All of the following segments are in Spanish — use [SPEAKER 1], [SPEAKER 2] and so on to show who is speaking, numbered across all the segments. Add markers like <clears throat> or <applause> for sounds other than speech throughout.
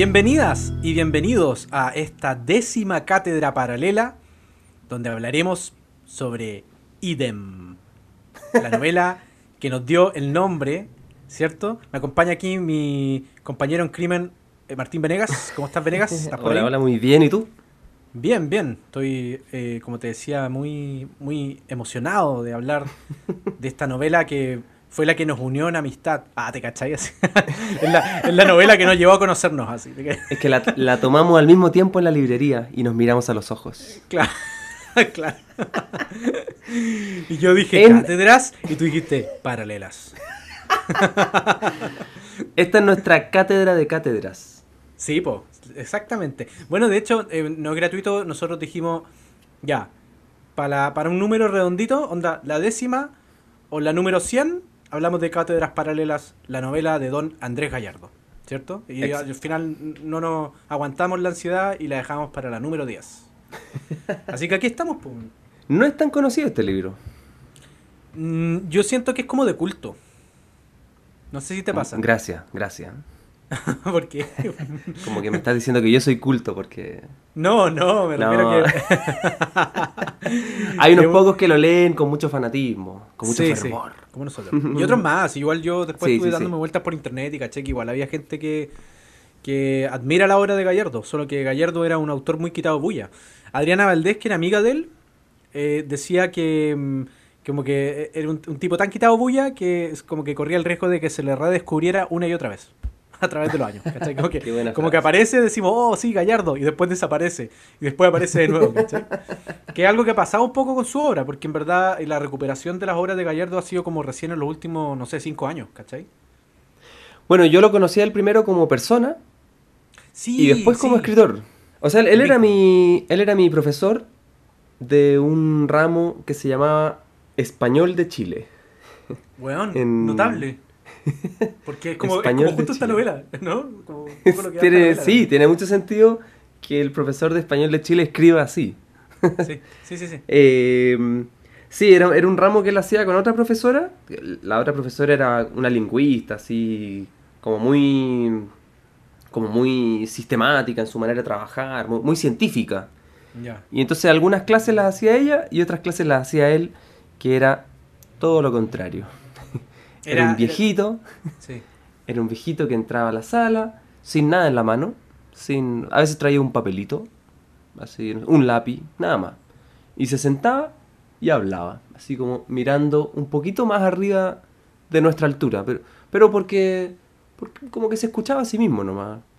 [SPEAKER 1] Bienvenidas y bienvenidos a esta décima cátedra paralela donde hablaremos sobre Idem, la novela que nos dio el nombre, ¿cierto? Me acompaña aquí mi compañero en crimen, eh, Martín Venegas. ¿Cómo estás, Venegas? ¿Estás
[SPEAKER 2] hola, hola, muy bien. ¿Y tú?
[SPEAKER 1] Bien, bien. Estoy, eh, como te decía, muy, muy emocionado de hablar de esta novela que fue la que nos unió en amistad. Ah, ¿te cacháis? <laughs> es, la, novela que nos llevó a conocernos así.
[SPEAKER 2] Es que la, tomamos al mismo tiempo en la librería y nos miramos a los ojos.
[SPEAKER 1] Claro, <laughs> claro. y yo dije cátedras y tú dijiste paralelas.
[SPEAKER 2] Esta es nuestra cátedra de cátedras.
[SPEAKER 1] Sí, po, exactamente. Bueno, de hecho, eh, no es gratuito, nosotros dijimos, ya, para, para un número redondito, onda, la décima o la número 100, hablamos de Cátedras Paralelas, la novela de don Andrés Gallardo, ¿cierto? Y al final no nos aguantamos la ansiedad y la dejamos para la número 10. <laughs> Así que aquí estamos.
[SPEAKER 2] No es tan conocido este libro.
[SPEAKER 1] Mm, yo siento que es como de culto. No sé si te pasa.
[SPEAKER 2] Gracias, gracias. <laughs>
[SPEAKER 1] ¿Por qué?
[SPEAKER 2] Como que me estás diciendo que yo soy culto porque...
[SPEAKER 1] No, no, me refiero que...
[SPEAKER 2] Hay unos pocos que lo leen con mucho fanatismo, con mucho fervor.
[SPEAKER 1] como nosotros. <laughs> Y otros más. Igual yo después estuve dándome vueltas por internet y caché que igual había gente que, que admira la obra de Gallardo, solo que Gallardo era un autor muy quitado bulla. Adriana Valdés, que era amiga de él, eh, decía que mm, como que era un, tipo tan quitado bulla que como que corría el riesgo de que se le redescubriera una y otra vez <laughs> a través de los años. Como, que, como que, aparece, decimos, oh, sí, Gallardo, y después desaparece, y después aparece de nuevo. <laughs> que es algo que ha pasado un poco con su obra, porque en verdad la recuperación de las obras de Gallardo ha sido como recién en los últimos, no sé, cinco años, ¿cachai?
[SPEAKER 2] Bueno, yo lo conocía el primero como persona sí, y después como escritor. O sea, él era, mi, él era mi profesor de un ramo que se llamaba Español de Chile.
[SPEAKER 1] Weón, <laughs> notable. <laughs> Porque es como, justo esta novela, ¿no? <laughs>
[SPEAKER 2] Sí, tiene mucho sentido que el profesor de español de Chile escriba así. <laughs>
[SPEAKER 1] sí, sí, sí. Sí,
[SPEAKER 2] em, sí era, era, un ramo que él hacía con otra profesora. La otra profesora era una lingüista, así, como muy como muy sistemática en su manera de trabajar, muy, científica. Y entonces algunas clases las hacía ella y otras clases las hacía él, que era todo lo contrario. Era, un viejito. Era, un viejito que entraba a la sala sin nada en la mano. Sin, a veces traía un papelito, así, un lápiz, nada más. Y se sentaba y hablaba, así como mirando un poquito más arriba de nuestra altura. Pero, pero porque, porque como que se escuchaba a sí mismo nomás. <laughs>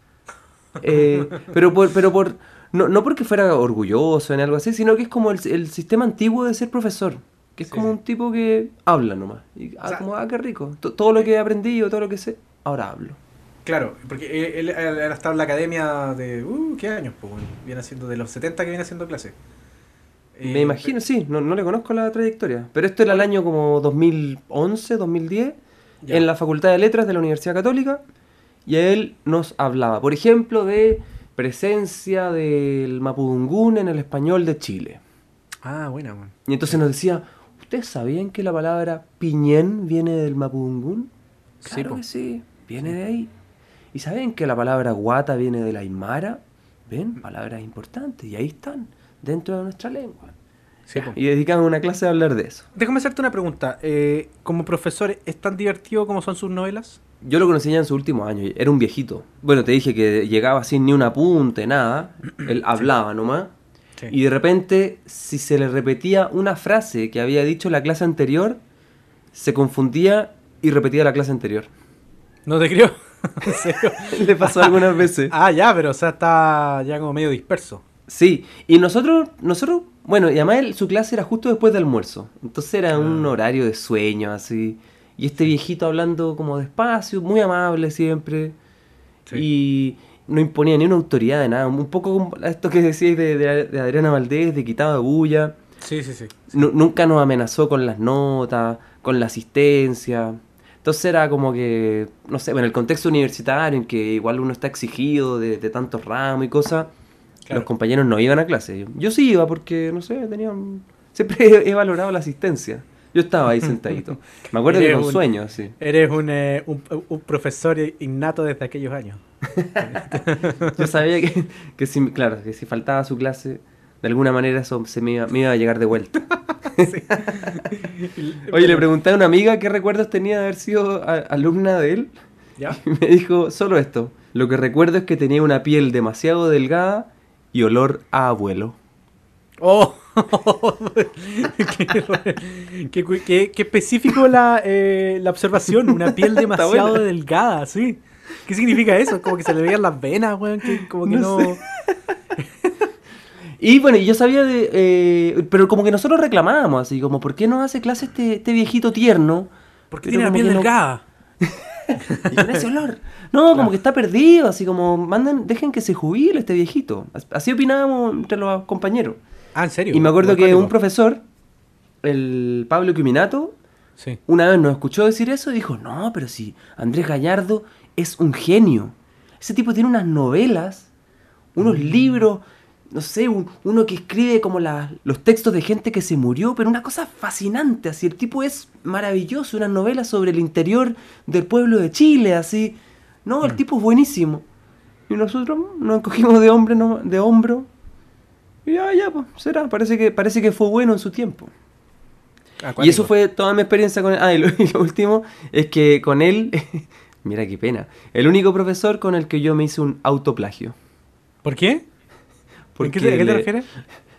[SPEAKER 2] Eh, pero por, pero por, no, no porque fuera orgulloso en algo así, sino que es como el, el sistema antiguo de ser profesor. Que es como un tipo que habla nomás. Y ah, como, ah, qué rico. todo lo que he aprendido, todo lo que sé, ahora hablo.
[SPEAKER 1] Claro, porque él, ha estado en la academia de. Uh, ¿Qué años? Pues, viene haciendo de los 70 que viene haciendo clase.
[SPEAKER 2] Me eh, imagino, sí, no, no, le conozco la trayectoria. Pero esto era el año como 2011, 2010, en la Facultad de Letras de la Universidad Católica. Y él nos hablaba, por ejemplo, de presencia del Mapudungún en el español de Chile.
[SPEAKER 1] Ah, buena,
[SPEAKER 2] Y entonces nos decía, ¿Ustedes sabían que la palabra piñén viene del mapudungún? Claro sí, que sí, viene de ahí. ¿Y saben que la palabra guata viene de la aymara? ¿Ven? Palabras importantes. Y ahí están, dentro de nuestra lengua. Sí, y dedicamos una clase a hablar de eso.
[SPEAKER 1] Déjame hacerte una pregunta. Eh, como profesor, ¿es tan divertido como son sus novelas?
[SPEAKER 2] Yo lo conocí ya en sus últimos años. Era un viejito. Bueno, te dije que llegaba sin ni un apunte, nada. Él hablaba nomás. Y de repente, si se le repetía una frase que había dicho la clase anterior, se confundía y repetía la clase anterior.
[SPEAKER 1] No te creo. <laughs>
[SPEAKER 2] le pasó algunas veces. <laughs>
[SPEAKER 1] Ah, ya, pero o sea, está ya como medio disperso.
[SPEAKER 2] Sí, y nosotros, nosotros, bueno, y además su clase era justo después del almuerzo. Entonces era un ah. horario de sueño, así. Y este viejito hablando como despacio, muy amable siempre. Y, no imponía ni una autoridad de nada. Un poco como esto que decíais de, Adriana Valdés, de quitado de bulla.
[SPEAKER 1] Sí, sí, sí.
[SPEAKER 2] nunca nos amenazó con las notas, con la asistencia. Entonces era como que, no sé, en el contexto universitario, en que igual uno está exigido de, tantos ramos y cosas, los compañeros no iban a clase. Yo, sí iba porque, no sé, tenían... Siempre <laughs> he, valorado la asistencia. Yo estaba ahí <laughs> sentadito. Me acuerdo que era un sueño, sí.
[SPEAKER 1] Eres eh, un, un, profesor innato desde aquellos años. <laughs>
[SPEAKER 2] Yo sabía que, que, si, claro, que si faltaba su clase, de alguna manera eso se me iba, me iba a llegar de vuelta. <laughs> Oye, le pregunté a una amiga qué recuerdos tenía de haber sido alumna de él. ¿Ya? Y me dijo solo esto. Lo que recuerdo es que tenía una piel demasiado delgada y olor a abuelo.
[SPEAKER 1] ¡Oh! <laughs> qué, específico la, eh, la, observación. Una piel <laughs> demasiado delgada, sí. ¿Qué significa eso? Como que se le veían las venas, weón. como que no. <laughs>
[SPEAKER 2] y bueno, yo sabía de. Eh, pero como que nosotros reclamábamos, así como, ¿por qué no hace clase este, este viejito tierno?
[SPEAKER 1] Porque tiene la piel delgada.
[SPEAKER 2] y con ese olor. No, como que está perdido, así como, manden, dejen que se jubile este viejito. Así opinábamos entre los compañeros.
[SPEAKER 1] Ah, ¿en serio?
[SPEAKER 2] Y me acuerdo que un profesor, el Pablo Quiminato, una vez nos escuchó decir eso y dijo, no, pero si Andrés Gallardo es un genio. Ese tipo tiene unas novelas, unos mm. libros, no sé, uno que escribe como los textos de gente que se murió, pero una cosa fascinante, así, el tipo es maravilloso, unas novelas sobre el interior del pueblo de Chile, así. No, el mm. tipo es buenísimo. Y nosotros nos encogimos de hombre, no, de hombro. Y ya, ya, pues, será, parece que, parece que fue bueno en su tiempo. Y eso fue toda mi experiencia con él. Ah, y lo <laughs> último es que con él <laughs> Mira qué pena. El único profesor con el que yo me hice un autoplagio.
[SPEAKER 1] ¿Por qué? ¿En qué, te, qué te refieres?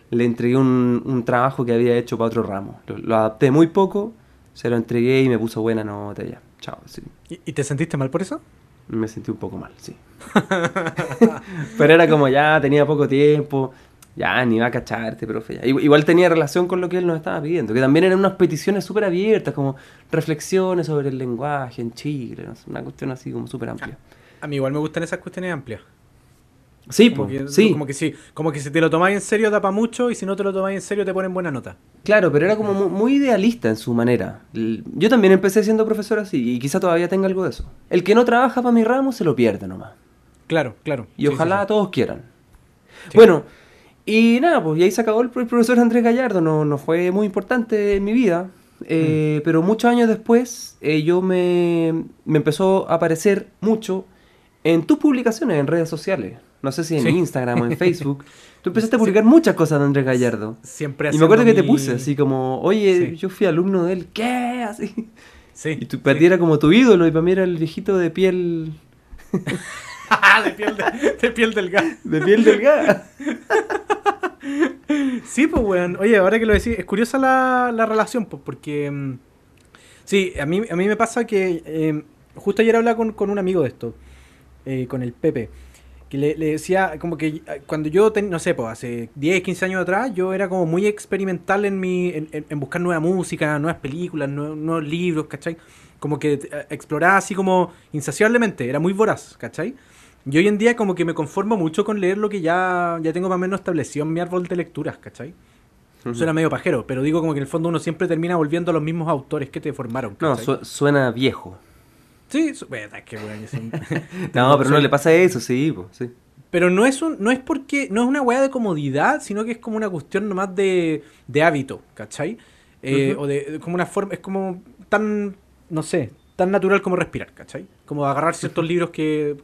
[SPEAKER 2] Le entregué un, trabajo que había hecho para otro ramo. Lo, adapté muy poco, se lo entregué y me puso buena nota ya. Chao. Sí.
[SPEAKER 1] ¿Y, te sentiste mal por eso?
[SPEAKER 2] Me sentí un poco mal, sí. <laughs> Pero era como ya, tenía poco tiempo ya, ni va a cacharte, profe. Igual tenía relación con lo que él nos estaba pidiendo, que también eran unas peticiones súper abiertas, como reflexiones sobre el lenguaje en Chile, una cuestión así como súper amplia.
[SPEAKER 1] A mí igual me gustan esas cuestiones amplias.
[SPEAKER 2] Sí, como que, sí.
[SPEAKER 1] Como que sí, como que si te lo tomáis en serio da para mucho y si no te lo tomáis en serio te ponen buena nota.
[SPEAKER 2] Claro, pero era como muy idealista en su manera. Yo también empecé siendo profesor así y quizá todavía tenga algo de eso. El que no trabaja para mi ramo se lo pierde nomás.
[SPEAKER 1] Claro, claro.
[SPEAKER 2] Y ojalá todos quieran. Bueno, y nada, pues y ahí se acabó el, profesor Andrés Gallardo, no, no fue muy importante en mi vida, eh, mm. pero muchos años después eh, yo me, me, empezó a aparecer mucho en tus publicaciones en redes sociales, no sé si en Instagram o en <laughs> Facebook. Tú empezaste a publicar muchas cosas de Andrés Gallardo.
[SPEAKER 1] Siempre
[SPEAKER 2] Y me acuerdo que te puse así como, oye, yo fui alumno de él, ¿qué? Así. Sí. Y tú, para ti era como tu ídolo y para mí era el viejito de piel... <laughs>
[SPEAKER 1] de, piel de, piel delgada.
[SPEAKER 2] De piel delgada.
[SPEAKER 1] sí, pues, weón. Oye, ahora que lo decís, es curiosa la, la relación, pues, porque. Mm, sí, a mí, a mí me pasa que. Em, justo ayer hablaba con, con, un amigo de esto, eh, con el Pepe, que le, decía, como que eh, cuando yo, no sé, pues, hace 10, 15 años atrás, yo era como muy experimental en, mi, en, buscar nueva música, nuevas películas, nuevos, libros, ¿cachai? Como que eh, exploraba así como insaciablemente, era muy voraz, ¿cachai? Yo hoy en día como que me conformo mucho con leer lo que ya, ya tengo más o menos establecido en mi árbol de lecturas, ¿cachai? Suena medio pajero, pero digo como que en el fondo uno siempre termina volviendo a los mismos autores que te formaron.
[SPEAKER 2] No, suena viejo.
[SPEAKER 1] Sí, es que bueno, <laughs>
[SPEAKER 2] No, pero no le pasa eso, sí, sí.
[SPEAKER 1] Pero no es un, no es porque, no es una weá de comodidad, sino que es como una cuestión nomás de, de hábito, ¿cachai? Eh, o de, como una forma, es como tan, no sé, tan natural como respirar, ¿cachai? Como agarrar ciertos libros que,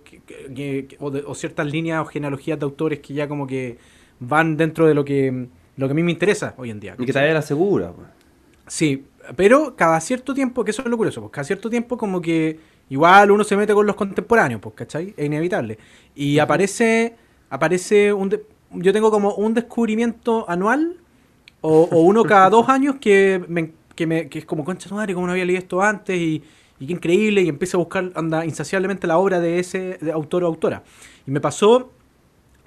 [SPEAKER 1] o, ciertas líneas o genealogías de autores que ya como que van dentro de lo que, lo que a mí me interesa hoy en día.
[SPEAKER 2] Y que te la segura. Pues.
[SPEAKER 1] Sí, pero cada cierto tiempo, que eso es lo curioso, pues cada cierto tiempo como que igual uno se mete con los contemporáneos, pues, ¿cachai? Es inevitable. Y aparece, aparece un... yo tengo como un descubrimiento anual o, uno cada <laughs> dos años que, me, que, me, que es como, concha madre, como no había leído esto antes y y qué increíble, y empiezo a buscar anda, insaciablemente la obra de ese autor o autora. Y me pasó,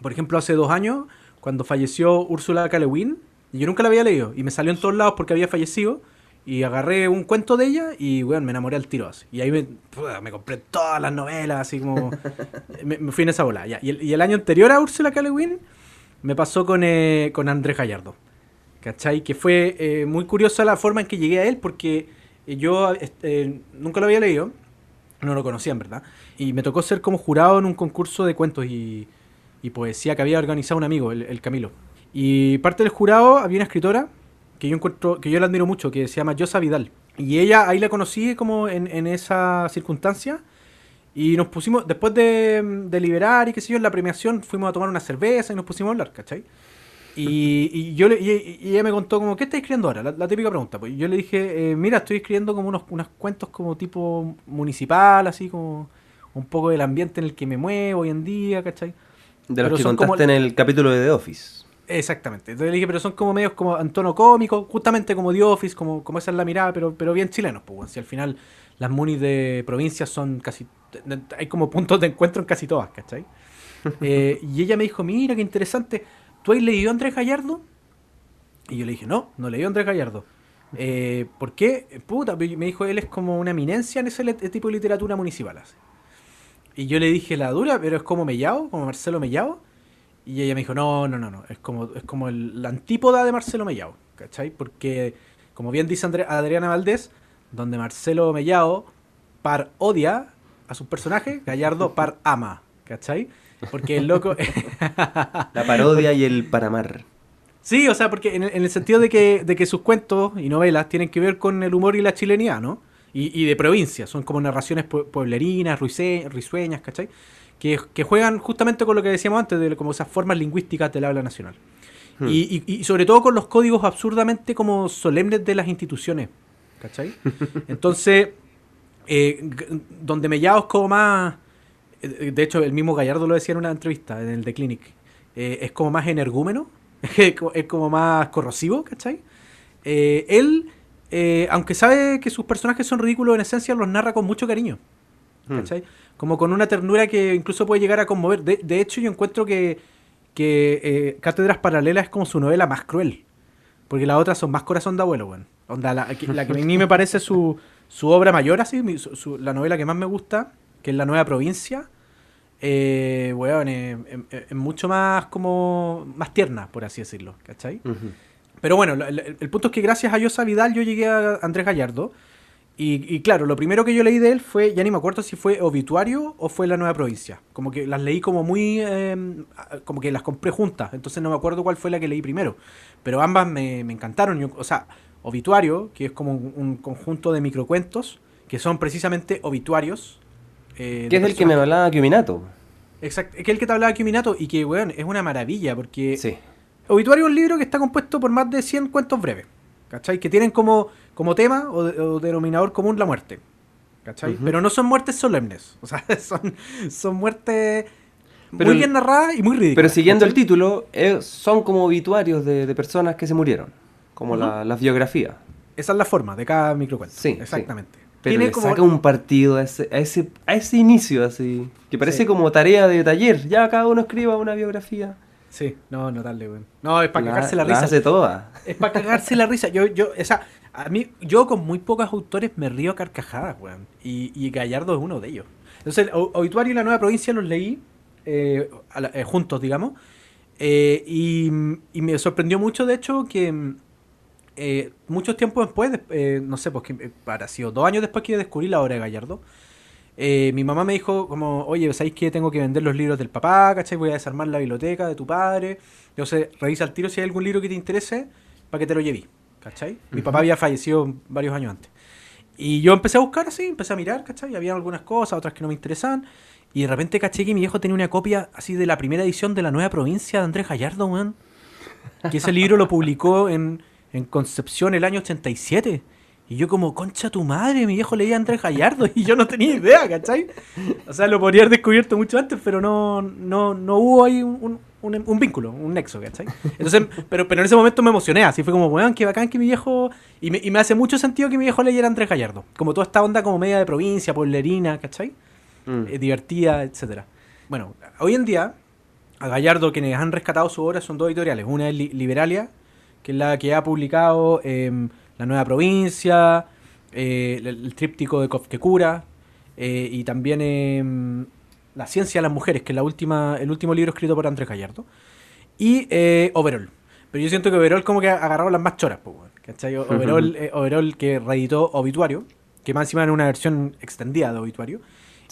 [SPEAKER 1] por ejemplo, hace dos años, cuando falleció Úrsula K. y yo nunca la había leído, y me salió en todos lados porque había fallecido, y agarré un cuento de ella y, bueno, me enamoré al tiro así. Y ahí me, me compré todas las novelas, así como... <laughs> me, fui en esa bola. Ya. Y, el, año anterior a Úrsula K. me pasó con, eh, con Andrés Gallardo. ¿Cachai? Que fue eh, muy curiosa la forma en que llegué a él porque yo este, nunca lo había leído, no lo conocía verdad, y me tocó ser como jurado en un concurso de cuentos y, y poesía que había organizado un amigo, el, Camilo. Y parte del jurado había una escritora que yo encuentro, que yo la admiro mucho, que se llama Yosa Vidal. Y ella, ahí la conocí como en, en esa circunstancia. Y nos pusimos, después de, de, liberar y qué sé yo, en la premiación fuimos a tomar una cerveza y nos pusimos a hablar, ¿cachai? Y, yo le, y, ella me contó como, ¿qué estás escribiendo ahora? La, típica pregunta. Pues yo le dije, eh, mira, estoy escribiendo como unos, unos cuentos como tipo municipal, así como un poco del ambiente en el que me muevo hoy en día, ¿cachai?
[SPEAKER 2] De los que contaste en el capítulo de The Office.
[SPEAKER 1] Exactamente. Entonces le dije, pero son como medios como en tono cómico, justamente como The Office, como, como esa es la mirada, pero, pero bien chilenos, pues. Si al final las munis de provincias son casi. Hay como puntos de encuentro en casi todas, ¿cachai? <laughs> Eh, y ella me dijo, mira, qué interesante. ¿Tú has leído a Andrés Gallardo? Y yo le dije, no, no leí a Andrés Gallardo. Eh, ¿Por qué? Puta, me dijo, él es como una eminencia en ese tipo de literatura municipal. Y yo le dije la dura, pero es como Mellao, como Marcelo Mellao. Y ella me dijo, no, no, no, no, es como, es como la antípoda de Marcelo Mellao, ¿cachai? Porque, como bien dice Adriana Valdés, donde Marcelo Mellao par odia a sus personajes, Gallardo par ama, ¿cachai? Porque el loco... <laughs>
[SPEAKER 2] la parodia y el paramar.
[SPEAKER 1] Sí, o sea, porque en el, sentido de que, de que sus cuentos y novelas tienen que ver con el humor y la chilenidad, ¿no? y, de provincia. Son como narraciones pueblerinas, risueñas, ¿cachai? Que, juegan justamente con lo que decíamos antes, de como esas formas lingüísticas del habla nacional. Hmm. Y, sobre todo con los códigos absurdamente como solemnes de las instituciones, ¿cachai? <laughs> Entonces, eh, donde Mellao es como más... Eh, de hecho, el mismo Gallardo lo decía en una entrevista, en el The Clinic. Eh, es como más energúmeno, <laughs> es como más corrosivo, ¿cachai? él eh, aunque sabe que sus personajes son ridículos en esencia, los narra con mucho cariño. Hmm. ¿Cachai? Como con una ternura que incluso puede llegar a conmover. De, hecho, yo encuentro que, que Cátedras Paralelas es como su novela más cruel. Porque las otras son más corazón de abuelo, weón. Onda, la, que a mí me parece su, su obra mayor, así, la novela que más me gusta, que es La Nueva Provincia. Eh, weón, es mucho más como más tierna, por así decirlo, ¿cachai? Pero bueno, el, punto es que gracias a Yosa Vidal yo llegué a Andrés Gallardo. Y, claro, lo primero que yo leí de él fue, ya ni me acuerdo si fue Obituario o fue La Nueva Provincia. Como que las leí como muy, em, como que las compré juntas, entonces no me acuerdo cuál fue la que leí primero. Pero ambas me, encantaron. o sea, Obituario, que es como un, conjunto de microcuentos, que son precisamente obituarios.
[SPEAKER 2] Eh, que es el que me hablaba Kiuminato.
[SPEAKER 1] Exacto, que es el que te hablaba Kiuminato y que, weón, es una maravilla porque... Sí Obituario es un libro que está compuesto por más de 100 cuentos breves, ¿cachai? Que tienen como, como tema o, denominador común la muerte, ¿cachai? Pero no son muertes solemnes, <laughs> o sea, son, son muertes muy bien narradas y muy ridículas.
[SPEAKER 2] Pero siguiendo el título, eh, son como obituarios de, personas que se murieron, como las biografías.
[SPEAKER 1] Esa es la forma de cada microcuento. Sí, exactamente.
[SPEAKER 2] Pero le saca un partido a ese, a ese, a ese inicio así, que parece como tarea de taller. Ya cada uno escriba una biografía.
[SPEAKER 1] Sí, no, no darle, weón. No, es para cagarse la, risa.
[SPEAKER 2] hace toda.
[SPEAKER 1] Es para cagarse la risa. Yo, yo, o sea, a mí, yo con muy pocos autores me río a carcajadas, weón. Y, y Gallardo es uno de ellos. Entonces, Obituario y la Nueva Provincia los leí eh, eh, juntos, digamos. Eh, y, y, me sorprendió mucho, de hecho, que muchos tiempos después, no sé, pues que para sido dos años después que descubrí la obra de Gallardo, eh, mi mamá me dijo como, oye, ¿sabéis que tengo que vender los libros del papá? ¿Cachai? Voy a desarmar la biblioteca de tu padre. Entonces, revisa al tiro si hay algún libro que te interese para que te lo lleves. ¿Cachai? Mi papá había fallecido varios años antes. Y yo empecé a buscar así, empecé a mirar, ¿cachai? Había algunas cosas, otras que no me interesaban. Y de repente caché que mi viejo tenía una copia así de la primera edición de la nueva provincia de Andrés Gallardo, man. Que ese libro lo publicó en, en Concepción el año 87. Y yo como, concha tu madre, mi viejo leía a Andrés Gallardo <laughs> y yo no tenía idea, ¿cachai? O sea, lo podría haber descubierto mucho antes, pero no, no, no hubo ahí un, un, vínculo, un nexo, ¿cachai? Entonces, <laughs> pero, pero en ese momento me emocioné, así fue como, weón, qué bacán que mi viejo... Y me, y me hace mucho sentido que mi viejo leyera a Andrés Gallardo. Como toda esta onda como media de provincia, pueblerina, ¿cachai? Mm. Eh, divertida, etcétera. Bueno, hoy en día, a Gallardo quienes han rescatado su obra son dos editoriales. Una es Liberalia, que es la que ha publicado... Eh, la Nueva Provincia, eh, el, tríptico de Kofkekura eh, y también em, La Ciencia de las Mujeres, que es la última, el último libro escrito por Andrés Gallardo, y eh, Overall. Pero yo siento que Overall como que ha agarrado las más choras, ¿cachai? Overall, Overall que reeditó Obituario, que más encima era una versión extendida de Obituario.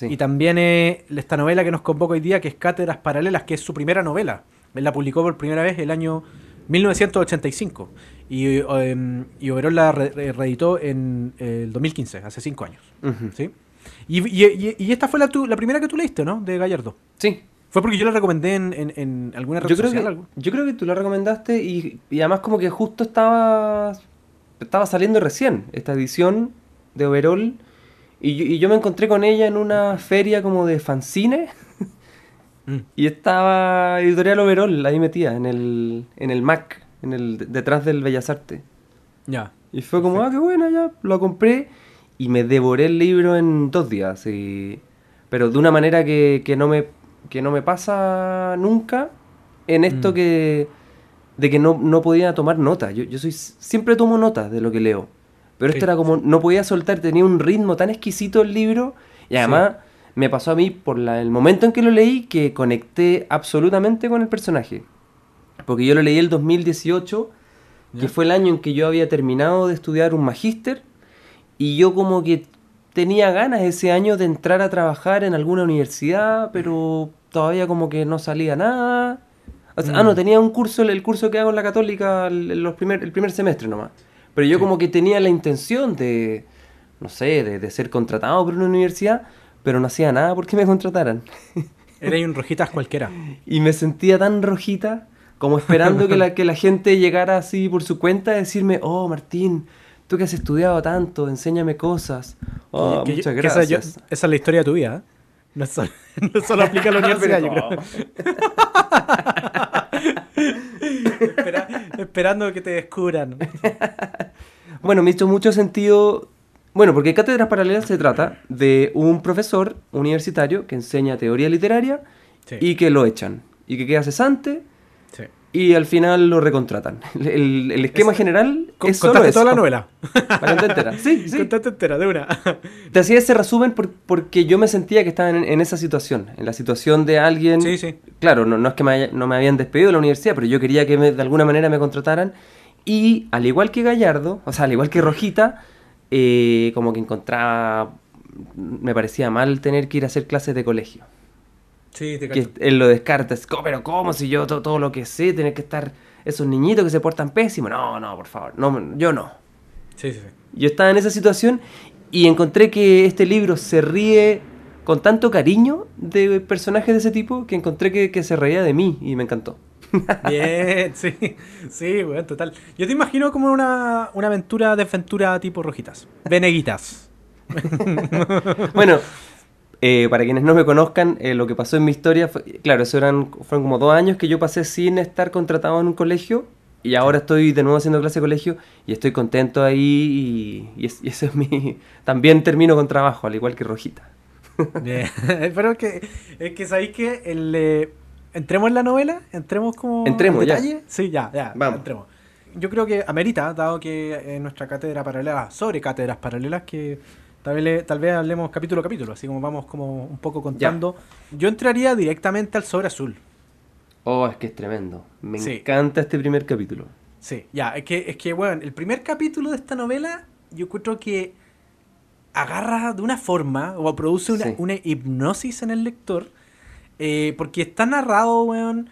[SPEAKER 1] Y también esta novela que nos convoca hoy día, que es Cátedras Paralelas, que es su primera novela. Él la publicó por primera vez el año 1985. Y, em, y Oberón la reeditó en el 2015, hace cinco años. ¿sí? Y, esta fue la, la primera que tú leíste, ¿no? De Gallardo.
[SPEAKER 2] Sí.
[SPEAKER 1] Fue porque yo la recomendé en, en, alguna red
[SPEAKER 2] yo creo Que, yo creo que tú la recomendaste y, y, además como que justo estaba, estaba saliendo recién esta edición de Overall y yo, me encontré con ella en una feria como de fanzine mm. y estaba Editorial Overall ahí metida en el, en el Mac, en el, detrás del Bellas Artes.
[SPEAKER 1] Ya.
[SPEAKER 2] Y fue como, ah, qué buena, ya lo compré y me devoré el libro en dos días. Pero de una manera que, que no me que no me pasa nunca en esto mm. que de que no, no podía tomar notas. Yo, yo soy siempre tomo notas de lo que leo. Pero esto era como, no podía soltar, tenía un ritmo tan exquisito el libro. Y además me pasó a mí por el momento en que lo leí que conecté absolutamente con el personaje. Porque yo lo leí el 2018, que fue el año en que yo había terminado de estudiar un magíster. Y yo como que tenía ganas ese año de entrar a trabajar en alguna universidad, pero todavía como que no salía nada. Ah, no, mm. tenía un curso, el curso que hago en la católica los primer, el primer semestre nomás. Pero yo como que tenía la intención de, no sé, de, ser contratado por una universidad, pero no hacía nada porque me contrataran. <laughs>
[SPEAKER 1] Era un rojitas cualquiera.
[SPEAKER 2] y me sentía tan rojita, como esperando que la, <laughs> que la gente llegara así por su cuenta a decirme, oh Martín, tú que has estudiado tanto, enséñame cosas. Oh, muchas gracias.
[SPEAKER 1] Esa, es la historia de tu vida. ¿eh? No, <laughs> solo, aplica a la universidad, yo creo. esperando que te descubran.
[SPEAKER 2] bueno, me hizo mucho sentido. Bueno, porque Cátedras Paralelas se trata de un profesor universitario que enseña teoría literaria y que lo echan. Y que queda cesante y al final lo recontratan. <laughs> El, esquema general
[SPEAKER 1] es solo toda la novela. <laughs>
[SPEAKER 2] Para entera. Sí, sí.
[SPEAKER 1] Contaste entera, de una.
[SPEAKER 2] Te hacía ese resumen porque yo me sentía que estaba en, esa situación. En la situación de alguien...
[SPEAKER 1] Sí, sí.
[SPEAKER 2] Claro, no, es que me no me habían despedido de la universidad, pero yo quería que de alguna manera me contrataran. Y al igual que Gallardo, o sea, al igual que Rojita, eh, como que encontraba... Me parecía mal tener que ir a hacer clases de colegio.
[SPEAKER 1] Sí, te
[SPEAKER 2] que él lo descarta. Es, pero ¿cómo? Si yo todo, lo que sé, tener que estar esos niñitos que se portan pésimo. No, no, por favor. No, yo no.
[SPEAKER 1] Sí, sí, sí.
[SPEAKER 2] Yo estaba en esa situación y encontré que este libro se ríe con tanto cariño de personajes de ese tipo que encontré que, se reía de mí y me encantó. <laughs>
[SPEAKER 1] Bien, sí, sí, bueno, total. Yo te imagino como una, una aventura de aventura tipo rojitas, veneguitas. <laughs>
[SPEAKER 2] bueno, eh, para quienes no me conozcan, eh, lo que pasó en mi historia, fue, claro, eso eran, fueron como dos años que yo pasé sin estar contratado en un colegio y ahora estoy de nuevo haciendo clase de colegio y estoy contento ahí y, eso es mi... También termino con trabajo, al igual que Rojita.
[SPEAKER 1] Bien. <laughs> Pero es que, es que sabéis que el, eh, entremos en la novela, entremos como
[SPEAKER 2] entremos,
[SPEAKER 1] Ya. Sí, ya, ya, Vamos. entremos. Yo creo que amerita, dado que en nuestra cátedra paralela, sobre cátedras paralelas, que Tal vez, tal vez hablemos capítulo a capítulo, así como vamos como un poco contando. Yo entraría directamente al sobre azul.
[SPEAKER 2] Oh, es que es tremendo. Me encanta este primer capítulo.
[SPEAKER 1] Sí, ya, es que, es que, bueno, el primer capítulo de esta novela, yo creo que agarra de una forma, o produce una, hipnosis en el lector, eh, porque está narrado, weón,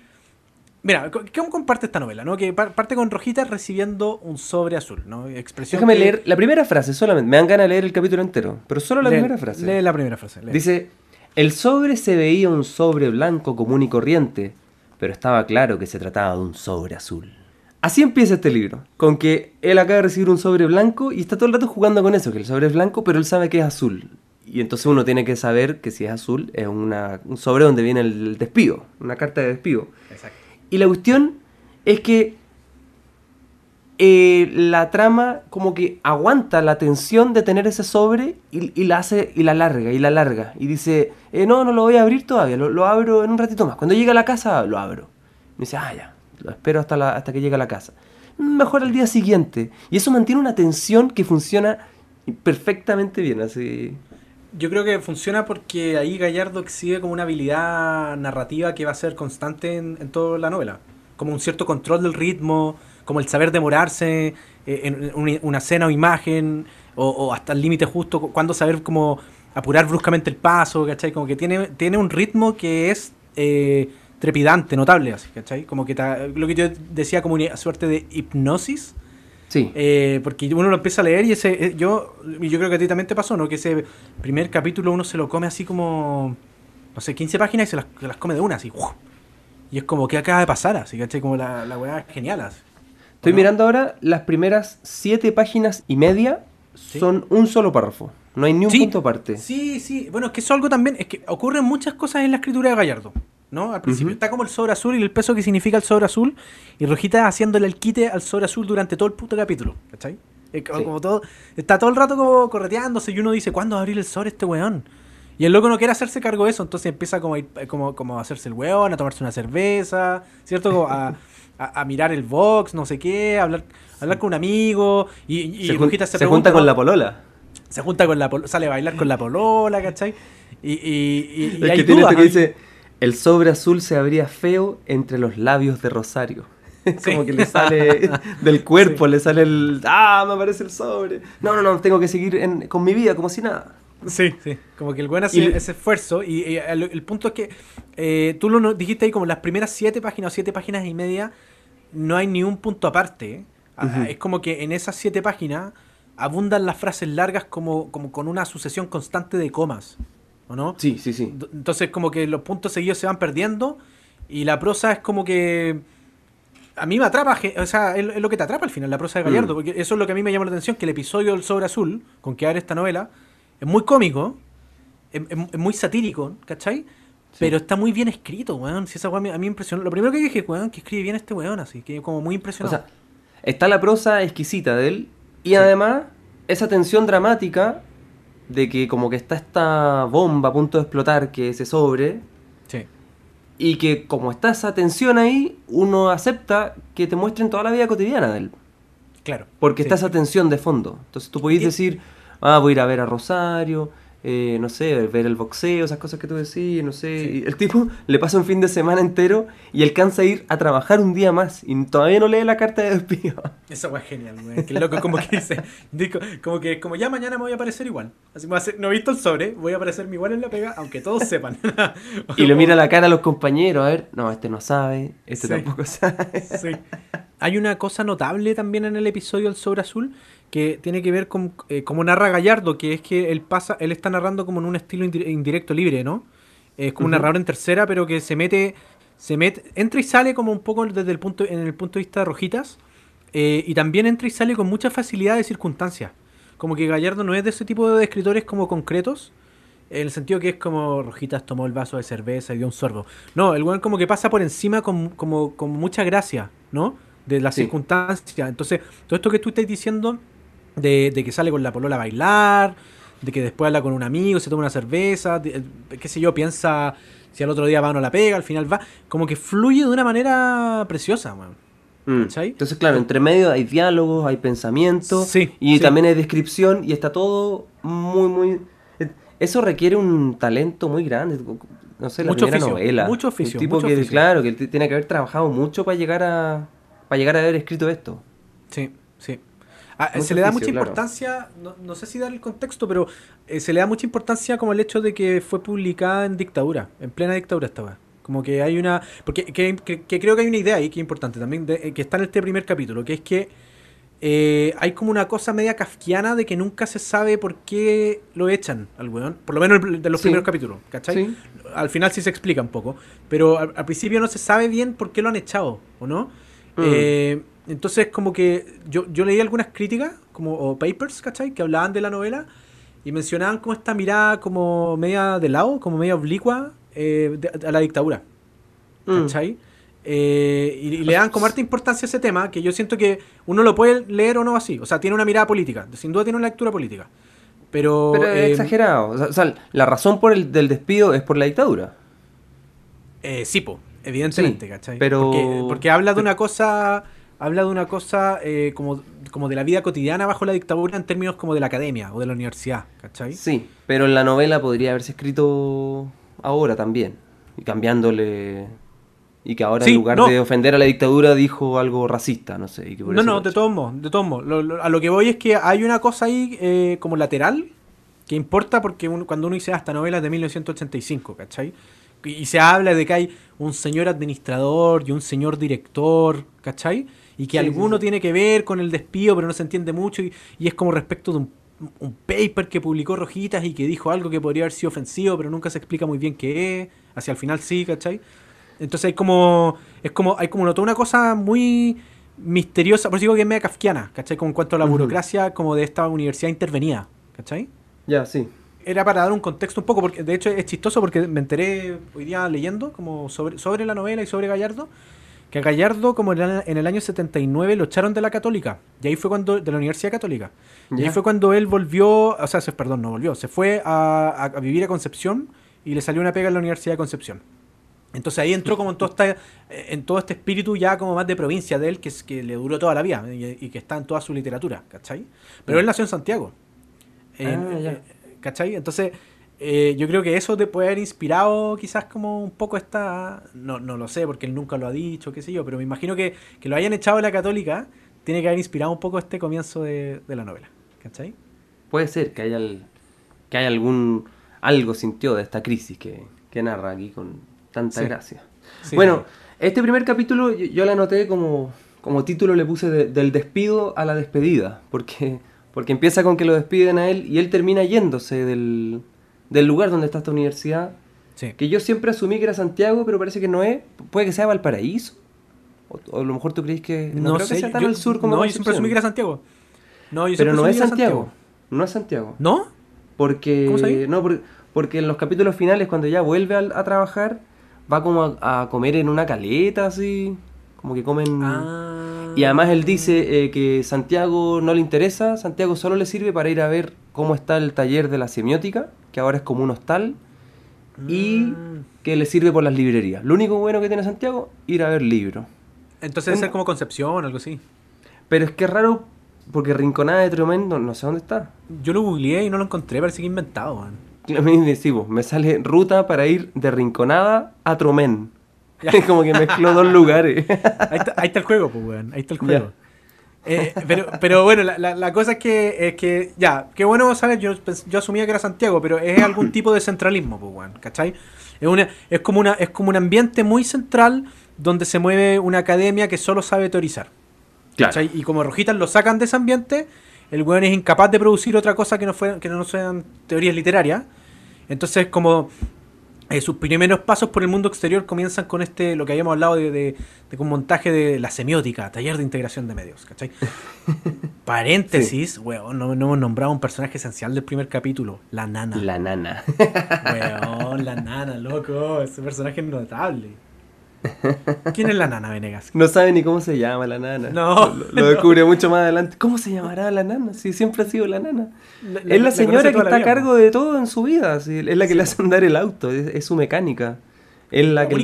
[SPEAKER 1] Mira, ¿cómo comparte esta novela? ¿no? Que parte con Rojita recibiendo un sobre azul, ¿no?
[SPEAKER 2] Expresión Déjame leer la primera frase solamente. Me dan ganas de leer el capítulo entero, pero solo la primera frase.
[SPEAKER 1] Lee la primera frase.
[SPEAKER 2] Dice, el sobre se veía un sobre blanco común y corriente, pero estaba claro que se trataba de un sobre azul. Así empieza este libro, con que él acaba de recibir un sobre blanco y está todo el rato jugando con eso, que el sobre es blanco, pero él sabe que es azul. Y entonces uno tiene que saber que si es azul es una, un sobre donde viene el despido, una carta de despido. Exacto. Y la cuestión es que eh, la trama como que aguanta la tensión de tener ese sobre y, la hace y la larga y la larga. Y dice, eh, no, no lo voy a abrir todavía, lo, abro en un ratito más. Cuando llegue a la casa, lo abro. Y dice, ah, ya, lo espero hasta, la, hasta que llegue a la casa. Mejor al día siguiente. Y eso mantiene una tensión que funciona perfectamente bien. Así.
[SPEAKER 1] Yo creo que funciona porque ahí Gallardo exhibe como una habilidad narrativa que va a ser constante en, toda la novela. Como un cierto control del ritmo, como el saber demorarse eh, en una escena o imagen, o, hasta el límite justo, cuando saber cómo apurar bruscamente el paso, ¿cachai? Como que tiene, tiene un ritmo que es eh, trepidante, notable, así, ¿cachai? Como que lo que yo decía como una suerte de hipnosis.
[SPEAKER 2] Sí.
[SPEAKER 1] Eh, porque uno lo empieza a leer y ese, eh, yo, yo creo que a ti también te pasó, ¿no? Que ese primer capítulo uno se lo come así como, no sé, 15 páginas y se las, se las come de una, así. Y es como, que acaba de pasar? Así, ¿cachai? Como la, la weá genial, así.
[SPEAKER 2] Estoy mirando ahora las primeras 7 páginas y media son un solo párrafo. No hay ni un punto aparte.
[SPEAKER 1] Sí, sí. Bueno, es que eso algo también. Es que ocurren muchas cosas en la escritura de Gallardo. ¿No? Al principio está como el sobre azul y el peso que significa el sobre azul. Y Rojita haciéndole el quite al sobre azul durante todo el puto capítulo. ¿Cachai? como, todo, está todo el rato como correteándose y uno dice, ¿cuándo va a abrir el sobre este weón? Y el loco no quiere hacerse cargo de eso, entonces empieza como a, como, como a hacerse el weón, a tomarse una cerveza, ¿cierto? a, a, mirar el box, no sé qué, a hablar, hablar con un amigo. Y,
[SPEAKER 2] se, Rojita se, se junta con la polola
[SPEAKER 1] se junta con la sale a bailar con la polola, ¿cachai? Y, y,
[SPEAKER 2] y, hay que tiene esto que dice, el sobre azul se abría feo entre los labios de Rosario. <laughs> Como que le sale <laughs> del cuerpo, le sale el, ah, me aparece el sobre. No, no, no, tengo que seguir con mi vida como si nada.
[SPEAKER 1] Sí, sí, como que el buen hace ese esfuerzo y, el, punto es que eh, tú lo dijiste ahí como las primeras siete páginas o siete páginas y media no hay ni un punto aparte. Ah, es como que en esas siete páginas abundan las frases largas como, como con una sucesión constante de comas, ¿o no?
[SPEAKER 2] Sí, sí, sí.
[SPEAKER 1] Entonces como que los puntos seguidos se van perdiendo y la prosa es como que... A mí me atrapa, o sea, es, lo que te atrapa al final, la prosa de Gallardo, mm. porque eso es lo que a mí me llama la atención, que el episodio del Sobre Azul, con que abre esta novela, es muy cómico, es, muy satírico, ¿cachai? Pero está muy bien escrito, weón. Si esa weón a mí me impresionó. Lo primero que dije, weón, que escribe bien este weón, así, que como muy impresionado. O sea,
[SPEAKER 2] está la prosa exquisita de él, y además, esa tensión dramática de que como que está esta bomba a punto de explotar que se sobre.
[SPEAKER 1] Sí.
[SPEAKER 2] Y que como está esa tensión ahí, uno acepta que te muestren toda la vida cotidiana de él.
[SPEAKER 1] Claro.
[SPEAKER 2] Porque está esa tensión de fondo. Entonces tú podés decir, ah, voy a ir a ver a Rosario, eh, no sé, ver el boxeo, esas cosas que tú decís, no sé. el tipo <laughs> le pasa un fin de semana entero y alcanza a ir a trabajar un día más y todavía no lee la carta de despido. <laughs>
[SPEAKER 1] Eso fue genial, güey. Que loco, como que dice, como que como ya mañana me voy a aparecer igual. Así me voy a hacer, no he visto el sobre, voy a aparecerme igual en la pega, aunque todos sepan. <laughs>
[SPEAKER 2] y le mira la cara a los compañeros, a ver, no, este no sabe, este tampoco sabe.
[SPEAKER 1] sí. Hay una cosa notable también en el episodio del sobre azul que tiene que ver con eh, como narra Gallardo, que es que él pasa, él está narrando como en un estilo indirecto libre, ¿no? Es como un narrador en tercera, pero que se mete, se mete, entra y sale como un poco desde el punto, en el punto de vista de Rojitas, eh, y también entra y sale con mucha facilidad de circunstancias. Como que Gallardo no es de ese tipo de escritores como concretos, en el sentido que es como Rojitas tomó el vaso de cerveza y dio un sorbo. No, el weón como que pasa por encima con, como, con mucha gracia, ¿no? De las circunstancias. Entonces, todo esto que tú estás diciendo de, que sale con la polola a bailar, de que después habla con un amigo, se toma una cerveza, eh, qué sé yo, piensa si al otro día va o no la pega, al final va, como que fluye de una manera preciosa, man.
[SPEAKER 2] Mm. Entonces, claro, entre medio hay diálogos, hay pensamiento y también hay descripción y está todo muy, muy... Eso requiere un talento muy grande. No sé, la
[SPEAKER 1] mucho
[SPEAKER 2] primera novela.
[SPEAKER 1] Mucho oficio.
[SPEAKER 2] Un tipo que, claro, que tiene que haber trabajado mucho para llegar a, para llegar a haber escrito esto.
[SPEAKER 1] Sí. Ah, se le da mucha importancia, no, sé si dar el contexto, pero eh, se le da mucha importancia como el hecho de que fue publicada en dictadura, en plena dictadura estaba. Como que hay una. Porque que, creo que hay una idea ahí que es importante también, eh, que está en este primer capítulo, que es que eh, hay como una cosa media kafkiana de que nunca se sabe por qué lo echan al weón. Por lo menos de los primeros capítulos, ¿cachai? Al final sí se explica un poco. Pero al, principio no se sabe bien por qué lo han echado, ¿o no? Mm. Eh, entonces, como que yo, yo leí algunas críticas, como o papers, ¿cachai? Que hablaban de la novela y mencionaban como esta mirada como media de lado, como media oblicua eh, a la dictadura. Mm. ¿Cachai? Eh, y, le dan como harta importancia a ese tema, que yo siento que uno lo puede leer o no así. O sea, tiene una mirada política, sin duda tiene una lectura política. Pero,
[SPEAKER 2] Pero es eh, exagerado. O sea, la razón por el del despido es por la dictadura.
[SPEAKER 1] Eh, sí, po, evidentemente, ¿cachai?
[SPEAKER 2] Pero...
[SPEAKER 1] Porque, porque habla de una cosa habla de una cosa eh, como, como de la vida cotidiana bajo la dictadura en términos como de la academia o de la universidad, ¿cachai?
[SPEAKER 2] Sí, pero en la novela podría haberse escrito ahora también, y cambiándole... Y que ahora en lugar de ofender a la dictadura dijo algo racista, no sé.
[SPEAKER 1] no, no, de todos modos, de todos modos. a lo que voy es que hay una cosa ahí eh, como lateral que importa porque cuando uno dice hasta novelas de 1985, ¿cachai? Y, se habla de que hay un señor administrador y un señor director, ¿cachai? Y que alguno tiene que ver con el despido, pero no se entiende mucho, y, es como respecto de un, un, paper que publicó Rojitas y que dijo algo que podría haber sido ofensivo, pero nunca se explica muy bien qué es, hacia el final sí, ¿cachai? Entonces hay como, es como, hay como toda una cosa muy misteriosa, por eso digo que es media kafkiana, ¿cachai? Como en cuanto a la burocracia como de esta universidad intervenida, ¿cachai?
[SPEAKER 2] Ya, sí.
[SPEAKER 1] Era para dar un contexto un poco, porque de hecho es chistoso porque me enteré hoy día leyendo como sobre, sobre la novela y sobre Gallardo, que a Gallardo como en el año 79 lo echaron de la católica, y ahí fue cuando, de la Universidad Católica, y ahí fue cuando él volvió, o sea, perdón, no volvió, se fue a, a vivir a Concepción y le salió una pega en la Universidad de Concepción. Entonces ahí entró como en todo, este, en todo este espíritu ya como más de provincia de él, que, es, que le duró toda la vida y, que está en toda su literatura, ¿cachai? Pero él nació en Santiago. Ah, eh, ¿Cachai? Entonces eh, yo creo que eso te puede haber inspirado quizás como un poco esta... No, no lo sé, porque él nunca lo ha dicho, qué sé yo, pero me imagino que, que lo hayan echado de la católica tiene que haber inspirado un poco este comienzo de, la novela, ¿cachai?
[SPEAKER 2] Puede ser que haya, que haya algún... algo sintió de esta crisis que, que narra aquí con tanta gracia. bueno, este primer capítulo yo, le anoté como, como título, le puse del despido a la despedida, porque, porque empieza con que lo despiden a él y él termina yéndose del, lugar donde está esta universidad. Que yo siempre asumí que era Santiago, pero parece que no es. Puede que sea Valparaíso. O, a lo mejor tú crees que.
[SPEAKER 1] No, creo sé, que sea tan al sur como. No, yo siempre asumí que era Santiago.
[SPEAKER 2] No, yo pero no es Santiago. No es Santiago.
[SPEAKER 1] ¿No?
[SPEAKER 2] Porque. ¿Cómo No, porque, en los capítulos finales, cuando ya vuelve a trabajar, va como a, comer en una caleta, así, como que comen... Ah. Y además él dice eh, que Santiago no le interesa, Santiago solo le sirve para ir a ver cómo está el taller de la semiótica, que ahora es como un hostal, y mm. que le sirve por las librerías. Lo único bueno que tiene Santiago, ir a ver libros.
[SPEAKER 1] Entonces debe ser como Concepción, algo así.
[SPEAKER 2] Pero es que es raro, porque Rinconada de Tremendo, no sé dónde está.
[SPEAKER 1] Yo lo googleé y no lo encontré, parece que inventado, man.
[SPEAKER 2] me sale ruta para ir de Rinconada a Tromén. <laughs> como que mezcló dos lugares. <laughs>
[SPEAKER 1] ahí, está, el juego, pues, weón. Ahí está el juego. Eh, pero, pero bueno, la, cosa es que, es que, ya, qué bueno saber, yo, yo asumía que era Santiago, pero es algún <clears throat> tipo de centralismo, pues, weón, ¿cachai? Es, una, es, como una, es como un ambiente muy central donde se mueve una academia que solo sabe teorizar. ¿cachai? Y como Rojitas lo sacan de ese ambiente, el weón es incapaz de producir otra cosa que no, fueran, que no sean teorías literarias. Entonces, como eh, sus primeros pasos por el mundo exterior comienzan con este, lo que habíamos hablado de, de, un montaje de la semiótica, taller de integración de medios, ¿cachai? <laughs> Paréntesis, weón, no, hemos nombrado un personaje esencial del primer capítulo, la nana.
[SPEAKER 2] La nana.
[SPEAKER 1] weón, la nana, loco, ese personaje es notable. ¿Quién es la nana, Venegas?
[SPEAKER 2] No sabe ni cómo se llama la nana. No. Lo, <laughs> descubre mucho más adelante. ¿Cómo se llamará la nana? Si siempre ha sido la nana. es la señora que está a cargo de todo en su vida. es la que le hace andar el auto. Es, su mecánica. Es la, que,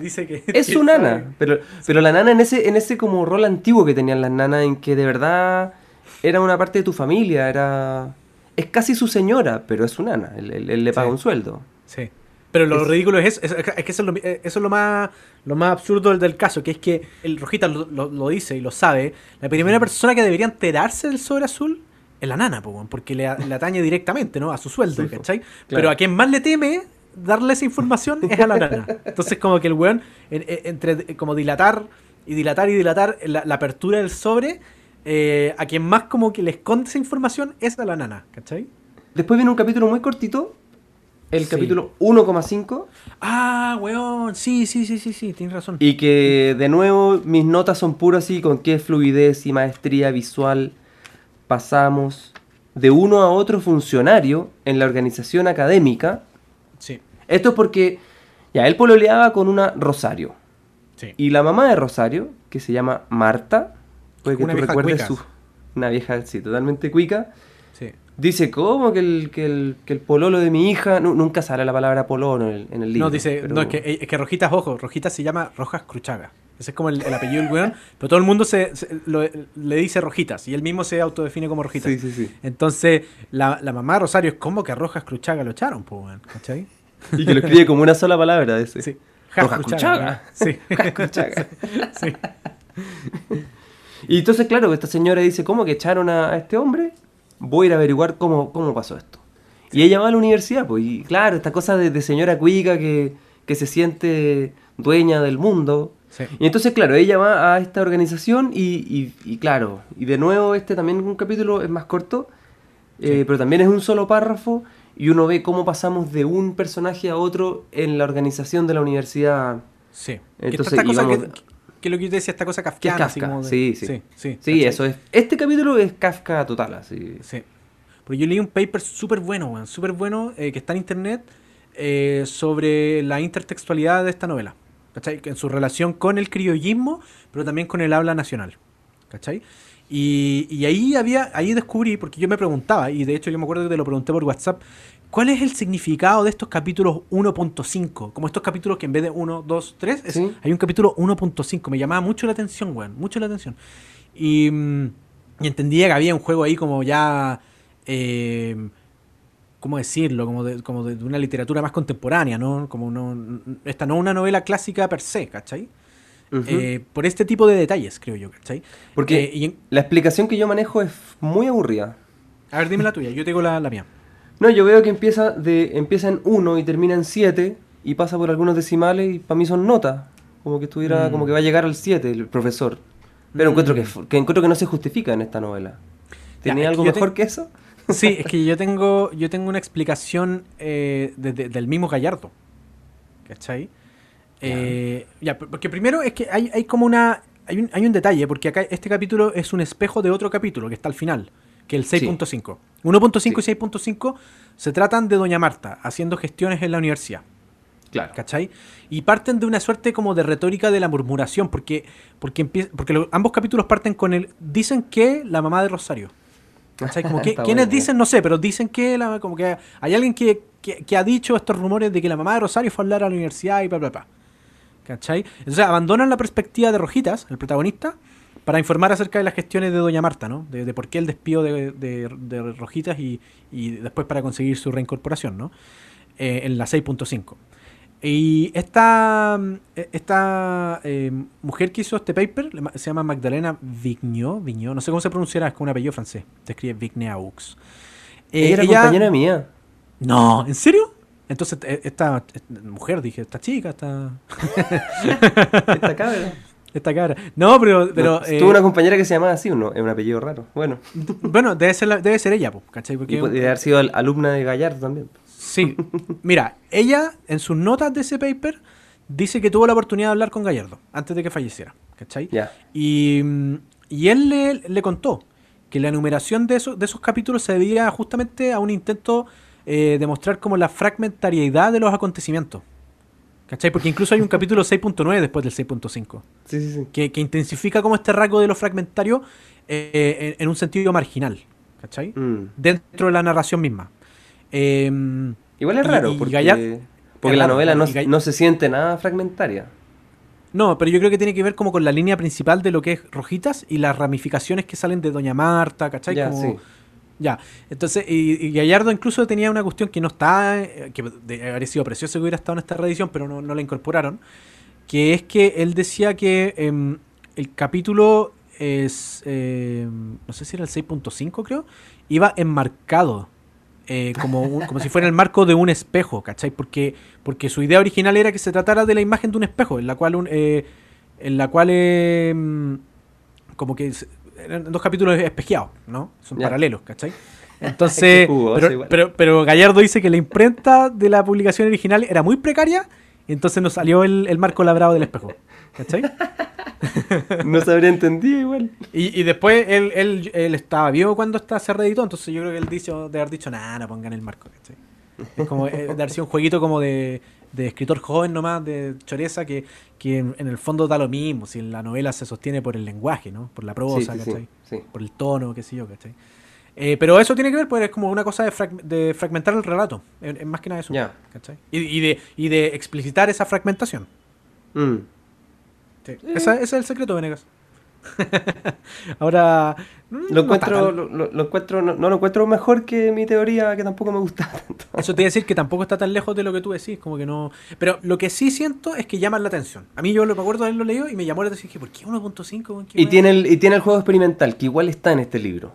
[SPEAKER 2] dice que <laughs> Es su nana. Pero, pero la nana en ese, en ese como rol antiguo que tenían las nanas, en que de verdad era una parte de tu familia. Era. Es casi su señora, pero es su nana. Él, le paga un sueldo.
[SPEAKER 1] Sí. Pero lo ridículo es, es, que eso es, lo, eso es lo más lo más absurdo del, caso, que es que el Rojita lo, dice y lo sabe. La primera persona que debería enterarse del sobre azul es la nana, porque le, atañe directamente, ¿no? A su sueldo, ¿cachai? Pero a quien más le teme darle esa información es a la nana. Entonces, como que el weón, entre como dilatar y dilatar y dilatar la, apertura del sobre, eh, a quien más como que le esconde esa información es a la nana, ¿cachai?
[SPEAKER 2] Después viene un capítulo muy cortito el capítulo 1,5.
[SPEAKER 1] Ah, weón, sí, sí, sí, sí, sí, tienes razón.
[SPEAKER 2] Y que de nuevo mis notas son puras así, con qué fluidez y maestría visual pasamos de uno a otro funcionario en la organización académica. Sí. Esto es porque ya él pololeaba con una Rosario. Sí. Y la mamá de Rosario, que se llama Marta, puede que una tú recuerdes su una vieja sí, totalmente cuica Dice, ¿cómo que el, que el, que el pololo de mi hija? nunca sale la palabra pololo en el, libro.
[SPEAKER 1] No, dice, no, es que, es que Rojitas, ojo, Rojitas se llama Rojas Cruchaga. Ese es como el, apellido del weón, pero todo el mundo se, le dice Rojitas y él mismo se autodefine como Rojitas. Sí, sí, sí. Entonces, la, la mamá de Rosario es como que a Rojas Cruchaga lo echaron, pues, weón, ¿cachai?
[SPEAKER 2] Y que lo escribe como una sola palabra ese.
[SPEAKER 1] Sí. Rojas Cruchaga. Sí. <laughs>
[SPEAKER 2] Cruchaga. sí. <laughs> Y entonces, claro, esta señora dice, ¿cómo que echaron a este hombre? Voy a ir a averiguar cómo, cómo pasó esto. Y ella va a la universidad, pues, y claro, esta cosa de, señora cuica que, que, se siente dueña del mundo. Y entonces, claro, ella va a esta organización y, y, claro, y de nuevo este también un capítulo es más corto, eh, pero también es un solo párrafo y uno ve cómo pasamos de un personaje a otro en la organización de la universidad.
[SPEAKER 1] Sí. Entonces, esta cosa que, que, lo que yo decía, esta cosa kafkiana.
[SPEAKER 2] sí, sí. Sí, sí, eso es. Este capítulo es Kafka total, así.
[SPEAKER 1] Sí. Porque yo leí un paper súper bueno, súper bueno, eh, que está en internet, eh, sobre la intertextualidad de esta novela. ¿Cachai? En su relación con el criollismo, pero también con el habla nacional. ¿Cachai? Y, y, ahí había, ahí descubrí, porque yo me preguntaba, y de hecho yo me acuerdo que te lo pregunté por WhatsApp, ¿cuál es el significado de estos capítulos 1.5? Como estos capítulos que en vez de 1, 2, 3, hay un capítulo 1.5. Me llamaba mucho la atención, weón, mucho la atención. Y, mm, y entendía que había un juego ahí como ya eh, ¿cómo decirlo? Como de, como de una literatura más contemporánea, ¿no? Como no, esta no es una novela clásica per se, ¿cachai? Eh, por este tipo de detalles, creo yo, ¿cachai?
[SPEAKER 2] Porque eh, la explicación que yo manejo es muy aburrida.
[SPEAKER 1] A ver, dime la tuya, yo tengo la, la mía.
[SPEAKER 2] No, yo veo que empieza, de, empieza en 1 y termina en 7 y pasa por algunos decimales y para mí son notas. Como que estuviera, como que va a llegar al 7 el profesor. Pero encuentro, que, mm. que, encuentro que no se justifica en esta novela. ¿Tenía algo mejor que eso?
[SPEAKER 1] Sí, <laughs> es que yo tengo, yo tengo una explicación eh, del mismo Gallardo. ¿Cachai? Eh, ya, porque primero es que hay, hay como una. Hay un, hay un, detalle, porque acá este capítulo es un espejo de otro capítulo que está al final, que el 6.5. 1.5 y 6.5 se tratan de Doña Marta haciendo gestiones en la universidad.
[SPEAKER 2] Claro.
[SPEAKER 1] ¿Cachai? Y parten de una suerte como de retórica de la murmuración, porque, porque, porque ambos capítulos parten con el. Dicen que la mamá de Rosario. Como <laughs> que, ¿Quiénes dicen? No sé, pero dicen que la, como que hay alguien que, ha dicho estos rumores de que la mamá de Rosario fue a hablar a la universidad y bla, bla, bla. ¿Cachai? Entonces abandonan la perspectiva de Rojitas, el protagonista, para informar acerca de las gestiones de Doña Marta, ¿no? De, por qué el despido de, Rojitas y, después para conseguir su reincorporación, ¿no? Eh, en la 6.5. Y esta, esta eh, mujer que hizo este paper se llama Magdalena Vignot, Vignot no sé cómo se pronunciará, es como un apellido francés, se escribe Vigneaux.
[SPEAKER 2] Eh, ella era compañera mía.
[SPEAKER 1] No, ¿en serio? Entonces, eh, esta, mujer, dije, esta chica, esta... <laughs>
[SPEAKER 2] esta cabra.
[SPEAKER 1] Esta cabra. No, pero... pero
[SPEAKER 2] tuvo una compañera que se llamaba así, ¿no? Es un apellido raro. Bueno. <laughs>
[SPEAKER 1] bueno, debe ser, debe ser ella, ¿cachai?
[SPEAKER 2] Porque, y puede haber sido alumna de Gallardo también.
[SPEAKER 1] Sí, mira, ella en sus notas de ese paper dice que tuvo la oportunidad de hablar con Gallardo antes de que falleciera, ¿cachai? Y, y, él le, contó que la enumeración de esos, de esos capítulos se debía justamente a un intento eh, de mostrar como la fragmentariedad de los acontecimientos. ¿Cachai? Porque incluso hay un capítulo 6.9 después del 6.5.
[SPEAKER 2] Sí, sí, sí.
[SPEAKER 1] Que, intensifica como este rasgo de lo fragmentario eh, en, un sentido marginal. ¿Cachai? Mm. Dentro de la narración misma. Eh,
[SPEAKER 2] Igual es raro, porque, porque la novela no, se siente nada fragmentaria.
[SPEAKER 1] No, pero yo creo que tiene que ver como con la línea principal de lo que es Rojitas y las ramificaciones que salen de Doña Marta, ¿cachai? Ya, como, ya. Entonces, y, Gallardo incluso tenía una cuestión que no está, eh, que habría sido precioso que hubiera estado en esta reedición, pero no, la incorporaron, que es que él decía que em, el capítulo es, em, no sé si era el 6.5 creo, iba enmarcado eh, como, como si fuera el marco de un espejo, ¿cachai? Porque, porque su idea original era que se tratara de la imagen de un espejo, en la cual, un, eh, en la cual eh, como que eran dos capítulos espejeados, ¿no? Son paralelos, ¿cachai? <laughs> Entonces, pero, pero, Gallardo dice que la imprenta de la publicación original era muy precaria y entonces nos salió el, el marco labrado del espejo. ¿Cachai? <laughs>
[SPEAKER 2] no se habría entendido igual.
[SPEAKER 1] Y, y después él, él, él, estaba vivo cuando está, se reeditó, entonces yo creo que él dijo, de haber dicho, nada, no pongan el marco, ¿cachai? Es como eh, de haber sido un jueguito como de, de escritor joven nomás, de choreza, que, que en, el fondo da lo mismo, si la novela se sostiene por el lenguaje, ¿no? Por la prosa, ¿cachai? Por el tono, qué sé yo, ¿cachai? Eh, pero eso tiene que ver, pues es como una cosa de, de fragmentar el relato, es, más que nada eso, ¿cachai? Y, y, de, y de explicitar esa fragmentación. Mm. ese es el secreto, Venegas. <laughs> Ahora.
[SPEAKER 2] Mm, lo encuentro, lo, encuentro no, lo encuentro mejor que mi teoría, que tampoco me gusta <laughs> tanto.
[SPEAKER 1] Eso te iba a decir que tampoco está tan lejos de lo que tú decís, como que no. Pero lo que sí siento es que llama la atención. A mí yo lo, me acuerdo de haberlo leído y me llamó la atención. Dije, ¿por qué 1.5?
[SPEAKER 2] Y tiene, el, y tiene el juego experimental, que igual está en este libro.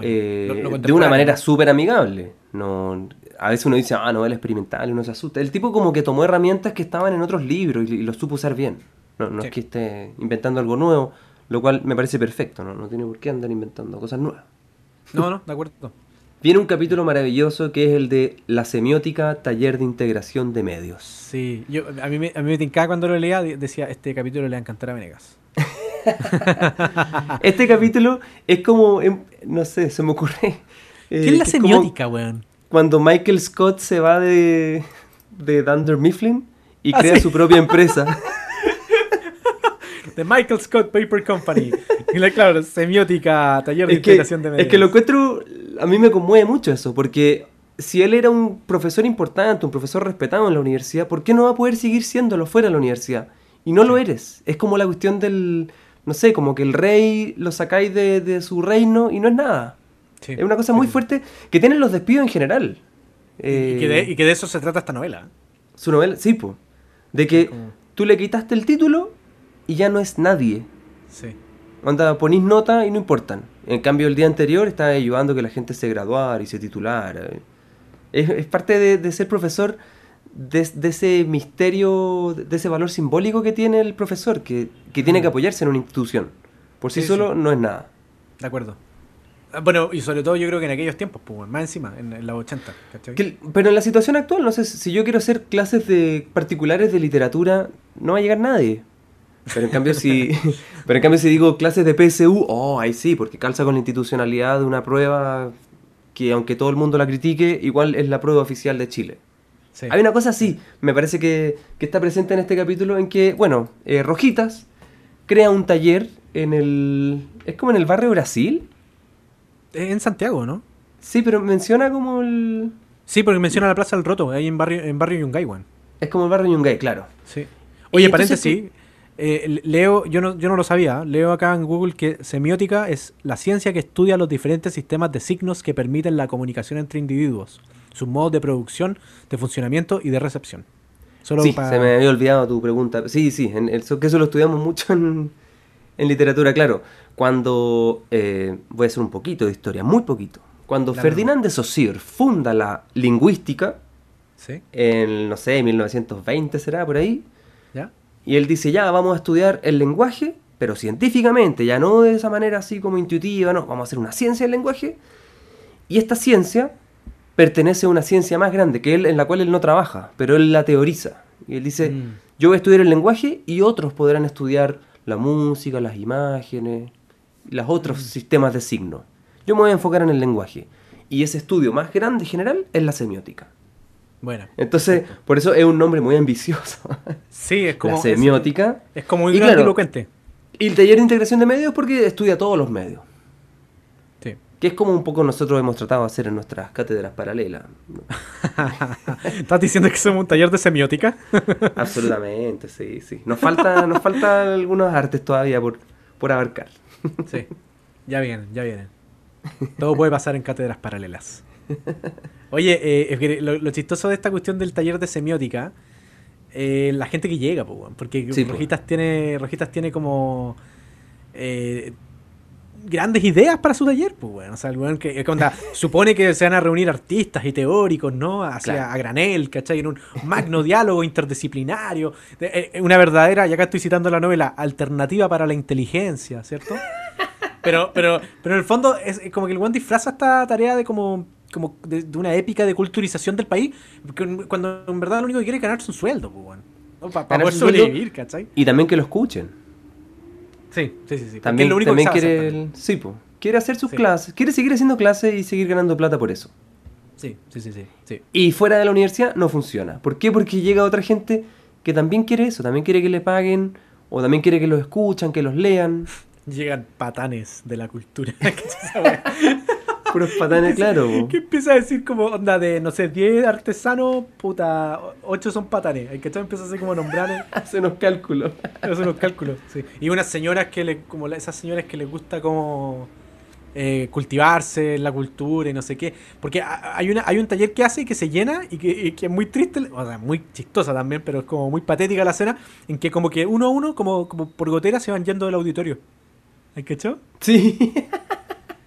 [SPEAKER 2] Eh, de una manera súper amigable. No, a veces uno dice, ah, novela experimental, y uno se asusta. El tipo como que tomó herramientas que estaban en otros libros y, los supo usar bien. No, no es que esté inventando algo nuevo, lo cual me parece perfecto, ¿no? No tiene por qué andar inventando cosas nuevas.
[SPEAKER 1] No, no, de acuerdo. <laughs>
[SPEAKER 2] Viene un capítulo maravilloso que es el de la semiótica, taller de integración de medios.
[SPEAKER 1] Sí, yo, a, mí me, a mí me tincaba cuando lo leía, decía, este capítulo le va a encantar a Venegas. <laughs>
[SPEAKER 2] este capítulo es como, em, no sé, se me ocurre.
[SPEAKER 1] ¿Qué es la semiótica, weón?
[SPEAKER 2] Cuando Michael Scott se va de, de Dunder Mifflin y ah, crea su propia empresa. <laughs>
[SPEAKER 1] The Michael Scott Paper Company. Y claro, semiótica, taller de integración de medios.
[SPEAKER 2] Es que lo encuentro, a mí me conmueve mucho eso, porque si él era un profesor importante, un profesor respetado en la universidad, ¿por qué no va a poder seguir siéndolo fuera de la universidad? Y no lo eres. Es como la cuestión del, no sé, como que el rey lo sacáis de, su reino y no es nada. es una cosa muy fuerte que tienen los despidos en general.
[SPEAKER 1] y, que de, y, que de, eso se trata esta novela.
[SPEAKER 2] Su novela, sí, pues. De que tú le quitaste el título y ya no es nadie.
[SPEAKER 1] Sí.
[SPEAKER 2] Onda, ponís nota y no importan. En cambio, el día anterior estaba ayudando a que la gente se graduara y se titulara. Es, parte de, ser profesor, de, ese misterio, de ese valor simbólico que tiene el profesor, que, tiene que mm. apoyarse en una institución. Por sí, solo no es nada.
[SPEAKER 1] De acuerdo. Ah, bueno, y sobre todo yo creo que en aquellos tiempos, pues, más encima, en, en los 80.
[SPEAKER 2] pero en la situación actual, no sé, si yo quiero hacer clases de particulares de literatura, no va a llegar nadie. Pero en cambio si, <laughs> pero en cambio si digo clases de PSU, oh, ahí sí, porque calza con la institucionalidad de una prueba que aunque todo el mundo la critique, igual es la prueba oficial de Chile. Hay una cosa así, me parece que, está presente en este capítulo en que, bueno, eh, Rojitas crea un taller en el... ¿Es como en el barrio Brasil?
[SPEAKER 1] En Santiago, ¿no?
[SPEAKER 2] Sí, pero menciona como el...
[SPEAKER 1] Sí, porque menciona la Plaza del Roto, ahí en barrio, en barrio Yungay,
[SPEAKER 2] Es como el barrio Yungay, claro.
[SPEAKER 1] Sí. Oye, paréntesis, eh, leo, yo no, yo no lo sabía, leo acá en Google que semiótica es la ciencia que estudia los diferentes sistemas de signos que permiten la comunicación entre individuos, sus modos de producción, de funcionamiento y de recepción.
[SPEAKER 2] Solo sí, se me había olvidado tu pregunta. Sí, sí, en que eso lo estudiamos mucho en, literatura, claro. Cuando, eh, voy a hacer un poquito de historia, muy poquito. Cuando Ferdinand de Saussure funda la lingüística, ¿Sí? en, no sé, 1920 será, por ahí, y él dice, ya, vamos a estudiar el lenguaje, pero científicamente, ya no de esa manera así como intuitiva, no, vamos a hacer una ciencia del lenguaje. Y esta ciencia pertenece a una ciencia más grande, que él, en la cual él no trabaja, pero él la teoriza. Y él dice, mm. yo voy a estudiar el lenguaje y otros podrán estudiar la música, las imágenes, los otros mm. sistemas de signos. Yo me voy a enfocar en el lenguaje. Y ese estudio más grande general es la semiótica.
[SPEAKER 1] Bueno.
[SPEAKER 2] Entonces, por eso es un nombre muy ambicioso. <laughs>
[SPEAKER 1] Sí, es como.
[SPEAKER 2] La semiótica.
[SPEAKER 1] Es, como muy y grandilocuente.
[SPEAKER 2] y el taller de integración de medios porque estudia todos los medios.
[SPEAKER 1] Sí.
[SPEAKER 2] Que es como un poco nosotros hemos tratado de hacer en nuestras cátedras paralelas. <laughs>
[SPEAKER 1] ¿Estás diciendo que somos un taller de semiótica? <laughs>
[SPEAKER 2] Absolutamente, sí, sí. Nos falta, nos faltan algunos artes todavía por, por abarcar.
[SPEAKER 1] sí. Ya vienen, ya vienen. Todo puede pasar en cátedras paralelas. Oye, eh, lo, chistoso de esta cuestión del taller de semiótica, eh, la gente que llega, porque Rojitas, tiene, Rojitas tiene como eh, grandes ideas para su taller, pues bueno, o sea, el que <laughs> supone que se van a reunir artistas y teóricos, ¿no? Hacia, A granel, ¿cachai? En un magno diálogo interdisciplinario, una verdadera, ya acá estoy citando la novela, alternativa para la inteligencia, ¿cierto? Pero, pero, pero en el fondo es como que el buen disfraza esta tarea de como como de, una épica de culturización del país, cuando en verdad lo único que quiere es ganarse un sueldo, pues, bueno, para poder sobrevivir, ¿cachai?
[SPEAKER 2] Y también que lo escuchen.
[SPEAKER 1] Sí, sí, sí. sí.
[SPEAKER 2] También, lo único que quiere, sí, pues, quiere hacer sus clases, quiere seguir haciendo clases y seguir ganando plata por eso.
[SPEAKER 1] Sí, sí, sí, sí, sí.
[SPEAKER 2] Y fuera de la universidad no funciona. ¿Por qué? Porque llega otra gente que también quiere eso, también quiere que le paguen, o también quiere que los escuchan, que los lean. <laughs>
[SPEAKER 1] Llegan patanes de la cultura. <laughs>
[SPEAKER 2] puros patanes, claro.
[SPEAKER 1] Que empieza a decir como, onda, de, no sé, 10 artesanos, puta, 8 son patanes. El que todo empieza así como nombrar. <laughs>
[SPEAKER 2] Hace unos cálculos.
[SPEAKER 1] Hace unos cálculos, sí. Y unas señoras que le, como esas señoras que les gusta como eh, cultivarse la cultura y no sé qué. Porque hay, una, hay un taller que hace y que se llena y que, es muy triste, o sea, muy chistosa también, pero es como muy patética la escena, en que como que uno a uno, como, como por gotera, se van yendo del auditorio. ¿Hay cachado?
[SPEAKER 2] Sí. <laughs>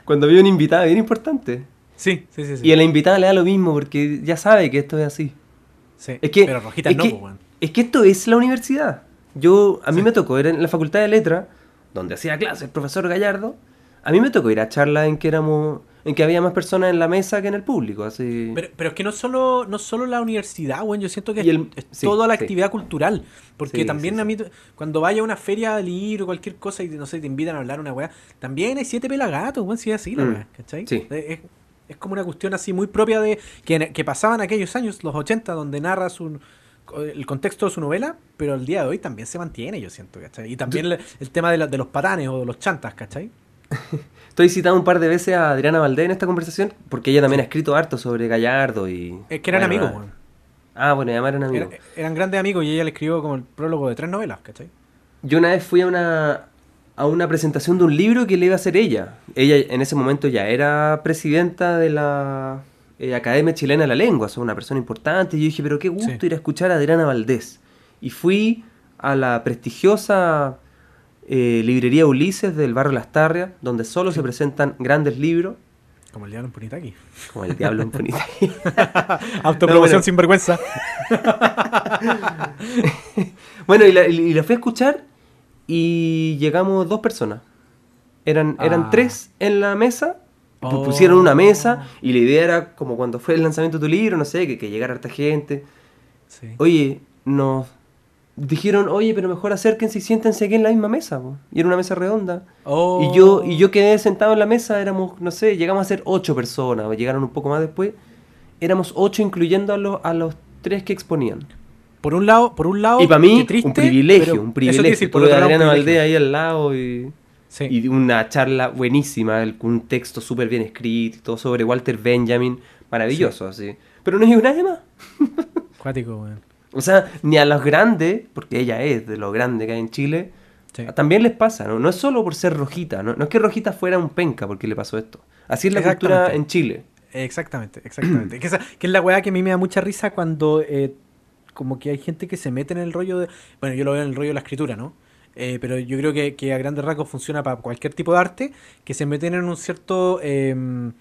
[SPEAKER 2] Cuando había un invitado bien importante.
[SPEAKER 1] Sí, sí, sí,
[SPEAKER 2] Y a la invitada le da lo mismo porque ya sabe que esto es así.
[SPEAKER 1] Sí,
[SPEAKER 2] es que,
[SPEAKER 1] pero Rojita no,
[SPEAKER 2] que, Es que esto es la universidad. Yo, a mí me tocó, era en la facultad de letras, donde hacía clases el profesor Gallardo, a mí me tocó ir a charlas en que éramos en que había más personas en la mesa que en el público. Así.
[SPEAKER 1] Pero, pero es que no solo, no solo la universidad, bueno, yo siento que es, toda la actividad cultural. Porque también a mí, cuando vaya a una feria de libro o cualquier cosa y no sé, te invitan a hablar una weá, también hay siete pelagatos, bueno, si es así la mm, weá, ¿cachai? Es, es, como una cuestión así muy propia de que, que pasaban aquellos años, los 80, donde narras un el contexto de su novela, pero el día de hoy también se mantiene, yo siento, ¿cachai? Y también el, tema de, de, los patanes o de los chantas, ¿cachai? <laughs>
[SPEAKER 2] Estoy citando un par de veces a Adriana Valdés en esta conversación porque ella también ha escrito harto sobre Gallardo y...
[SPEAKER 1] Es que eran amigos,
[SPEAKER 2] Ah, bueno, además eran amigos.
[SPEAKER 1] eran grandes amigos y ella le escribió como el prólogo de tres novelas, ¿cachai?
[SPEAKER 2] Yo una vez fui a una, a una presentación de un libro que le iba a hacer ella. Ella en ese momento ya era presidenta de la eh, Academia Chilena de la Lengua, o una persona importante. Y yo dije, pero qué gusto ir a escuchar a Adriana Valdés. Y fui a la prestigiosa eh, librería Ulises del barrio Las Tarrias, donde solo se presentan grandes libros.
[SPEAKER 1] Como el diablo en Punitaqui.
[SPEAKER 2] Como el diablo en Punitaqui. <laughs>
[SPEAKER 1] Autopromoción sin vergüenza. <laughs>
[SPEAKER 2] bueno, y la, fui a escuchar y llegamos dos personas. Eran, eran ah. tres en la mesa. Pusieron una mesa oh. y la idea era como cuando fue el lanzamiento de tu libro, no sé, que, que llegara harta gente. Oye, nos dijeron, oye, pero mejor acérquense y siéntense aquí en la misma mesa. Y era una mesa redonda. Y, yo, y yo quedé sentado en la mesa, éramos, no sé, llegamos a ser ocho personas, llegaron un poco más después. Éramos ocho incluyendo a los, a los tres que exponían.
[SPEAKER 1] Por un lado, por un lado,
[SPEAKER 2] y para mí, un privilegio, un privilegio. por Adriana Valdés ahí al lado y, y una charla buenísima, un texto súper bien escrito, todo sobre Walter Benjamin, maravilloso así. Pero no hay nadie más. <laughs>
[SPEAKER 1] Cuático, weón.
[SPEAKER 2] O sea, ni a los grandes, porque ella es de lo grande que hay en Chile, también les pasa, ¿no? No es solo por ser rojita, ¿no? no es que rojita fuera un penca porque le pasó esto. Así es la cultura en Chile.
[SPEAKER 1] Exactamente, exactamente. que, es la weá que a mí me da mucha risa cuando eh, como que hay gente que se mete en el rollo de... Bueno, yo lo veo en el rollo de la escritura, ¿no? Eh, pero yo creo que, a grandes rasgos funciona para cualquier tipo de arte, que se meten en un cierto... Em,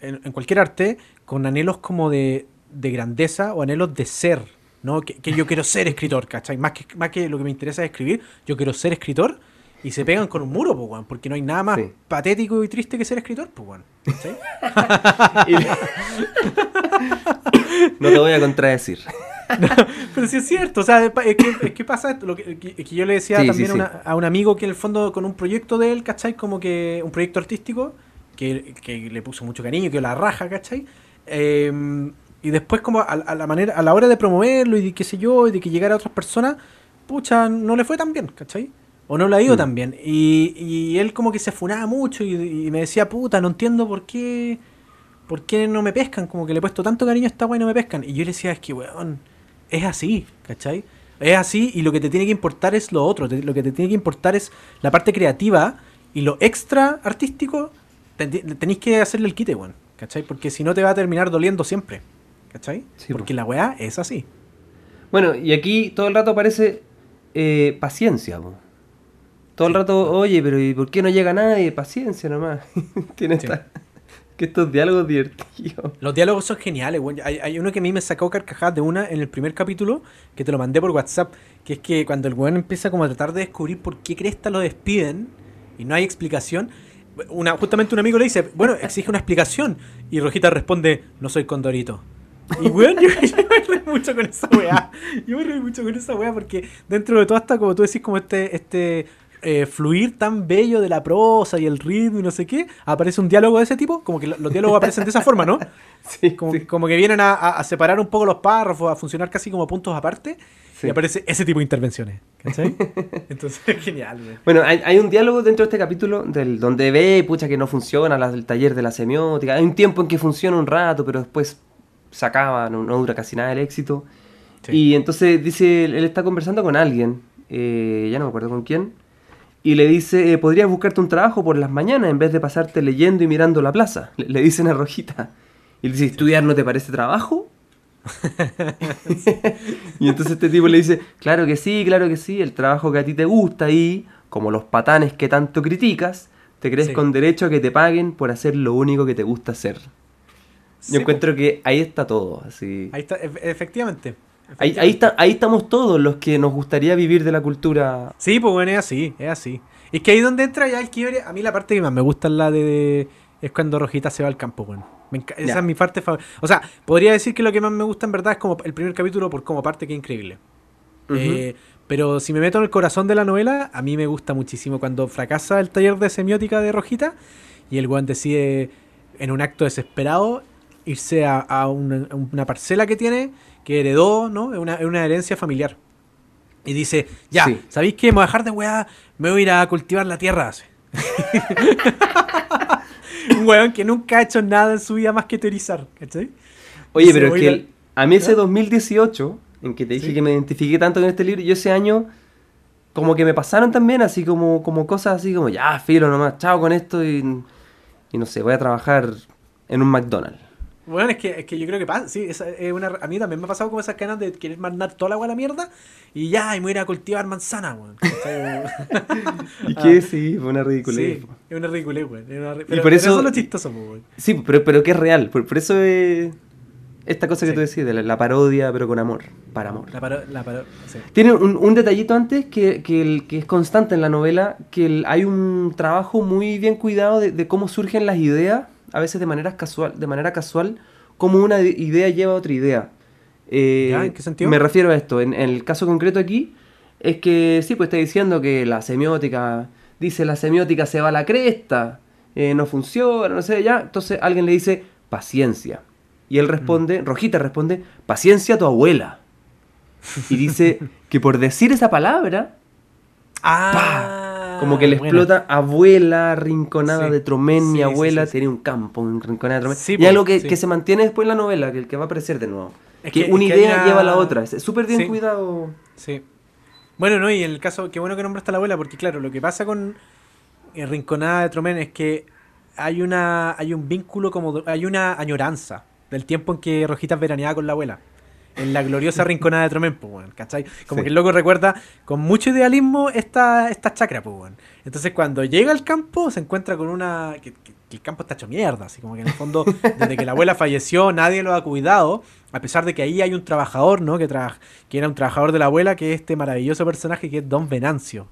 [SPEAKER 1] en, cualquier arte con anhelos como de, de grandeza o anhelos de ser, ¿no? Que, yo quiero ser escritor, ¿cachai? Más que, más que lo que me interesa es escribir, yo quiero ser escritor y se pegan con un muro, pues, porque no hay nada más patético y triste que ser escritor, pues, <laughs>
[SPEAKER 2] no te voy a contradecir. <laughs>
[SPEAKER 1] pero sí es cierto, o sea, es que, pasa esto, lo que, yo le decía también a, un amigo que en el fondo con un proyecto de él, ¿cachai? Como que un proyecto artístico que, que le puso mucho cariño, que la raja, ¿cachai? Eh, y después como a, la manera, a la hora de promoverlo y de qué sé yo, y de que llegara a otras personas, pucha, no le fue tan bien, ¿cachai? O no le ha ido mm. tan bien. Y, y, él como que se afunaba mucho y, me decía, puta, no entiendo por qué, por qué no me pescan, como que le he puesto tanto cariño a esta weá y no me pescan. Y yo le decía, es que, weón, es así, ¿cachai? Es así y lo que te tiene que importar es lo otro, lo que te tiene que importar es la parte creativa y lo extra artístico, tenéis que hacerle el quite, weón, ¿cachai? Porque si no te va a terminar doliendo siempre. ¿Cachai? Porque la weá es así.
[SPEAKER 2] Bueno, y aquí todo el rato aparece eh, paciencia. Todo el rato, oye, pero ¿y por qué no llega nadie? Paciencia nomás. <laughs> Tiene que estos diálogos divertidos.
[SPEAKER 1] Los diálogos son geniales, Hay, uno que a mí me sacó carcajadas de una en el primer capítulo, que te lo mandé por WhatsApp, que es que cuando el weón empieza como a tratar de descubrir por qué Cresta lo despiden y no hay explicación, una, justamente un amigo le dice, bueno, exige una explicación. Y Rojita responde, no soy Condorito. Y weón, <laughs> yo, me reí mucho con esa weá. Yo me reí mucho con esa weá porque dentro de todo hasta como tú decís, como este, este eh, fluir tan bello de la prosa y el ritmo y no sé qué, aparece un diálogo de ese tipo, como que los diálogos aparecen de esa forma, ¿no? <laughs> Sí, como, como que vienen a, separar un poco los párrafos, a funcionar casi como puntos aparte. Y aparece ese tipo de intervenciones. ¿Cachai? <laughs> Entonces es genial.
[SPEAKER 2] Bueno, hay, hay, un diálogo dentro de este capítulo del, donde ve, pucha, que no funciona la, el taller de la semiótica. Hay un tiempo en que funciona un rato, pero después se acaba, no, dura casi nada el éxito. Y entonces dice, él está conversando con alguien, eh, ya no me acuerdo con quién, y le dice, eh, podrías buscarte un trabajo por las mañanas en vez de pasarte leyendo y mirando la plaza. Le, dicen a Rojita. Y le dice, ¿estudiar no te parece trabajo? <laughs> y entonces este tipo le dice, claro que sí, claro que sí, el trabajo que a ti te gusta y, como los patanes que tanto criticas, te crees con derecho a que te paguen por hacer lo único que te gusta hacer. Yo encuentro que ahí está todo, así.
[SPEAKER 1] Ahí está, efectivamente.
[SPEAKER 2] Ahí, ahí, está, ahí estamos todos los que nos gustaría vivir de la cultura.
[SPEAKER 1] Sí, pues bueno, es así, es así. Es que ahí donde entra ya el quiebre, a mí la parte que más me gusta es la de... es cuando Rojita se va al campo, bueno. esa es mi parte favorita. O sea, podría decir que lo que más me gusta en verdad es como el primer capítulo por como parte que es increíble. eh, pero si me meto en el corazón de la novela, a mí me gusta muchísimo cuando fracasa el taller de semiótica de Rojita y el weón decide, en un acto desesperado, irse a, una, parcela que tiene, que heredó, ¿no? Es una, una, herencia familiar. Y dice, ya, ¿sabéis qué? Me voy a dejar de weá, me voy a ir a cultivar la tierra. <laughs> un weón que nunca ha hecho nada en su vida más que teorizar, ¿cachai?
[SPEAKER 2] Oye, pero es que a mí ese 2018 en que te dije que me identifiqué tanto con este libro. Yo ese año, como que me pasaron también así como, como cosas así como, ya, filo nomás, chao con esto y, y no sé, voy a trabajar en un McDonald's.
[SPEAKER 1] Bueno, es que, es que yo creo que pasa, sí, es una, a mí también me ha pasado como esas ganas de querer mandar toda la agua a la mierda y ya, y me voy a ir a cultivar manzana, weón. <laughs>
[SPEAKER 2] y que sí, fue una ridiculez.
[SPEAKER 1] Sí, es una ridiculez, weón.
[SPEAKER 2] y por eso,
[SPEAKER 1] es lo chistoso, weón.
[SPEAKER 2] Sí, pero, pero que es real, por, por eso es esta cosa que tú decís, de la, parodia, pero con amor, para amor. Tiene un, detallito antes que, que, es constante en la novela, que hay un trabajo muy bien cuidado de, cómo surgen las ideas, a veces de manera casual, de manera casual, cómo una idea lleva a otra idea.
[SPEAKER 1] Eh, ¿En qué sentido?
[SPEAKER 2] Me refiero a esto. En, el caso concreto aquí, es que sí, pues está diciendo que la semiótica, dice la semiótica se va a la cresta, eh, no funciona, no sé, ya. Entonces alguien le dice paciencia y él responde, mm. Rojita responde, paciencia a tu abuela. Y dice <laughs> que por decir esa palabra,
[SPEAKER 1] ah,
[SPEAKER 2] como que le explota abuela, rinconada de Tromén, mi abuela, tiene un campo en rinconada de Tromén. y algo que, que, se mantiene después en la novela, que, el que va a aparecer de nuevo. que, una idea lleva a la otra. Es súper bien cuidado.
[SPEAKER 1] Sí. Bueno, no, y en el caso, qué bueno que nombraste a la abuela, porque claro, lo que pasa con eh, Rinconada de Tromén es que hay una hay un vínculo como hay una añoranza del tiempo en que Rojitas veraneaba con la abuela. En la gloriosa rinconada de Tromén, pues, ¿cachai? Como que el loco recuerda con mucho idealismo esta, esta chacra, pues, Entonces, cuando llega al campo, se encuentra con una. Que, el campo está hecho mierda, así como que en el fondo, desde que la abuela falleció, nadie lo ha cuidado, a pesar de que ahí hay un trabajador, ¿no? Que, que era un trabajador de la abuela, que es este maravilloso personaje que es Don Venancio.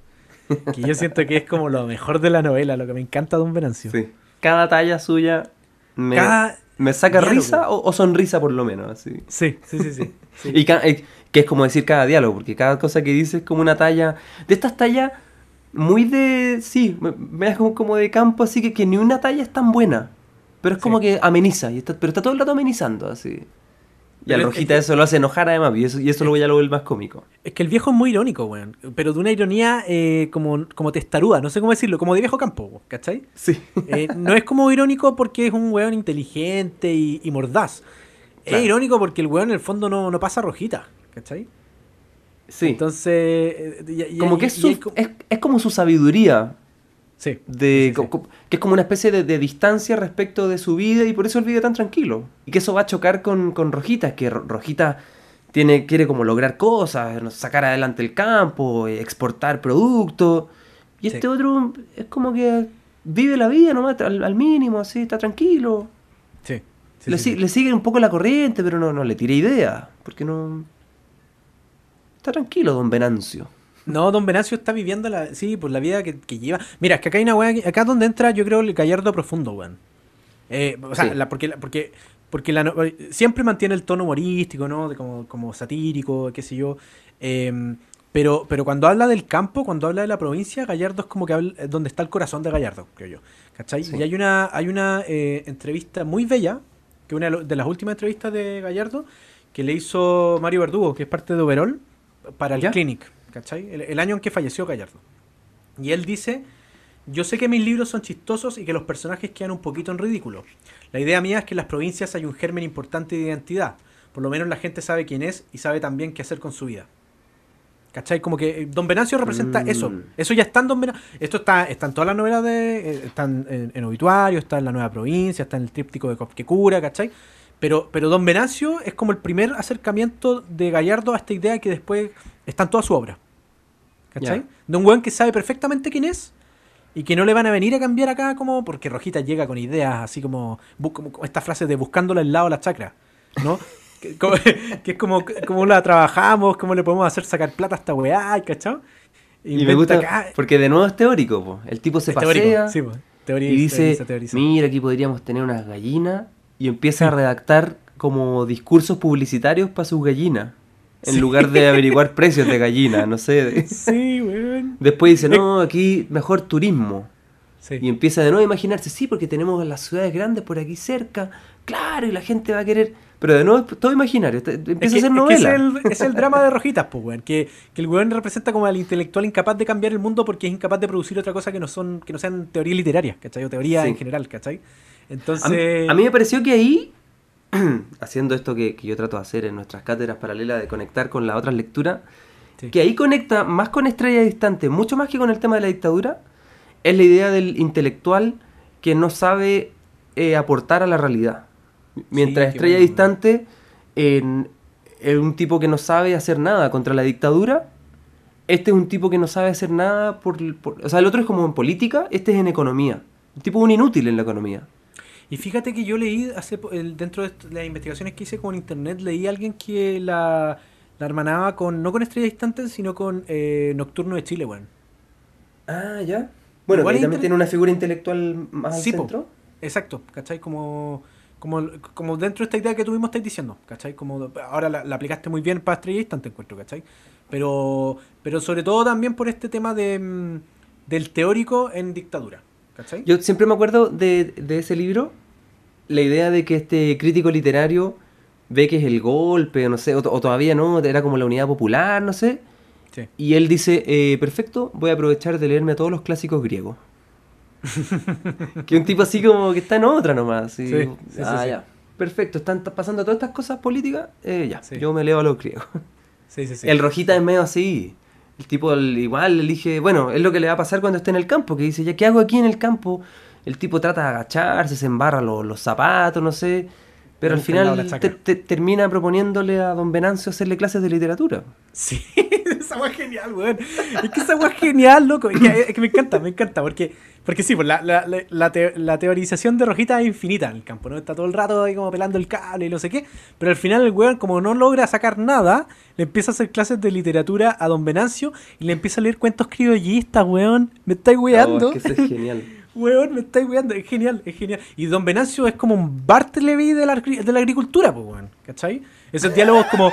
[SPEAKER 1] Que yo siento que es como lo mejor de la novela, lo que me encanta Don Venancio.
[SPEAKER 2] Sí. Cada talla suya me, ¿Me saca risa o, sonrisa por lo menos? Así.
[SPEAKER 1] Sí, sí, sí, sí. <laughs>
[SPEAKER 2] y eh, que es como decir cada diálogo, porque cada cosa que dices es como una talla. De estas tallas muy de. Sí, me, da como, de campo, así que, que ni una talla es tan buena. Pero es como que ameniza, y está, pero está todo el rato amenizando, así. Y al Rojita eso lo hace enojar además, y eso, y eso ya lo vuelve más cómico.
[SPEAKER 1] Es que el viejo es muy irónico, weón. Pero de una ironía eh, como, como testaruda, no sé cómo decirlo, como de viejo campo, ¿cachai?
[SPEAKER 2] Sí.
[SPEAKER 1] Eh, no es como irónico porque es un weón inteligente y, mordaz. Es irónico porque el weón en el fondo no, no pasa rojita, ¿cachai?
[SPEAKER 2] Sí.
[SPEAKER 1] Entonces.
[SPEAKER 2] Eh, como que es, es, como su sabiduría.
[SPEAKER 1] Sí.
[SPEAKER 2] De, que es como una especie de, distancia respecto de su vida y por eso él vive tan tranquilo. Y que eso va a chocar con, con Rojita, que Rojita tiene, quiere como lograr cosas, sacar adelante el campo, exportar productos. Y este otro es como que vive la vida nomás al, mínimo, así, está tranquilo.
[SPEAKER 1] Sí.
[SPEAKER 2] le, sigue un poco la corriente, pero no, no le tire idea, porque no... Está tranquilo, don Venancio.
[SPEAKER 1] No, Don Venancio está viviendo la, sí, pues la vida que, lleva. Mira, es que acá hay una weá, acá donde entra yo creo el gallardo profundo, weón. Eh, o sea, la, porque, porque, porque la, siempre mantiene el tono humorístico, ¿no? De como, como satírico, qué sé yo. Em, pero, pero cuando habla del campo, cuando habla de la provincia, Gallardo es como que habla, donde está el corazón de Gallardo, creo yo. ¿Cachai? Y hay una, hay una eh, entrevista muy bella, que una de las últimas entrevistas de Gallardo, que le hizo Mario Verdugo, que es parte de Overall, para el Clinic. ¿Cachai? El, año en que falleció Gallardo. Y él dice, yo sé que mis libros son chistosos y que los personajes quedan un poquito en ridículo. La idea mía es que en las provincias hay un germen importante de identidad. Por lo menos la gente sabe quién es y sabe también qué hacer con su vida. ¿Cachai? Como que eh, Don Venancio representa mm. eso. Eso ya está en Don Venancio. Esto está, está en todas las novelas de. Eh, están en, Obituario, está en La Nueva Provincia, está en el tríptico de que cura, ¿cachai? Pero, pero Don Venancio es como el primer acercamiento de Gallardo a esta idea que después está en toda su obra. ¿Cachai? De un weón que sabe perfectamente quién es y que no le van a venir a cambiar acá como porque Rojita llega con ideas así como, como esta frase de buscándole el lado a la chacra, ¿no? <laughs> <laughs> que, es como, como la trabajamos, cómo le podemos hacer sacar plata a esta weá, ¿cachao?
[SPEAKER 2] Y me gusta porque de nuevo es teórico, po. el tipo se pasea y dice, mira, aquí podríamos tener unas gallinas y empieza a redactar como discursos publicitarios para sus gallinas. En lugar de averiguar <laughs> precios de gallinas, no sé.
[SPEAKER 1] Sí, weón.
[SPEAKER 2] Después dice, no, aquí mejor turismo. Y empieza de nuevo a imaginarse, sí, porque tenemos las ciudades grandes por aquí cerca, claro, y la gente va a querer pero de nuevo, todo imaginario. Empieza a ser novela.
[SPEAKER 1] Es, el, drama de <laughs> Rojitas, pues, weón. Que, el weón representa como al intelectual incapaz de cambiar el mundo porque es incapaz de producir otra cosa que no son que no sean teorías literarias, ¿cachai? O teoría en general, ¿cachai? Entonces.
[SPEAKER 2] A mí, me pareció que ahí, <clears throat> haciendo esto que, yo trato de hacer en nuestras cátedras paralelas, de conectar con la otra lectura, que ahí conecta más con Estrella Distante, mucho más que con el tema de la dictadura, es la idea del intelectual que no sabe eh, aportar a la realidad. Mientras Estrella Distante es un tipo que no sabe hacer nada contra la dictadura. Este es un tipo que no sabe hacer nada por, O sea, el otro es como en política, este es en economía. Un tipo un inútil en la economía.
[SPEAKER 1] Y fíjate que yo leí, hace dentro de las investigaciones que hice con internet, leí a alguien que la, la hermanaba con, no con Estrella Distante, sino con eh, Nocturno de Chile, bueno.
[SPEAKER 2] Ah, ya. Bueno, que también tiene una figura intelectual más al centro.
[SPEAKER 1] exacto, ¿cachai? Como como, como dentro de esta idea que tuvimos estáis diciendo, ¿cachai? Como ahora la, aplicaste muy bien para Estrella Distante, encuentro, ¿cachai? Pero, pero sobre todo también por este tema de, mm, del teórico en dictadura, ¿cachai?
[SPEAKER 2] Yo siempre me acuerdo de, ese libro, la idea de que este crítico literario ve que es el golpe, no sé, o, todavía no, era como la unidad popular, no sé. Y él dice, eh, perfecto, voy a aprovechar de leerme a todos los clásicos griegos. <laughs> que un tipo así como que está en otra nomás. Sí, ah, ya. Perfecto, están pasando todas estas cosas políticas. Eh, ya, yo me leo a los griegos. El rojita es medio así. El tipo igual elige, bueno, es lo que le va a pasar cuando esté en el campo, que dice, ya, ¿qué hago aquí en el campo? El tipo trata de agacharse, se embarra los, zapatos, no sé. Pero al final termina proponiéndole a don Venancio hacerle clases de literatura.
[SPEAKER 1] Sí, <laughs> esa es genial, weón. Es que esa es genial, loco. Es que, es que, me encanta, me encanta, porque porque sí, pues la, la, la, teorización de Rojita es infinita en el campo, ¿no? Está todo el rato ahí como pelando el cable y no sé qué. Pero al final el weón, como no logra sacar nada, le empieza a hacer clases de literatura a don Venancio y le empieza a leer cuentos criollistas, weón. Me estáis weando.
[SPEAKER 2] Oh, es que es genial. <laughs>
[SPEAKER 1] weón, me estáis weando. Es genial, es genial. Y don Venancio es como un Bartleby de la, de la agricultura, pues, weón. ¿Cachai? Esos diálogos como...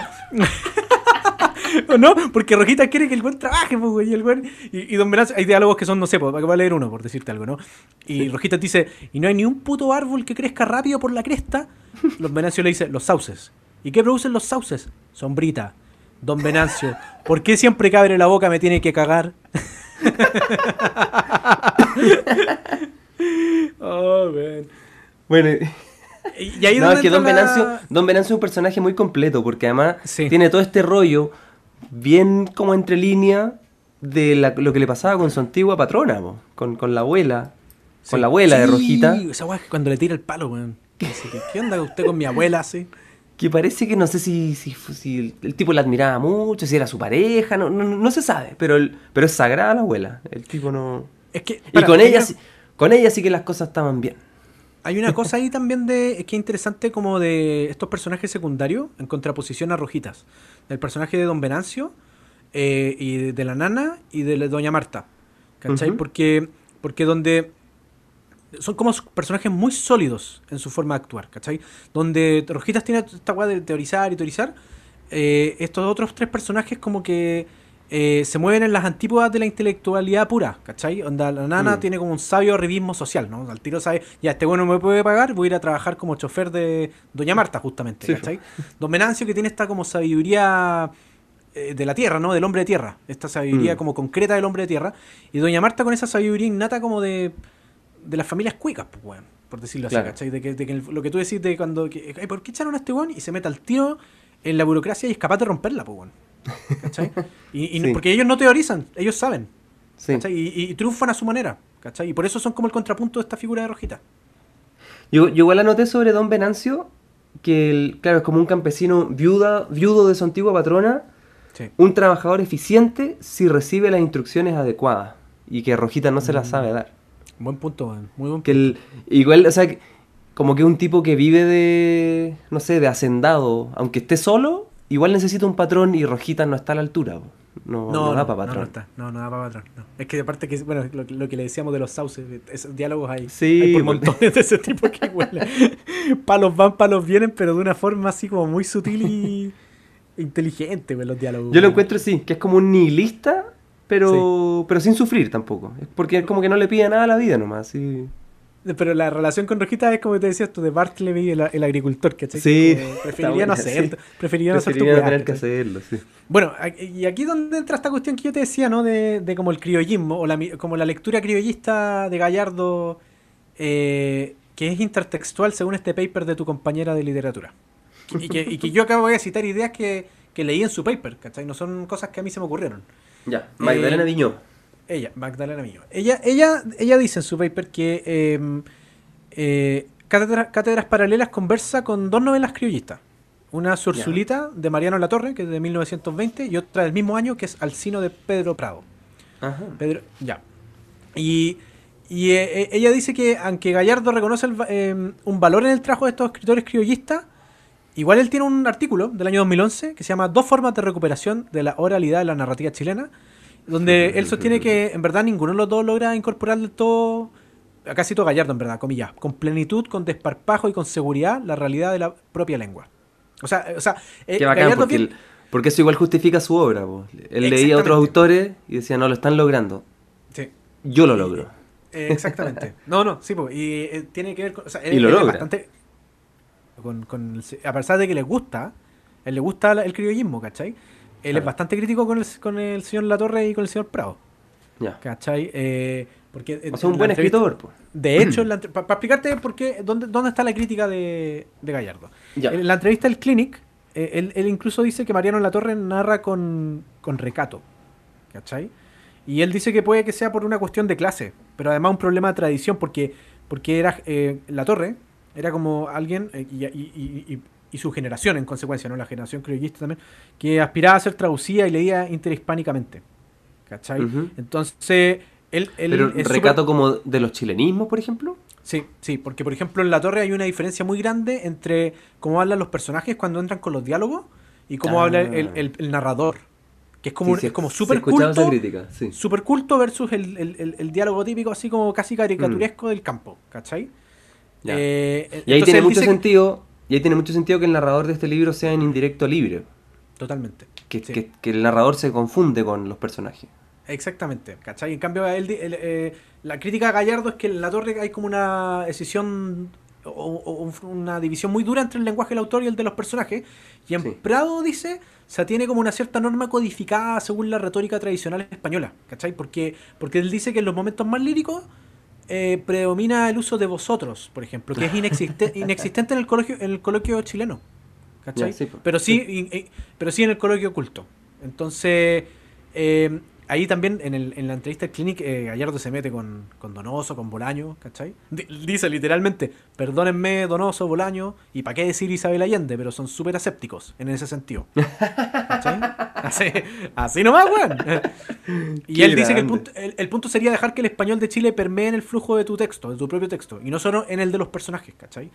[SPEAKER 1] ¿O <laughs> no? Porque Rojita quiere que el buen trabaje, pues, güey. Y, el buen, y, Don Venancio, hay diálogos que son, no sé, pues, va a leer uno, por decirte algo, ¿no? Y Rojita dice, y no hay ni un puto árbol que crezca rápido por la cresta. Don Venancio le dice, los sauces. ¿Y qué producen los sauces? Sombrita. Don Venancio, ¿por qué siempre que abre la boca me tiene que cagar? <laughs> oh, man.
[SPEAKER 2] Bueno, y ahí no, es que Don Venancio, Don Venancio es un personaje muy completo, porque además tiene todo este rollo bien como entre línea de lo que le pasaba con su antigua patrona, con, la abuela. Con la abuela de Rojita.
[SPEAKER 1] Esa weá cuando le tira el palo, weón. ¿Qué onda usted con mi abuela así?
[SPEAKER 2] Que parece que no sé si, si, el tipo la admiraba mucho, si era su pareja, no, no, se sabe, pero, pero es sagrada la abuela. El tipo no.
[SPEAKER 1] Es que,
[SPEAKER 2] y con ella, con ella sí que las cosas estaban bien.
[SPEAKER 1] Hay una cosa ahí también de que es interesante como de estos personajes secundarios en contraposición a Rojitas. Del personaje de Don Venancio eh, y de, la nana y de Doña Marta. ¿Cachai? porque, porque donde son como personajes muy sólidos en su forma de actuar, ¿cachai? Donde Rojitas tiene esta guay de teorizar y teorizar. Eh, estos otros tres personajes como que eh, se mueven en las antípodas de la intelectualidad pura, ¿cachai? Onda, la nana mm. tiene como un sabio arribismo social, ¿no? Al tiro sabe, ya, este bueno me puede pagar, voy a ir a trabajar como chofer de Doña Marta, justamente, ¿cachai? Don Venancio que tiene esta como sabiduría eh, de la tierra, ¿no? Del hombre de tierra, esta sabiduría mm. como concreta del hombre de tierra, y Doña Marta con esa sabiduría innata como de, de las familias cuicas, pues, bueno, por decirlo así, ¿cachai? De que, lo que tú decís de cuando, que, ¿por qué echaron a este weón? Y se mete al tiro en la burocracia y es capaz de romperla, pues, bueno. ¿cachai? <laughs> Y, Porque ellos no teorizan, ellos saben. Y, triunfan a su manera, ¿cachai? Y por eso son como el contrapunto de esta figura de Rojita.
[SPEAKER 2] Yo, yo igual anoté sobre Don Venancio que, claro, es como un campesino viuda, viudo de su antigua patrona, un trabajador eficiente si recibe las instrucciones adecuadas. y que Rojita no se la mm. sabe dar.
[SPEAKER 1] Buen punto, muy buen punto.
[SPEAKER 2] Que igual, o sea, como que un tipo que vive de, no sé, de hacendado, aunque esté solo, igual necesita un patrón y Rojita no está a la altura. No, no, da para patrón.
[SPEAKER 1] No, no, da para patrón. Es que aparte que, bueno, lo, que le decíamos de los sauces, esos diálogos hay, sí, hay por montones de ese tipo que huele. <laughs> palos van, palos vienen, pero de una forma así como muy sutil y <laughs> inteligente, los diálogos.
[SPEAKER 2] Yo lo encuentro sí, que es como un nihilista, pero, pero sin sufrir tampoco. Es porque como que no le pide nada a la vida nomás. Sí.
[SPEAKER 1] Pero la relación con Rojita es como te decías tú, de Bartleby, el, el agricultor, ¿cachai?
[SPEAKER 2] Sí.
[SPEAKER 1] preferiría no hacer, preferiría no
[SPEAKER 2] hacer tu tener que hacerlo, sí.
[SPEAKER 1] Bueno, y aquí donde entra esta cuestión que yo te decía, ¿no? De, de como el criollismo, o la, como la lectura criollista de Gallardo, eh, que es intertextual según este paper de tu compañera de literatura. Y que, y que yo acabo de citar ideas que, que leí en su paper, ¿cachai? No son cosas que a mí se me ocurrieron.
[SPEAKER 2] Ya, Magdalena eh,
[SPEAKER 1] ella, Magdalena Miño. Ella, ella, ella dice en su paper que em, eh, Cátedras Paralelas conversa con dos novelas criollistas. Una Sursulita de Mariano Latorre, que es de 1920, y otra del mismo año, que es Alcino de Pedro Prado. Ajá. Pedro, ya. Y, y eh, ella dice que aunque Gallardo reconoce em, un valor en el trabajo de estos escritores criollistas, igual él tiene un artículo del año 2011 que se llama Dos formas de recuperación de la oralidad de la narrativa chilena, donde él sostiene que en verdad ninguno de los dos logra incorporar del todo, casi todo Gallardo en verdad, comillas, con plenitud, con desparpajo y con seguridad la realidad de la propia lengua. O sea, o sea
[SPEAKER 2] eh, porque, eso igual justifica su obra. Él leía a otros autores y decía, no, lo están logrando.
[SPEAKER 1] Sí.
[SPEAKER 2] Yo lo logro.
[SPEAKER 1] Eh, exactamente. No, no, sí, y eh, tiene que ver con...
[SPEAKER 2] y lo logra.
[SPEAKER 1] Bastante, con, a pesar de que le gusta, él le gusta el criollismo, ¿cachai? él es bastante crítico con el, con el señor Latorre y con el señor Prado.
[SPEAKER 2] Ya.
[SPEAKER 1] ¿Cachai? Eh, porque
[SPEAKER 2] es un buen escritor. Pues.
[SPEAKER 1] De hecho, para explicarte por qué, dónde, dónde está la crítica de, de Gallardo. En la entrevista del Clinic, eh, él, él, incluso dice que Mariano Latorre narra con, con recato. ¿Cachai? Y él dice que puede que sea por una cuestión de clase, pero además un problema de tradición, porque, porque era eh, La Torre, era como alguien, eh, y, y, y su generación en consecuencia, ¿no? La generación criollista también, que aspiraba a ser traducida y leía interhispánicamente. ¿Cachai? Entonces, él...
[SPEAKER 2] ¿Pero recato como de los chilenismos, por ejemplo?
[SPEAKER 1] Sí, sí, porque por ejemplo en La Torre hay una diferencia muy grande entre cómo hablan los personajes cuando entran con los diálogos y cómo habla el, el, narrador. Que es como, es como súper culto. Super culto versus el, diálogo típico, así como casi caricaturesco mm. del campo, ¿cachai?
[SPEAKER 2] Eh, y ahí tiene mucho sentido y ahí tiene mucho sentido que el narrador de este libro sea en indirecto libre.
[SPEAKER 1] Totalmente.
[SPEAKER 2] Que, el narrador se confunde con los personajes.
[SPEAKER 1] Exactamente, ¿cachai? En cambio, eh, la crítica a Gallardo es que en la torre hay como una decisión o, una división muy dura entre el lenguaje del autor y el de los personajes. Y en Prado dice, se tiene como una cierta norma codificada según la retórica tradicional española, ¿cachai? Porque, porque él dice que en los momentos más líricos eh, predomina el uso de vosotros, por ejemplo, que es <laughs> inexistente en el coloquio, en el coloquio chileno. ¿Cachai? Pues, pero sí, pero sí en el coloquio oculto. Entonces, eh, ahí también en, el, en la entrevista del Clinic, eh, Gallardo se mete con, con, Donoso, con Bolaño, ¿cachai? dice literalmente, perdónenme Donoso, Bolaño, y para qué decir Isabel Allende, pero son súper asépticos en ese sentido. ¿Cachai? <laughs> Así, así nomás, weón. <laughs> y él dice que el punto, el, punto, sería dejar que el español de Chile permee en el flujo de tu texto, de tu propio texto, y no solo en el de los personajes, ¿cachai?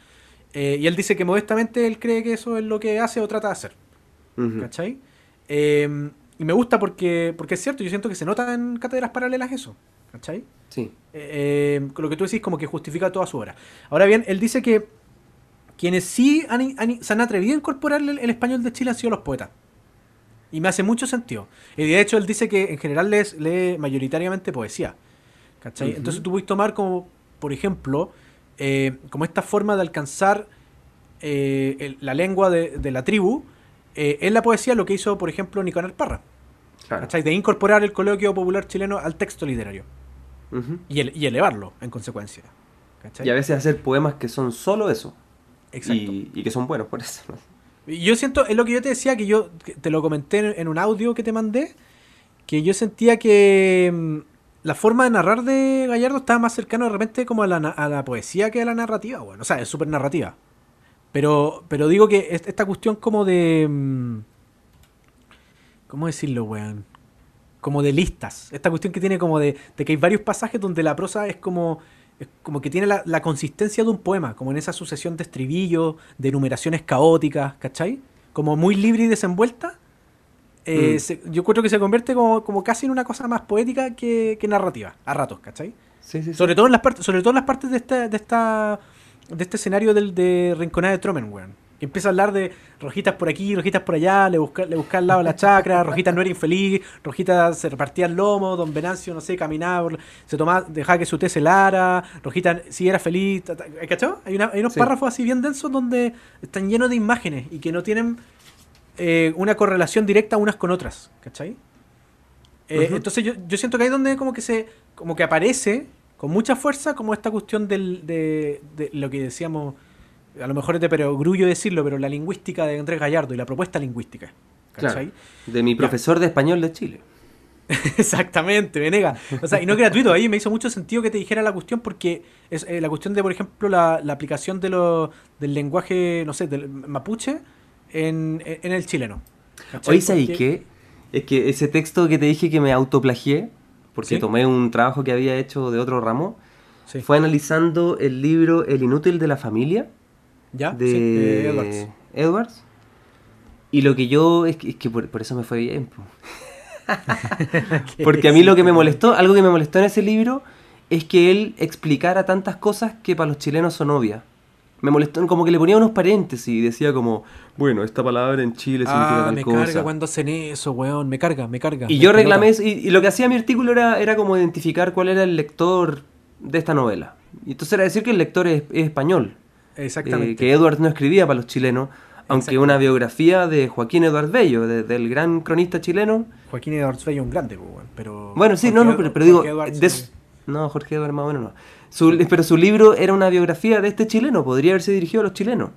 [SPEAKER 1] Eh, y él dice que modestamente él cree que eso es lo que hace o trata de hacer. ¿Cachai? Eh, y me gusta porque, porque es cierto, yo siento que se nota en cátedras paralelas eso. ¿Cachai?
[SPEAKER 2] Sí.
[SPEAKER 1] Eh, eh lo que tú decís como que justifica toda su obra. Ahora bien, él dice que quienes sí se han atrevido a incorporar el, español de Chile han sido los poetas. Y me hace mucho sentido. Y de hecho él dice que en general lee, mayoritariamente poesía. ¿Cachai? Entonces tú puedes tomar como, por ejemplo, eh, como esta forma de alcanzar eh, la lengua de, de, la tribu en la poesía lo que hizo, por ejemplo, Nicanor Parra. De incorporar el coloquio popular chileno al texto literario. y, elevarlo, en consecuencia.
[SPEAKER 2] Y a veces hacer poemas que son solo eso. Y, que son buenos por eso.
[SPEAKER 1] Yo siento, es lo que yo te decía, que yo te lo comenté en, un audio que te mandé, que yo sentía que mm, la forma de narrar de Gallardo estaba más cercano de repente como a la, poesía que a la narrativa, bueno, o sea, es súper narrativa. Pero, pero digo que esta cuestión como de... Mm, ¿Cómo decirlo, weón? como de listas. Esta cuestión que tiene como de, de que hay varios pasajes donde la prosa es como como que tiene la, consistencia de un poema, como en esa sucesión de estribillos, de numeraciones caóticas, ¿cachai? Como muy libre y desenvuelta. Eh, mm. yo creo que se convierte como, casi en una cosa más poética que, narrativa, a ratos, ¿cachai? Sí, sí, sobre, Todo en las partes, sobre todo en las partes de esta, de esta de este escenario del, de Rinconada de Tromen, weón empieza a hablar de rojitas por aquí, rojitas por allá, le busca, le busca al lado de la chacra, <laughs> Rojita no era infeliz, Rojita se repartía el lomo, Don Venancio, no sé, caminaba, se tomaba, dejaba que su té se lara, Rojita sí era feliz, ¿cachó? Hay, hay unos párrafos así bien densos donde están llenos de imágenes y que no tienen eh, una correlación directa unas con otras, ¿cachai? Eh, entonces yo, yo siento que ahí donde como que se, como que aparece con mucha fuerza como esta cuestión del, de, de lo que decíamos a lo mejor es de perogrullo decirlo, pero la lingüística de Andrés Gallardo y la propuesta lingüística.
[SPEAKER 2] ¿cachai? de mi profesor de español de Chile. <laughs>
[SPEAKER 1] Exactamente, Venega. O sea, y no gratuito, ahí me hizo mucho sentido que te dijera la cuestión porque es eh, la cuestión de, por ejemplo, la, aplicación de lo, del lenguaje, no sé, del mapuche en, el chileno.
[SPEAKER 2] Oye, ¿sabes qué? Es que ese texto que te dije que me autoplagié, porque tomé un trabajo que había hecho de otro ramo, fue analizando el libro El inútil de la familia de, Edwards. Y lo que yo, es que, por, eso me fue bien. <laughs> <laughs> Porque a mí lo que me molestó, algo que me molestó en ese libro, es que él explicara tantas cosas que para los chilenos son obvias. Me molestó, como que le ponía unos paréntesis y decía como, bueno, esta palabra en Chile significa
[SPEAKER 1] ah, me carga cuando hacen eso, weón, me carga, me carga.
[SPEAKER 2] Y yo reclamé, y, y, lo que hacía mi artículo era, era como identificar cuál era el lector de esta novela. Y entonces era decir que el lector es español. Exactamente. Eh, que Edward no escribía para los chilenos, aunque una biografía de Joaquín Edward Bello, del gran cronista chileno.
[SPEAKER 1] Joaquín Edward Bello, un grande, pues, pero.
[SPEAKER 2] Bueno, sí, no, no, pero, digo. No, Jorge Edward más bueno no. Pero su libro era una biografía de este chileno, podría haberse dirigido a los chilenos.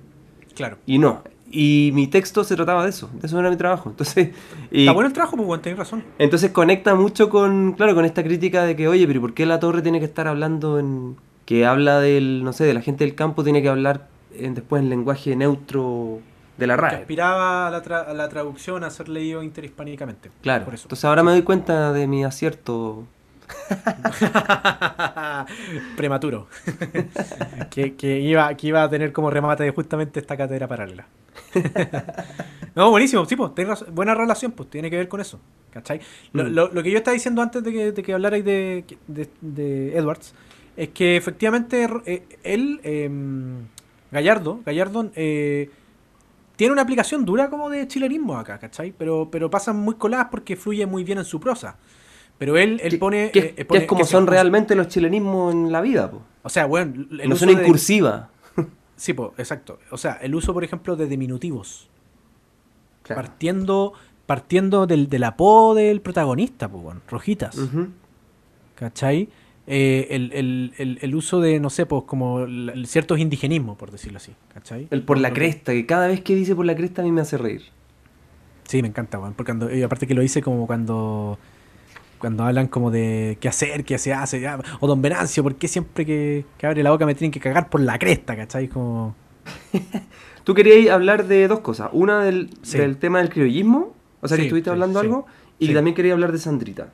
[SPEAKER 1] Claro.
[SPEAKER 2] Y no. Y mi texto se trataba de eso, de eso era mi trabajo. Entonces,
[SPEAKER 1] Está bueno el trabajo, pues bueno, tenés razón.
[SPEAKER 2] Entonces conecta mucho con, claro, con esta crítica de que, oye, pero ¿por qué la torre tiene que estar hablando en, que habla del, no sé, de la gente del campo, tiene que hablar en, después en lenguaje neutro de la RAE. Que
[SPEAKER 1] aspiraba a la, la, traducción a ser leído interhispánicamente.
[SPEAKER 2] Claro. Por eso. Entonces ahora me doy cuenta de mi acierto. <laughs>
[SPEAKER 1] Prematuro. <laughs> que, que, iba, que iba a tener como remate justamente esta cátedra paralela. <laughs> no, buenísimo, sí, pues, buena relación, pues tiene que ver con eso. ¿Cachai? Lo, mm. lo, que yo estaba diciendo antes de que, de que hablarais de, de, de Edwards es que efectivamente eh, él, em, Gallardo, Gallardo eh, tiene una aplicación dura como de chilenismo acá, ¿cachai? Pero, pero pasan muy coladas porque fluye muy bien en su prosa. Pero él, él pone,
[SPEAKER 2] que,
[SPEAKER 1] eh,
[SPEAKER 2] es como son realmente los chilenismos en la vida, po.
[SPEAKER 1] O sea, bueno...
[SPEAKER 2] El no son incursiva. <laughs>
[SPEAKER 1] sí, pues, exacto. O sea, el uso, por ejemplo, de diminutivos. Partiendo, partiendo del, del apodo del protagonista, pues, bueno, Rojitas. ¿Cachai? Eh, el, el, uso de, no sé, pues como ciertos indigenismos, por decirlo así, ¿cachai?
[SPEAKER 2] El por la cresta, que cada vez que dice por la cresta a mí me hace reír.
[SPEAKER 1] Sí, me encanta, porque cuando, y aparte que lo dice como cuando cuando hablan como de qué hacer, qué se hace, o don Venancio, ¿por qué siempre que, abre la boca me tienen que cagar por la cresta, ¿cachai? Como... <laughs>
[SPEAKER 2] Tú querías hablar de dos cosas, una del, del tema del criollismo, o sea que estuviste hablando algo, y también quería hablar de Sandrita.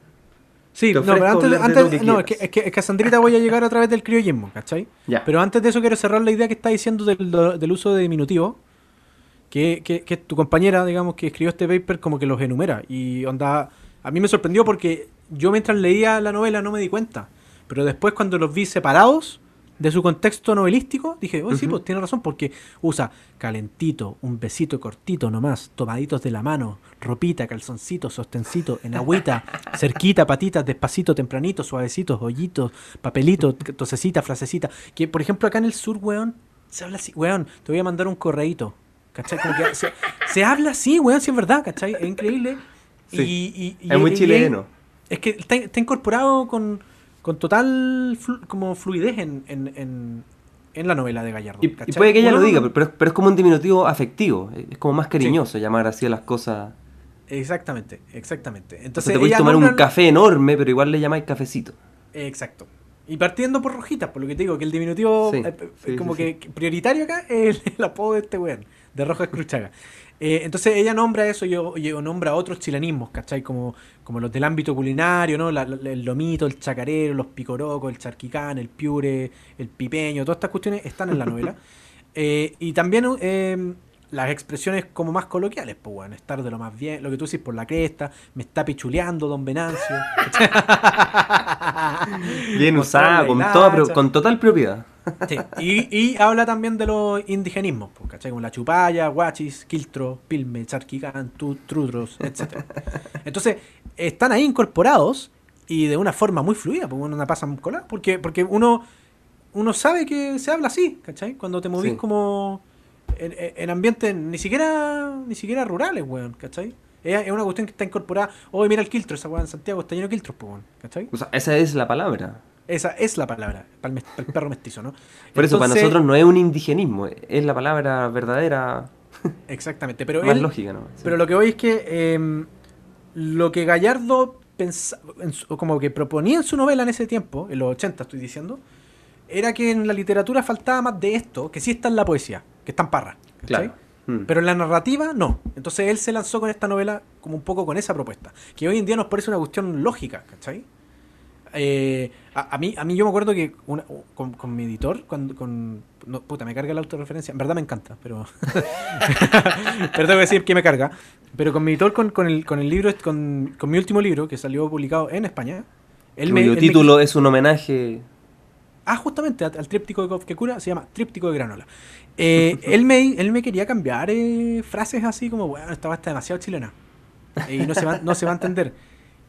[SPEAKER 1] Sí, no, pero antes, antes no, es que, es, que, es que a Sandrita voy a llegar a través del criollismo, ¿cachai? Pero antes de eso quiero cerrar la idea que está diciendo del, del uso de diminutivo, que, que, que, tu compañera, digamos, que escribió este paper como que los enumera. Y onda, a mí me sorprendió porque yo mientras leía la novela no me di cuenta, pero después cuando los vi separados, de su contexto novelístico, dije, oh, sí, pues tiene razón, porque usa calentito, un besito cortito nomás, tomaditos de la mano, ropita, calzoncito, sostencito, en agüita, <laughs> cerquita, patitas, despacito, tempranito, suavecitos, hoyitos, papelito, tosecita, frasecita. Que, por ejemplo, acá en el sur, weón, se habla así, weón, te voy a mandar un correíto. ¿Cachai? se, habla así, weón, si es verdad, ¿cachai? Es increíble. Y,
[SPEAKER 2] es muy chileno.
[SPEAKER 1] es que está incorporado con con total como fluidez en, en, en, la novela de Gallardo.
[SPEAKER 2] Y, puede que ella lo diga, pero, pero, es como un diminutivo afectivo, es como más cariñoso llamar así a las cosas.
[SPEAKER 1] Exactamente, exactamente. Entonces,
[SPEAKER 2] te puedes tomar un café enorme, pero igual le llamáis cafecito.
[SPEAKER 1] Exacto. Y partiendo por Rojitas, por lo que te digo, que el diminutivo eh, eh, como que prioritario acá es el, <laughs> apodo de este weón, de Rojas Cruchaga. Eh, entonces ella nombra eso, yo, yo nombra otros chilenismos, ¿cachai? Como, como los del ámbito culinario, ¿no? el lomito, el chacarero, los picorocos, el charquicán, el piure, el pipeño, todas estas cuestiones están en la novela. <laughs> y también las expresiones como más coloquiales, pues bueno, estar de lo más bien, lo que tú dices por la cresta, me está pichuleando don Venancio. <laughs>
[SPEAKER 2] bien usada, con, toda, con total propiedad.
[SPEAKER 1] sí. y, habla también de los indigenismos, pues, ¿cachai? Como la chupaya, guachis, quiltro, pilme, charquicán, trudros, etc. Entonces, están ahí incorporados y de una forma muy fluida, porque uno no pasa porque, porque uno, uno sabe que se habla así, ¿cachai? Cuando te movís como en, ambientes ni siquiera ni siquiera rurales, weón, ¿cachai? Es, una cuestión que está incorporada. Oye, mira el quiltro, esa weón en Santiago está lleno de quiltros, pues, weón, ¿cachai?
[SPEAKER 2] O sea, esa es la palabra.
[SPEAKER 1] Esa es la palabra, para el, perro mestizo, ¿no?
[SPEAKER 2] Por eso, para nosotros no es un indigenismo, es la palabra verdadera.
[SPEAKER 1] Exactamente, pero. <laughs>
[SPEAKER 2] Más lógica, ¿no?
[SPEAKER 1] Pero lo que voy es que em, lo que Gallardo pensaba, como que proponía en su novela en ese tiempo, en los 80 estoy diciendo, era que en la literatura faltaba más de esto, que sí está en la poesía que están parras. Claro. Mm. Pero en la narrativa no. Entonces él se lanzó con esta novela como un poco con esa propuesta. Que hoy en día nos parece una cuestión lógica, ¿cachai? Eh, a, mí, a mí yo me acuerdo que con, mi editor, cuando, con, puta, me carga la autorreferencia. En verdad me encanta, pero. <laughs> pero tengo que decir que me carga. Pero con mi editor, con, con, el, con el libro, con, con mi último libro, que salió publicado en España.
[SPEAKER 2] El título es un homenaje.
[SPEAKER 1] Ah, justamente al, tríptico de que cura, se llama Tríptico de Granola. Eh, <laughs> él, me, él me quería cambiar eh, frases así como, bueno, estaba hasta demasiado chilena. Y no se, va, no se va a entender.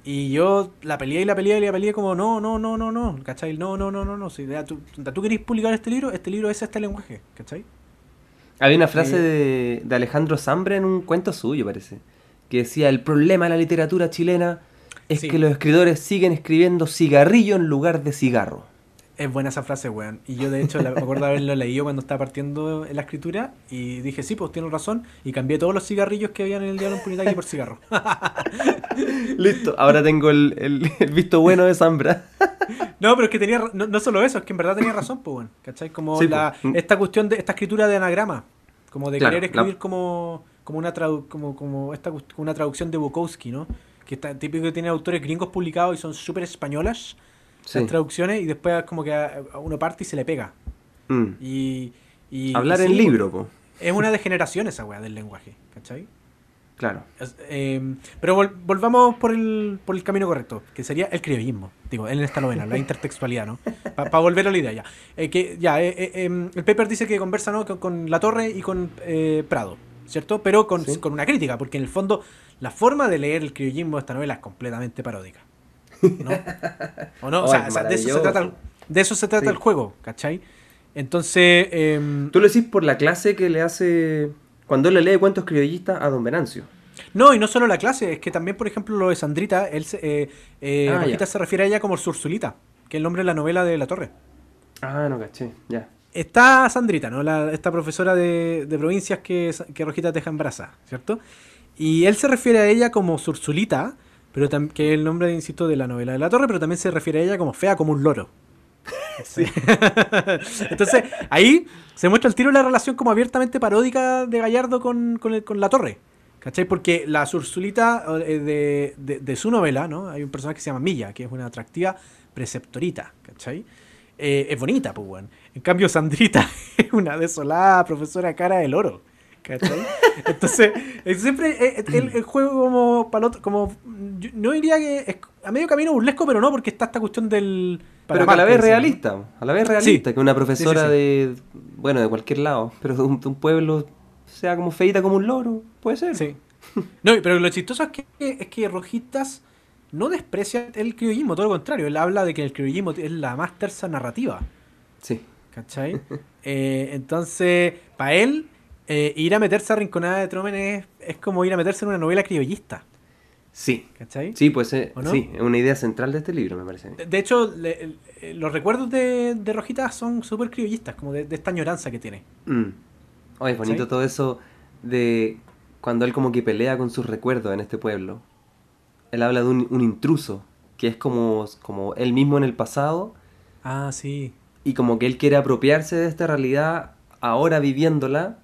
[SPEAKER 1] Y yo la peleé y la peleé y la peleé como, no, no, no, no, no, ¿cachai? No, no, no, no, no. Si tú, tú querés publicar este libro, este libro es este lenguaje, ¿cachai?
[SPEAKER 2] Había una frase de, de Alejandro Sambre en un cuento suyo, parece, que decía, el problema de la literatura chilena es que los escritores siguen escribiendo cigarrillo en lugar de cigarro.
[SPEAKER 1] Es buena esa frase, weón. Y yo, de hecho, me acuerdo de haberlo leído cuando estaba partiendo en la escritura. Y dije, sí, pues tiene razón. Y cambié todos los cigarrillos que había en el diablo en por cigarro. <laughs>
[SPEAKER 2] Listo, ahora tengo el, visto bueno de Zambra. <laughs>
[SPEAKER 1] no, pero es que tenía. No, solo eso, es que en verdad tenía razón, pues, weón. ¿Cachai? Como la, pues. esta cuestión de. Esta escritura de anagrama. Como de querer escribir como. Como una, como, como esta, una traducción de Bukowski, ¿no? Que está típico que tiene autores gringos publicados y son súper españolas las traducciones y después como que a, uno parte y se le pega. Mm. Y,
[SPEAKER 2] Hablar en libro, po.
[SPEAKER 1] Es una degeneración esa weá del lenguaje, ¿cachai?
[SPEAKER 2] Claro.
[SPEAKER 1] Em, pero volvamos por el, por el camino correcto, que sería el criollismo, digo, en esta novela, la intertextualidad, ¿no? Para volver a la idea ya. Eh, que ya, eh, eh, em, el paper dice que conversa ¿no? con, La Torre y con Prado, ¿cierto? Pero con, con una crítica, porque en el fondo la forma de leer el criollismo de esta novela es completamente paródica. ¿No? ¿O no? <laughs> o sea, de eso se trata, de eso se trata el juego, ¿cachai? Entonces... Em,
[SPEAKER 2] Tú lo decís por la clase que le hace... Cuando él le lee cuentos criollistas a Don Venancio.
[SPEAKER 1] No, y no solo la clase, es que también, por ejemplo, lo de Sandrita, él se, eh, eh ah, se refiere a ella como Sursulita, que es el nombre de la novela de La Torre.
[SPEAKER 2] Ah, no caché, ya.
[SPEAKER 1] Está Sandrita, ¿no? La, esta profesora de, provincias que, que Rojita deja en brasa, ¿cierto? Y él se refiere a ella como Sursulita, pero que es el nombre, insisto, de la novela de la torre, pero también se refiere a ella como fea como un loro. <laughs> <laughs> Entonces, ahí se muestra el tiro de la relación como abiertamente paródica de Gallardo con, la torre. ¿Cachai? Porque la Sursulita eh, de, su novela, ¿no? Hay un personaje que se llama Milla, que es una atractiva preceptorita, ¿cachai? Eh, es bonita, pues, bueno. En cambio, Sandrita <laughs> es una desolada profesora cara del oro. ¿Cachai? Entonces, siempre eh, eh, el, juego como paloto, como no diría que es a medio camino burlesco, pero no, porque está esta cuestión del
[SPEAKER 2] pero que a la vez realista, a la vez realista, que una profesora de bueno, de cualquier lado, pero de un, pueblo sea como feita como un loro, puede ser.
[SPEAKER 1] Sí. No, pero lo chistoso es que es que Rojitas no desprecia el criollismo, todo lo contrario, él habla de que el criollismo es la más terza narrativa.
[SPEAKER 2] Sí.
[SPEAKER 1] ¿Cachai? Eh, entonces, para él, eh, ir a meterse a Rinconada de Tromen es, como ir a meterse en una novela criollista.
[SPEAKER 2] Sí. ¿Cachai? Sí, pues sí, es una idea central de este libro, me parece.
[SPEAKER 1] De, hecho, los recuerdos de, de Rojita son súper criollistas, como de, esta añoranza que tiene.
[SPEAKER 2] Mm. es bonito todo eso de cuando él como que pelea con sus recuerdos en este pueblo. Él habla de un, intruso, que es como, como él mismo en el pasado,
[SPEAKER 1] Ah, sí.
[SPEAKER 2] Y como que él quiere apropiarse de esta realidad ahora viviéndola.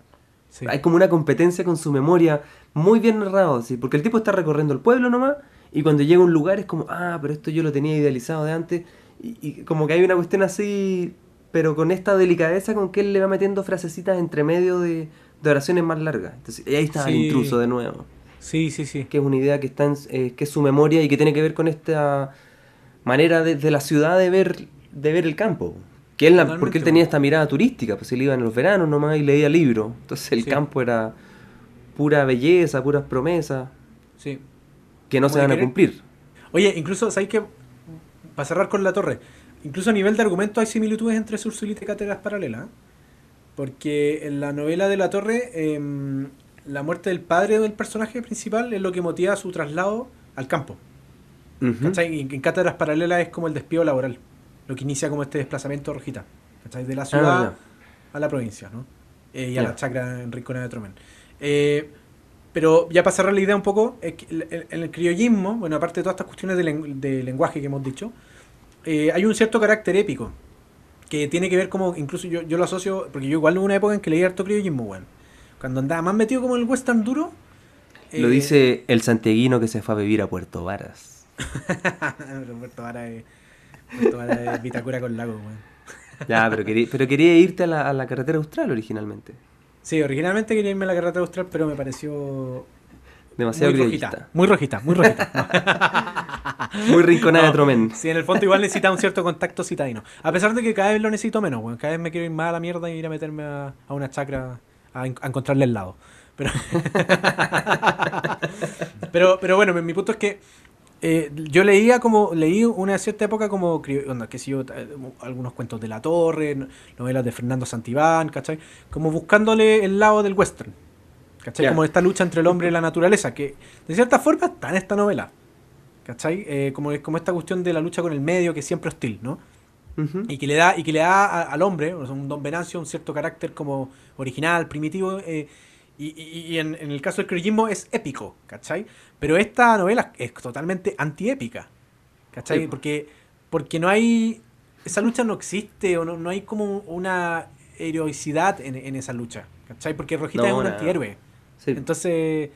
[SPEAKER 2] Hay como una competencia con su memoria muy bien narrado, ¿sí? porque el tipo está recorriendo el pueblo nomás y cuando llega a un lugar es como, ah, pero esto yo lo tenía idealizado de antes y, como que hay una cuestión así, pero con esta delicadeza con que él le va metiendo frasecitas entre medio de, oraciones más largas. Entonces, y ahí está el intruso de nuevo.
[SPEAKER 1] Sí, sí, sí.
[SPEAKER 2] Que es una idea que está en, eh, que es su memoria y que tiene que ver con esta manera de, la ciudad de ver, de ver el campo. Que él, porque él tenía esta mirada turística, pues él iba en los veranos nomás y leía libros. Entonces el campo era pura belleza, puras promesas.
[SPEAKER 1] Sí.
[SPEAKER 2] Que no se van a cumplir.
[SPEAKER 1] Oye, incluso, ¿sabes qué? Para cerrar con la torre, incluso a nivel de argumento hay similitudes entre Sursulita y Cátedras Paralelas. Porque en la novela de la torre, em, la muerte del padre del personaje principal es lo que motiva su traslado al campo. en Cátedras Paralelas es como el despido laboral, lo que inicia como este desplazamiento rojita. De la ciudad ah, a la provincia, ¿no? Eh, y a la chacra en Rincona de Tromen. Eh, pero ya para cerrar la idea un poco, en el, criollismo, bueno, aparte de todas estas cuestiones de, lenguaje que hemos dicho, eh, hay un cierto carácter épico que tiene que ver como, incluso yo, yo lo asocio, porque yo igual hubo una época en que leí harto criollismo, bueno, cuando andaba más metido como en el western duro.
[SPEAKER 2] Lo dice el santiaguino que se fue a vivir a Puerto Varas. <laughs>
[SPEAKER 1] Puerto Varas es, Vitacura con lago, bueno.
[SPEAKER 2] Ya, pero quería, pero quería irte a la, a la carretera austral originalmente.
[SPEAKER 1] Sí, originalmente quería irme a la carretera austral, pero me pareció
[SPEAKER 2] Demasiado
[SPEAKER 1] muy rojita, muy rojita, muy rojita. <laughs>
[SPEAKER 2] muy rinconada de Tromen.
[SPEAKER 1] Sí, en el fondo igual necesita un cierto contacto citadino. A pesar de que cada vez lo necesito menos, bueno, cada vez me quiero ir más a la mierda y ir a meterme a, una chacra a, encontrarle el lado. Pero, <laughs> pero, pero bueno, mi punto es que eh, yo leía como, leí una cierta época como, onda, yo, eh, algunos cuentos de La Torre, novelas de Fernando Santibán, ¿cachai? Como buscándole el lado del western, ¿cachai? Como esta lucha entre el hombre y la naturaleza, que de cierta forma está en esta novela, ¿cachai? Eh, como, como esta cuestión de la lucha con el medio que es siempre hostil, ¿no? Y que le da, y que le da al hombre, o sea, un don Venancio, un cierto carácter como original, primitivo, eh, y, en, el caso del criollismo es épico, ¿cachai? Pero esta novela es totalmente antiépica, ¿cachai? Porque, porque no hay. Esa lucha no existe, o no, no hay como una heroicidad en, esa lucha, ¿cachai? Porque Rojita es un antihéroe. Entonces,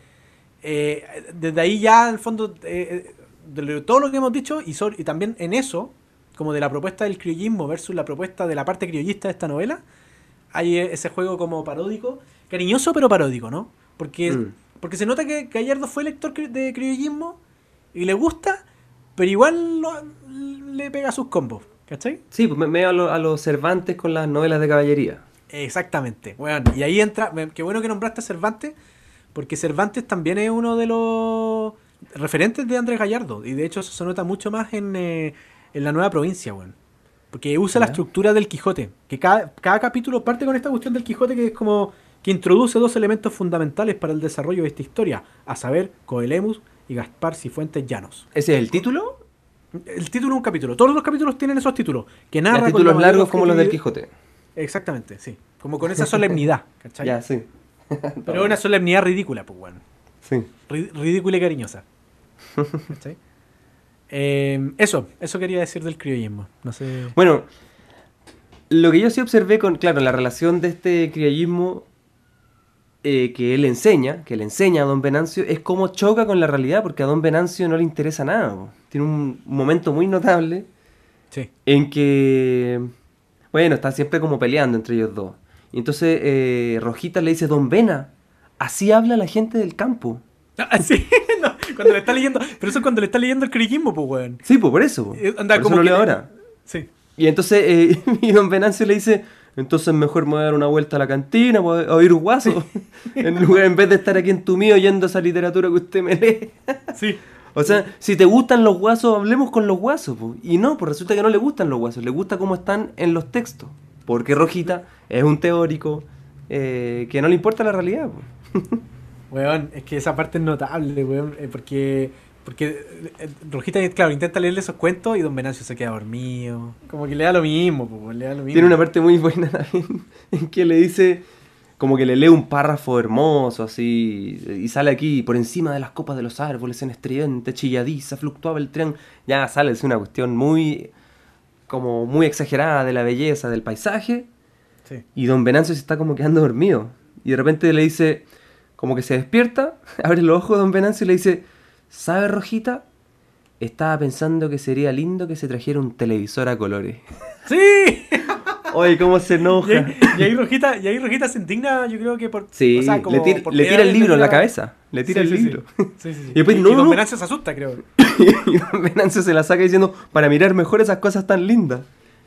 [SPEAKER 1] eh, desde ahí ya, al fondo, eh, de todo lo que hemos dicho, y, y también en eso, como de la propuesta del criollismo versus la propuesta de la parte criollista de esta novela, hay ese juego como paródico cariñoso pero paródico, ¿no? Porque, mm. porque se nota que Gallardo fue lector de criollismo y le gusta, pero igual le pega sus combos, ¿cachai?
[SPEAKER 2] Sí, pues me veo a, los Cervantes con las novelas de caballería.
[SPEAKER 1] Exactamente. Bueno, y ahí entra, qué bueno que nombraste a Cervantes, porque Cervantes también es uno de los referentes de Andrés Gallardo, y de hecho eso se nota mucho más en, eh, la nueva provincia, bueno. Porque usa la estructura del Quijote, que cada, cada capítulo parte con esta cuestión del Quijote que es como que introduce dos elementos fundamentales para el desarrollo de esta historia, a saber, Coelemus y Gaspar Cifuentes Llanos.
[SPEAKER 2] ¿Ese es el título?
[SPEAKER 1] El título de un capítulo. Todos los capítulos tienen esos títulos. Que
[SPEAKER 2] narra títulos largos como los del Quijote.
[SPEAKER 1] Exactamente, sí. Como con esa solemnidad, <laughs> ¿cachai?
[SPEAKER 2] Ya, sí. <laughs>
[SPEAKER 1] Pero una solemnidad ridícula, pues, bueno.
[SPEAKER 2] Sí.
[SPEAKER 1] ridícula y cariñosa. <laughs> ¿Cachai? Eh, eso, eso quería decir del criollismo. No sé.
[SPEAKER 2] Bueno, lo que yo sí observé con, claro, la relación de este criollismo eh, que él enseña, que le enseña a don Venancio, es cómo choca con la realidad, porque a don Venancio no le interesa nada. Tiene un momento muy notable en que, bueno, está siempre como peleando entre ellos dos. Y entonces eh, Rojita le dice, don Vena, así habla la gente del campo. <laughs>
[SPEAKER 1] Ah, sí, <laughs> cuando le está leyendo, pero eso es cuando le está leyendo el criquismo, pues, weón.
[SPEAKER 2] Sí, pues por eso.
[SPEAKER 1] Eh, anda, como lo
[SPEAKER 2] leo ahora.
[SPEAKER 1] Sí.
[SPEAKER 2] Y entonces, <laughs> y don Venancio le dice, entonces mejor me voy a dar una vuelta a la cantina, voy a oír guaso, <laughs> en, lugar, en vez de estar aquí en tu mío oyendo esa literatura que usted me lee.
[SPEAKER 1] sí.
[SPEAKER 2] O sea, si te gustan los guasos, hablemos con los guasos. Y no, pues resulta que no le gustan los guasos, le gusta cómo están en los textos. Porque Rojita es un teórico eh, que no le importa la realidad. <laughs>
[SPEAKER 1] Weón, es que esa parte es notable, weón, eh, porque porque eh, Rojita, claro, intenta leerle esos cuentos y Don Venancio se queda dormido. Como que le da lo mismo, pues, le da lo mismo.
[SPEAKER 2] Tiene una parte muy buena también <laughs> en que le dice, como que le lee un párrafo hermoso así, y sale aquí, por encima de las copas de los árboles, en estridente, chilladiza, fluctuaba el tren. Ya sale, es una cuestión muy como muy exagerada de la belleza del paisaje. Y don Venancio se está como quedando dormido. Y de repente le dice, como que se despierta, <laughs> abre los ojos don Venancio y le dice, ¿sabe Rojita? Estaba pensando que sería lindo que se trajera un televisor a colores. <laughs>
[SPEAKER 1] ¡Sí! <laughs>
[SPEAKER 2] Oye, cómo se enoja.
[SPEAKER 1] Y ahí, Rojita, y ahí Rojita se indigna, yo creo que por.
[SPEAKER 2] Sí, le, tira, el libro en la cabeza. Le tira el libro. Sí, sí, <laughs> y después, no,
[SPEAKER 1] Don Venancio se asusta, creo.
[SPEAKER 2] y Don Venancio se la saca diciendo, para mirar mejor esas cosas tan lindas.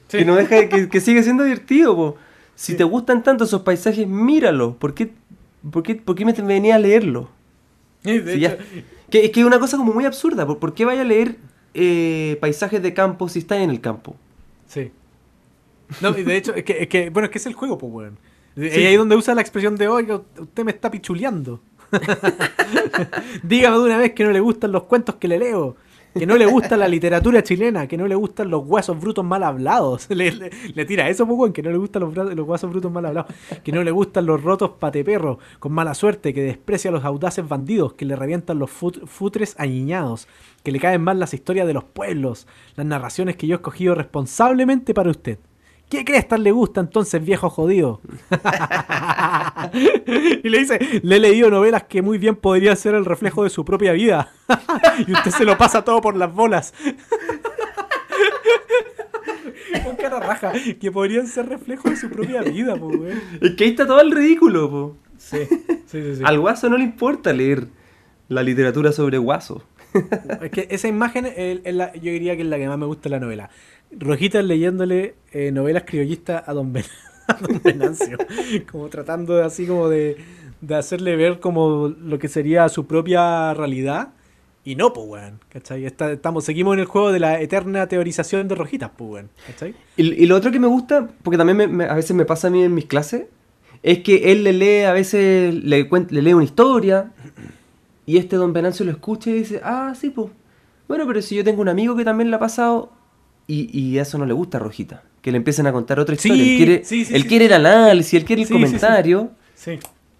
[SPEAKER 2] Que no deja que, que sigue siendo divertido, po. Si te gustan tanto esos paisajes, míralos. ¿Por qué, por qué, por qué me venía a leerlo? <laughs> que, es que es una cosa como muy absurda. ¿Por, qué vaya a leer eh, paisajes de campo si está en el campo?
[SPEAKER 1] Sí. No, de hecho, es que, bueno, es que es el juego, pues, weón. Y ahí es donde usa la expresión de, oiga, usted me está pichuleando. <laughs> Dígame de una vez que no le gustan los cuentos que le leo que no le gusta la literatura chilena, que no le gustan los huesos brutos mal hablados. <laughs> Le, tira eso, pues, que no le gustan los, los huesos brutos mal hablados, que no le gustan los rotos pateperros con mala suerte, que desprecia a los audaces bandidos, que le revientan los futres añiñados, que le caen mal las historias de los pueblos, las narraciones que yo he escogido responsablemente para usted. ¿Qué tal le gusta entonces, viejo jodido? <laughs> y le dice, le he leído novelas que muy bien podrían ser el reflejo de su propia vida. <laughs> y usted se lo pasa todo por las bolas. <laughs> Con cara raja, que podrían ser reflejo de su propia vida, po, güey.
[SPEAKER 2] Es que ahí está todo el ridículo, po.
[SPEAKER 1] Sí, sí, sí,
[SPEAKER 2] Al guaso no le importa leer la literatura sobre guaso.
[SPEAKER 1] es que esa imagen yo diría que es la que más me gusta de la novela. Rojitas leyéndole eh, novelas criollistas a Don, <laughs> Venancio, <laughs> como tratando de, así como de, hacerle ver como lo que sería su propia realidad. Y no, pues, weón, ¿cachai? estamos, seguimos en el juego de la eterna teorización de Rojitas, pues, weón, ¿cachai?
[SPEAKER 2] Y, lo otro que me gusta, porque también a veces me pasa a mí en mis clases, es que él le lee, a veces le, le lee una historia, y este Don Venancio lo escucha y dice, ah, sí, pues. Bueno, pero si yo tengo un amigo que también le ha pasado, y, y eso no le gusta a Rojita. Que le empiecen a contar otra historia. él quiere, él quiere el análisis, él quiere el comentario.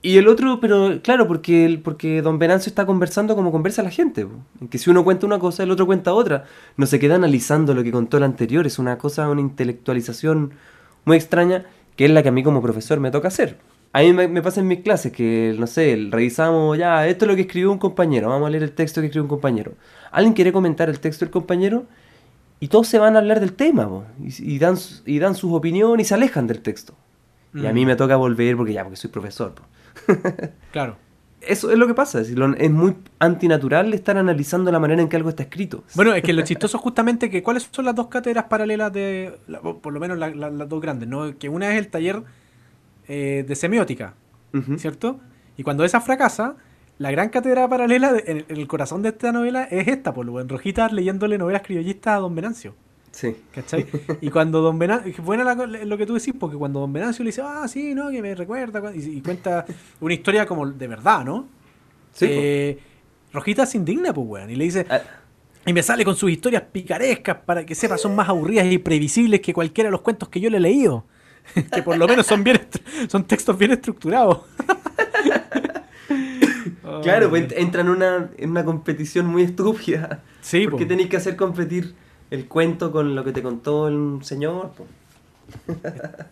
[SPEAKER 2] Y el otro, pero claro, porque, porque don Venancio está conversando como conversa la gente. En que si uno cuenta una cosa, el otro cuenta otra. No se queda analizando lo que contó el anterior. Es una cosa, una intelectualización muy extraña, que es la que a mí como profesor me toca hacer. A mí me, me pasa en mis clases que, no sé, revisamos ya, esto es lo que escribió un compañero, vamos a leer el texto que escribió un compañero. ¿Alguien quiere comentar el texto del compañero? Y todos se van a hablar del tema y, dan, y dan sus opiniones y se alejan del texto. Y a mí mm. me toca volver porque ya, porque soy profesor. <laughs>
[SPEAKER 1] claro.
[SPEAKER 2] Eso es lo que pasa, es, es muy antinatural estar analizando la manera en que algo está escrito.
[SPEAKER 1] Bueno, es que lo <laughs> chistoso justamente que cuáles son las dos cátedras paralelas de, por lo menos las dos grandes, ¿no? Que una es el taller eh, de semiótica, ¿cierto? Y cuando esa fracasa, la gran cátedra paralela en, el corazón de esta novela es esta, por lo en Rojitas leyéndole novelas criollistas a Don Venancio.
[SPEAKER 2] Sí.
[SPEAKER 1] ¿Cachai? <laughs> Y cuando Don Venancio, buena lo que tú decís, porque cuando Don Venancio le dice, ah, sí, no, que me recuerda, y, cuenta una historia como de verdad, ¿no? Sí. Eh, Rojitas se indigna, pues, weón, y le dice, ah. y me sale con sus historias picarescas para que sepa, son más aburridas y previsibles que cualquiera de los cuentos que yo le he leído. <laughs> que por lo menos son bien son textos bien estructurados. <laughs>
[SPEAKER 2] Claro, pues entra en una, en una competición muy estúpida. Sí, ¿Por qué tenéis que hacer competir el cuento con lo que te contó el señor? <laughs>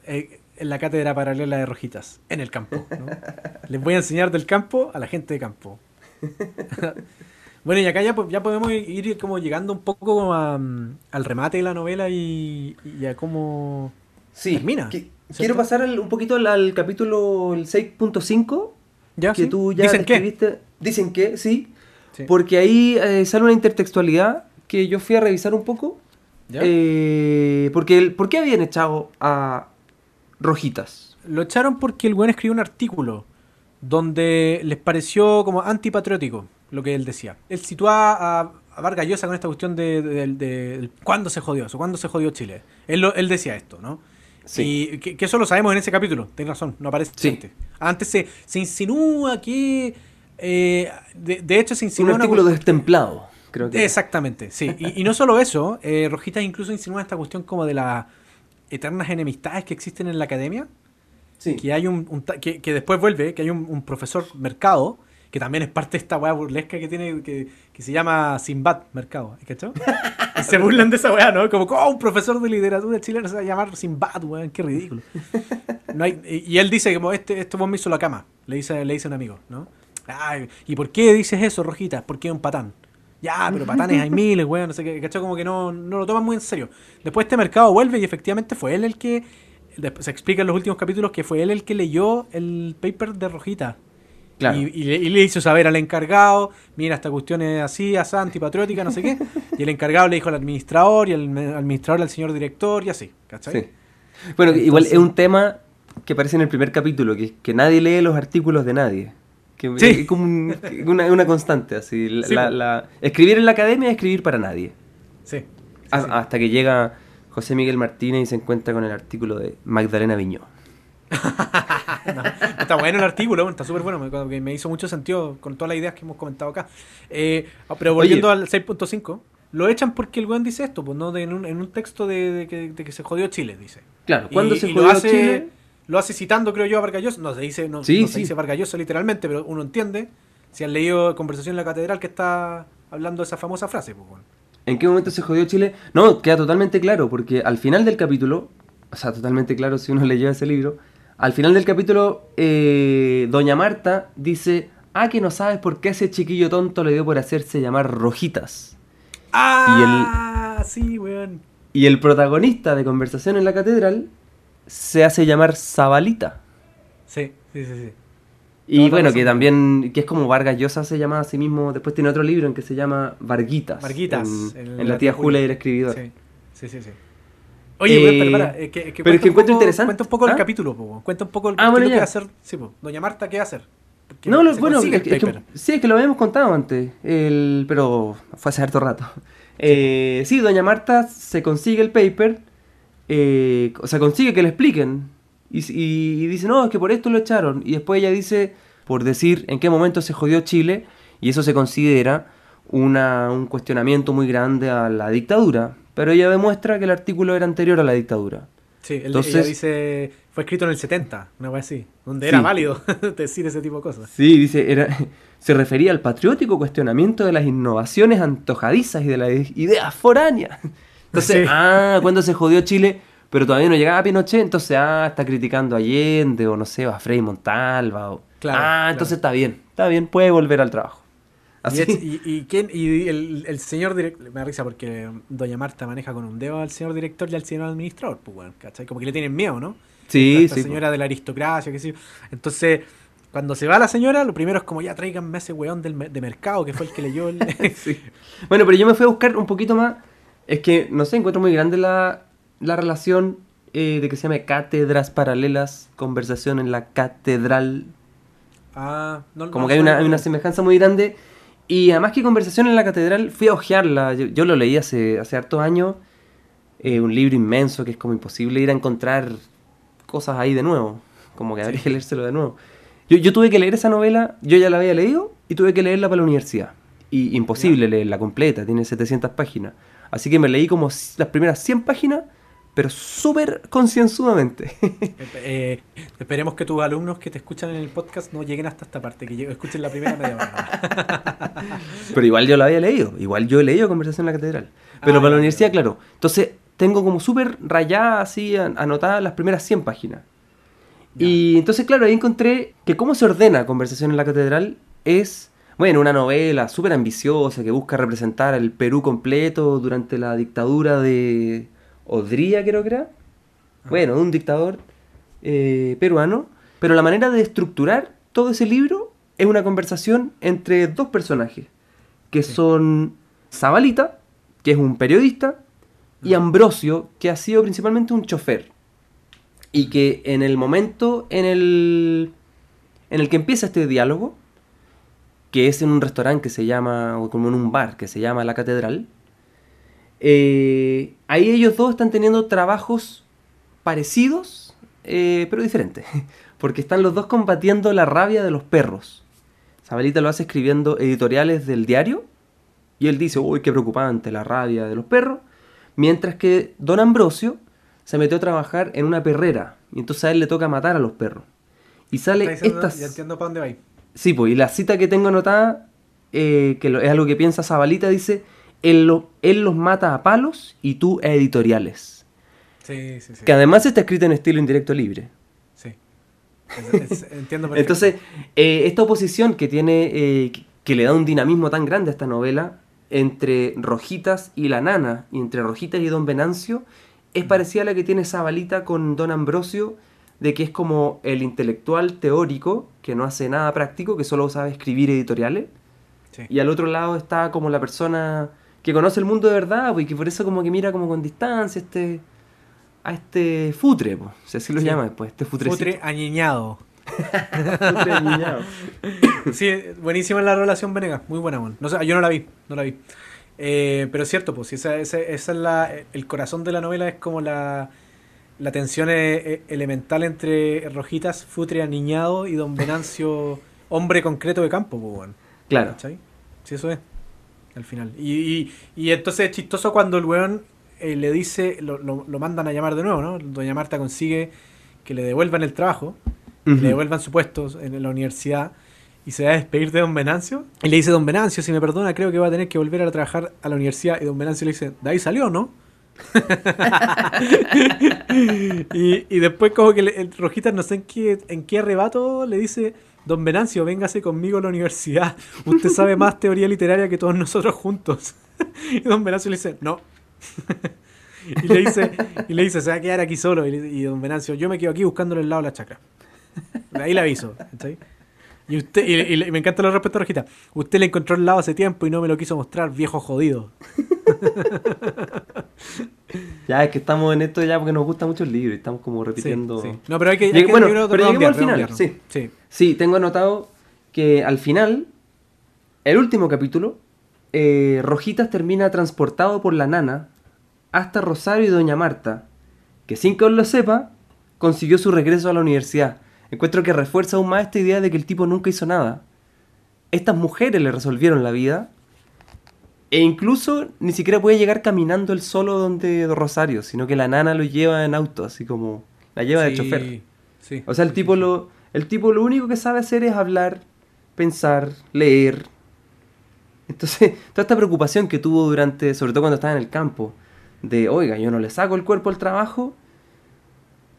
[SPEAKER 1] Eh, en la cátedra paralela de Rojitas, en el campo. <laughs> Les voy a enseñar del campo a la gente de campo. <laughs> bueno, y acá ya, ya podemos ir como llegando un poco al remate de la novela y, y a cómo
[SPEAKER 2] sí, termina. quiero pasar un poquito al, al capítulo 6.5 que tú ya ¿Dicen escribiste. Dicen que, sí, Porque ahí eh, sale una intertextualidad que yo fui a revisar un poco. Eh, porque el, ¿Por qué habían echado a Rojitas?
[SPEAKER 1] Lo echaron porque el buen escribió un artículo donde les pareció como antipatriótico lo que él decía. Él situaba a, a Vargas Llosa con esta cuestión de, de, cuándo se jodió eso, cuándo se jodió Chile. Él, él decía esto, ¿no? Y que, eso lo sabemos en ese capítulo, tienes razón, no aparece antes. Antes se, se insinúa que. Eh, de, hecho, se insinúa.
[SPEAKER 2] Un artículo destemplado, creo que.
[SPEAKER 1] Exactamente, sí. Y, no solo eso, eh, Rojitas incluso insinúa esta cuestión como de las eternas enemistades que existen en la academia. Sí. Que hay un. que, después vuelve, que hay un, profesor mercado que también es parte de esta weá burlesca que tiene, que, que se llama Sinbad Mercado, ¿cachó? <laughs> y se burlan de esa weá, ¿no? Como, oh, un profesor de literatura chileno se va a llamar Sinbad, weón, qué ridículo. No hay, y, él dice, como, este, este vos me hizo la cama, le dice, le dice un amigo, ¿no? Ay, ¿Y por qué dices eso, Rojita? Porque es un patán. Ya, pero patanes hay miles, weón, no sé qué, ¿cachó? Como que no, no lo toman muy en serio. Después este mercado vuelve y efectivamente fue él el que se explica en los últimos capítulos que fue él el que leyó el paper de Rojita. Y, le, hizo saber al encargado, mira, esta cuestión es así, así, antipatriótica, no sé qué. <laughs> Y el encargado le dijo al administrador, y el administrador al señor director, y así, ¿cachai?
[SPEAKER 2] Bueno, igual es un tema que aparece en el primer capítulo, que, que nadie lee los artículos de nadie. Que es como una, constante, así. La, escribir en la academia es escribir para nadie.
[SPEAKER 1] Sí.
[SPEAKER 2] hasta que llega José Miguel Martínez y se encuentra con el artículo de Magdalena Viñó. <laughs>
[SPEAKER 1] está bueno el artículo, está súper bueno, me, me, hizo mucho sentido con todas las ideas que hemos comentado acá. Eh, ah, pero volviendo al 6.5, lo echan porque el weón dice esto, pues no en, un, texto de, que, se jodió Chile, dice.
[SPEAKER 2] Claro, cuando se jodió Chile?
[SPEAKER 1] Lo hace citando, creo yo, a Vargallosa. No se dice, no, se dice Vargallosa literalmente, pero uno entiende. Si han leído Conversación en la Catedral que está hablando de esa famosa frase, pues bueno.
[SPEAKER 2] ¿En qué momento se jodió Chile? No, queda totalmente claro, porque al final del capítulo, o sea, totalmente claro si uno <laughs> leyó ese libro, al final del capítulo, eh, Doña Marta dice, ah, que no sabes por qué ese chiquillo tonto le dio por hacerse llamar Rojitas.
[SPEAKER 1] Ah, sí, weón.
[SPEAKER 2] Y el protagonista de Conversación en la Catedral se hace llamar Zabalita.
[SPEAKER 1] Sí, sí, sí, sí.
[SPEAKER 2] Y bueno, que también, que es como Vargas Llosa se llama a sí mismo, después tiene otro libro en que se llama Varguitas.
[SPEAKER 1] Varguitas.
[SPEAKER 2] En, la, tía Julia y el escribidor.
[SPEAKER 1] Sí, sí, sí. sí. Oye, pero, para, eh, que,
[SPEAKER 2] pero es que encuentro interesante.
[SPEAKER 1] Cuenta un poco el ¿Ah? capítulo, cuenta un poco el ah, bueno, que va a hacer. Sí, Doña Marta, ¿qué va a hacer?
[SPEAKER 2] no, bueno, es, que, sí, es que lo habíamos contado antes, el, pero fue hace harto rato. Eh, sí, Doña Marta se consigue el paper, eh, o sea, consigue que le expliquen. Y, y, dice, no, es que por esto lo echaron. Y después ella dice, por decir en qué momento se jodió Chile, y eso se considera una, un cuestionamiento muy grande a la dictadura. Pero ella demuestra que el artículo era anterior a la dictadura.
[SPEAKER 1] Sí, Entonces, ella dice, fue escrito en el 70, una vez así, donde era válido <laughs> decir ese tipo de cosas.
[SPEAKER 2] Sí, dice, era, <laughs> se refería al patriótico cuestionamiento de las innovaciones antojadizas y de las ideas foráneas. <laughs> Entonces, ah, cuando se jodió Chile, pero todavía no llegaba a Pinochet, entonces, ah, está criticando a Allende, o no sé, a Frei Montalva, o... ah, entonces está bien, está bien, puede volver al trabajo.
[SPEAKER 1] ¿Y, y, quién, y el, señor director, me da risa porque Doña Marta maneja con un dedo al señor director y al señor administrador, pues bueno, ¿cachai? Como que le tienen miedo, ¿no?
[SPEAKER 2] Sí,
[SPEAKER 1] esta, señora de la aristocracia, qué sé yo. Entonces, cuando se va la señora, lo primero es como ya tráiganme a ese weón del, de mercado que fue el que leyó el. <laughs>
[SPEAKER 2] Bueno, pero yo me fui a buscar un poquito más. Es que, no sé, encuentro muy grande la, la relación eh, de que se llame Cátedras Paralelas, conversación en la catedral.
[SPEAKER 1] Ah,
[SPEAKER 2] no, Como que hay una, hay una semejanza muy grande y además que Conversación en la Catedral, fui a ojearla, yo, lo leí hace, hace hartos años, eh, un libro inmenso que es como imposible ir a encontrar cosas ahí de nuevo, como que habría que leérselo de nuevo. Yo, yo, tuve que leer esa novela, yo ya la había leído y tuve que leerla para la universidad. Y imposible leerla completa, tiene 700 páginas. Así que me leí como las primeras 100 páginas pero súper concienzudamente. <laughs>
[SPEAKER 1] Eh, esperemos que tus alumnos que te escuchan en el podcast no lleguen hasta esta parte, que escuchen la primera media hora. <laughs>
[SPEAKER 2] pero igual yo la había leído, igual yo he leído Conversación en la Catedral. Pero ah, para la universidad, claro. Entonces tengo como súper rayada así, anotadas las primeras 100 páginas. Y entonces, claro, ahí encontré que cómo se ordena Conversación en la Catedral es, bueno, una novela súper ambiciosa que busca representar al Perú completo durante la dictadura de Odría creo que era, bueno, un dictador eh, peruano, pero la manera de estructurar todo ese libro es una conversación entre dos personajes, que son Zabalita, que es un periodista, y Ambrosio, que ha sido principalmente un chofer. Y que en el momento en el, en el que empieza este diálogo, que es en un restaurante que se llama, o como en un bar que se llama La Catedral, eh, ahí ellos dos están teniendo trabajos parecidos, eh, pero diferentes. <laughs> Porque están los dos combatiendo la rabia de los perros. Sabalita lo hace escribiendo editoriales del diario. Y él dice, uy, qué preocupante la rabia de los perros. Mientras que Don Ambrosio se metió a trabajar en una perrera. Y entonces a él le toca matar a los perros. Y sale estas...
[SPEAKER 1] Ya entiendo para dónde va
[SPEAKER 2] Sí, pues, y la cita que tengo anotada, eh, que es algo que piensa Zabalita, dice, él, lo, él los mata a palos y tú a editoriales.
[SPEAKER 1] Sí, sí, sí.
[SPEAKER 2] Que además está escrito en estilo indirecto libre.
[SPEAKER 1] Sí. <laughs> entiendo
[SPEAKER 2] Entonces, eh, esta oposición que tiene, eh, que le da un dinamismo tan grande a esta novela, entre Rojitas y la nana, y entre Rojitas y Don Venancio, es parecida a la que tiene Zabalita con Don Ambrosio, de que es como el intelectual teórico que no hace nada práctico, que solo sabe escribir editoriales. Y al otro lado está como la persona que conoce el mundo de verdad, pues, y que por eso como que mira como con distancia este a este futre, pues, si así lo llama después, este
[SPEAKER 1] Futre añeñado. futre añeñado. <coughs> sí, buenísima la relación Venegas, muy buena, No sé, yo no la vi, no la vi. Eh, pero es cierto, pues, esa, esa, esa es la, el corazón de la novela, es como la, la tensión e, elemental entre Rojitas, Futre aniñado y Don Venancio, hombre concreto de campo, pues, bueno.
[SPEAKER 2] Claro.
[SPEAKER 1] Sí, eso es. Al final. Y, y, entonces es chistoso cuando el weón eh, le dice, lo, lo, mandan a llamar de nuevo, ¿no? Doña Marta consigue que le devuelvan el trabajo, le devuelvan su puesto en la universidad y se va a despedir de Don Venancio. Y le dice, Don Venancio, si me perdona, creo que va a tener que volver a trabajar a la universidad. Y Don Venancio le dice, de ahí salió, ¿no? <laughs> y, después como que el Rojitas no sé en qué, en qué arrebato le dice, don Venancio, véngase conmigo a la universidad, usted sabe más teoría literaria que todos nosotros juntos. <laughs> y don Venancio le dice, no. <laughs> y, le dice, y le dice, se va a quedar aquí solo. Y, don Venancio, yo me quedo aquí buscándole el lado de la chacra. <laughs> Ahí le aviso. Y usted, y, me encanta lo respeto a Rojita. Usted le encontró el lado hace tiempo y no me lo quiso mostrar, viejo jodido.
[SPEAKER 2] Ya, es que estamos en esto ya porque nos gusta mucho el libro y estamos como repitiendo.
[SPEAKER 1] No, pero hay que.
[SPEAKER 2] bueno, pero lleguemos al final. Sí. sí. Sí, tengo anotado que al final, el último capítulo, eh, Rojitas termina transportado por la nana hasta Rosario y Doña Marta, que sin que os lo sepa, consiguió su regreso a la universidad. Encuentro que refuerza aún más esta idea de que el tipo nunca hizo nada. Estas mujeres le resolvieron la vida e incluso ni siquiera puede llegar caminando el solo donde Rosario, sino que la nana lo lleva en auto, así como la lleva de chofer. o sea, el tipo lo el tipo lo único que sabe hacer es hablar, pensar, leer. Entonces, <laughs> toda esta preocupación que tuvo durante, sobre todo cuando estaba en el campo, de, oiga, yo no le saco el cuerpo al trabajo,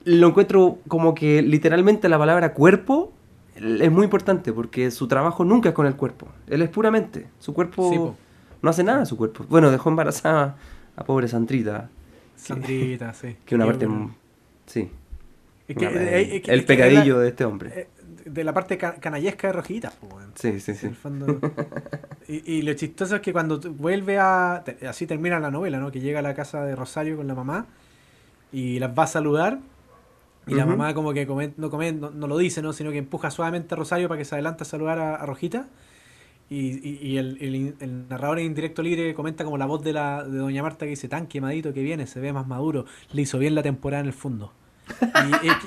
[SPEAKER 2] lo encuentro como que literalmente la palabra cuerpo es muy importante porque su trabajo nunca es con el cuerpo. Él es puramente. Su cuerpo no hace nada su cuerpo. Bueno, dejó embarazada a pobre Sandrita.
[SPEAKER 1] Sandrita, sí. <laughs>
[SPEAKER 2] Que una parte... Sí. el pecadillo de este hombre. Eh,
[SPEAKER 1] de la parte canallesca de Rojitas,
[SPEAKER 2] pues, Sí, sí, sí.
[SPEAKER 1] y, lo chistoso es que cuando vuelve a. Así termina la novela, ¿no? Que llega a la casa de Rosario con la mamá y las va a saludar. Y la mamá, como que no, no, lo dice, ¿no? Sino que empuja suavemente a Rosario para que se adelante a saludar a, a Rojita. Y, el, narrador en indirecto libre comenta como la voz de, la, de Doña Marta que dice, tan quemadito que viene, se ve más maduro, le hizo bien la temporada en el fondo.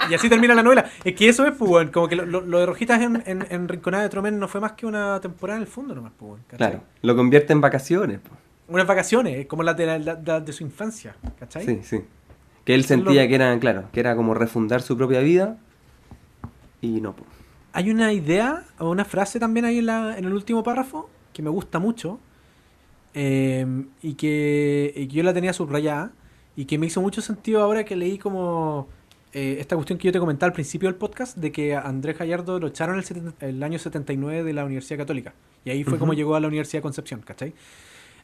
[SPEAKER 1] Y, así termina la novela. Es que eso es, pues, como que lo, de Rojitas en, en, Rinconada de Tromen no fue más que una temporada en el fondo nomás, pues,
[SPEAKER 2] Claro, lo convierte en vacaciones. Pues.
[SPEAKER 1] Unas vacaciones, como las de, de su infancia, ¿cachai?
[SPEAKER 2] Sí, sí. Que él sentía que era, claro, que era como refundar su propia vida y no, pues
[SPEAKER 1] hay una idea o una frase también ahí en, la, en el último párrafo que me gusta mucho em, y, que, yo la tenía subrayada y que me hizo mucho sentido ahora que leí como eh, esta cuestión que yo te comentaba al principio del podcast de que a Andrés Gallardo lo echaron el, el año 79 de la Universidad Católica y ahí fue como llegó a la Universidad de Concepción, ¿cachai?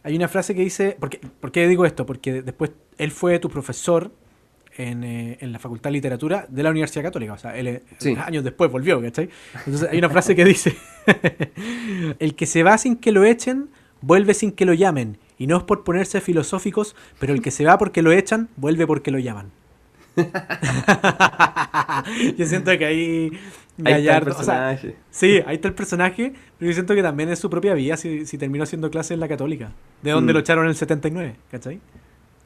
[SPEAKER 1] Hay una frase que dice, ¿por ¿por qué digo esto? Porque después él fue tu profesor eh, en, la Facultad de Literatura de la Universidad Católica. O sea, él eh, años después volvió, ¿cachai? Entonces hay una frase que dice, <laughs> el que se va sin que lo echen, vuelve sin que lo llamen. Y no es por ponerse filosóficos, pero el que se va porque lo echan, vuelve porque lo llaman. <laughs> yo siento que ahí
[SPEAKER 2] Gallardo, el personaje.
[SPEAKER 1] sí, ahí está el personaje, pero yo siento que también es su propia vida si, si terminó haciendo clases en la católica, de donde mm. lo echaron en el 79, ¿cachai?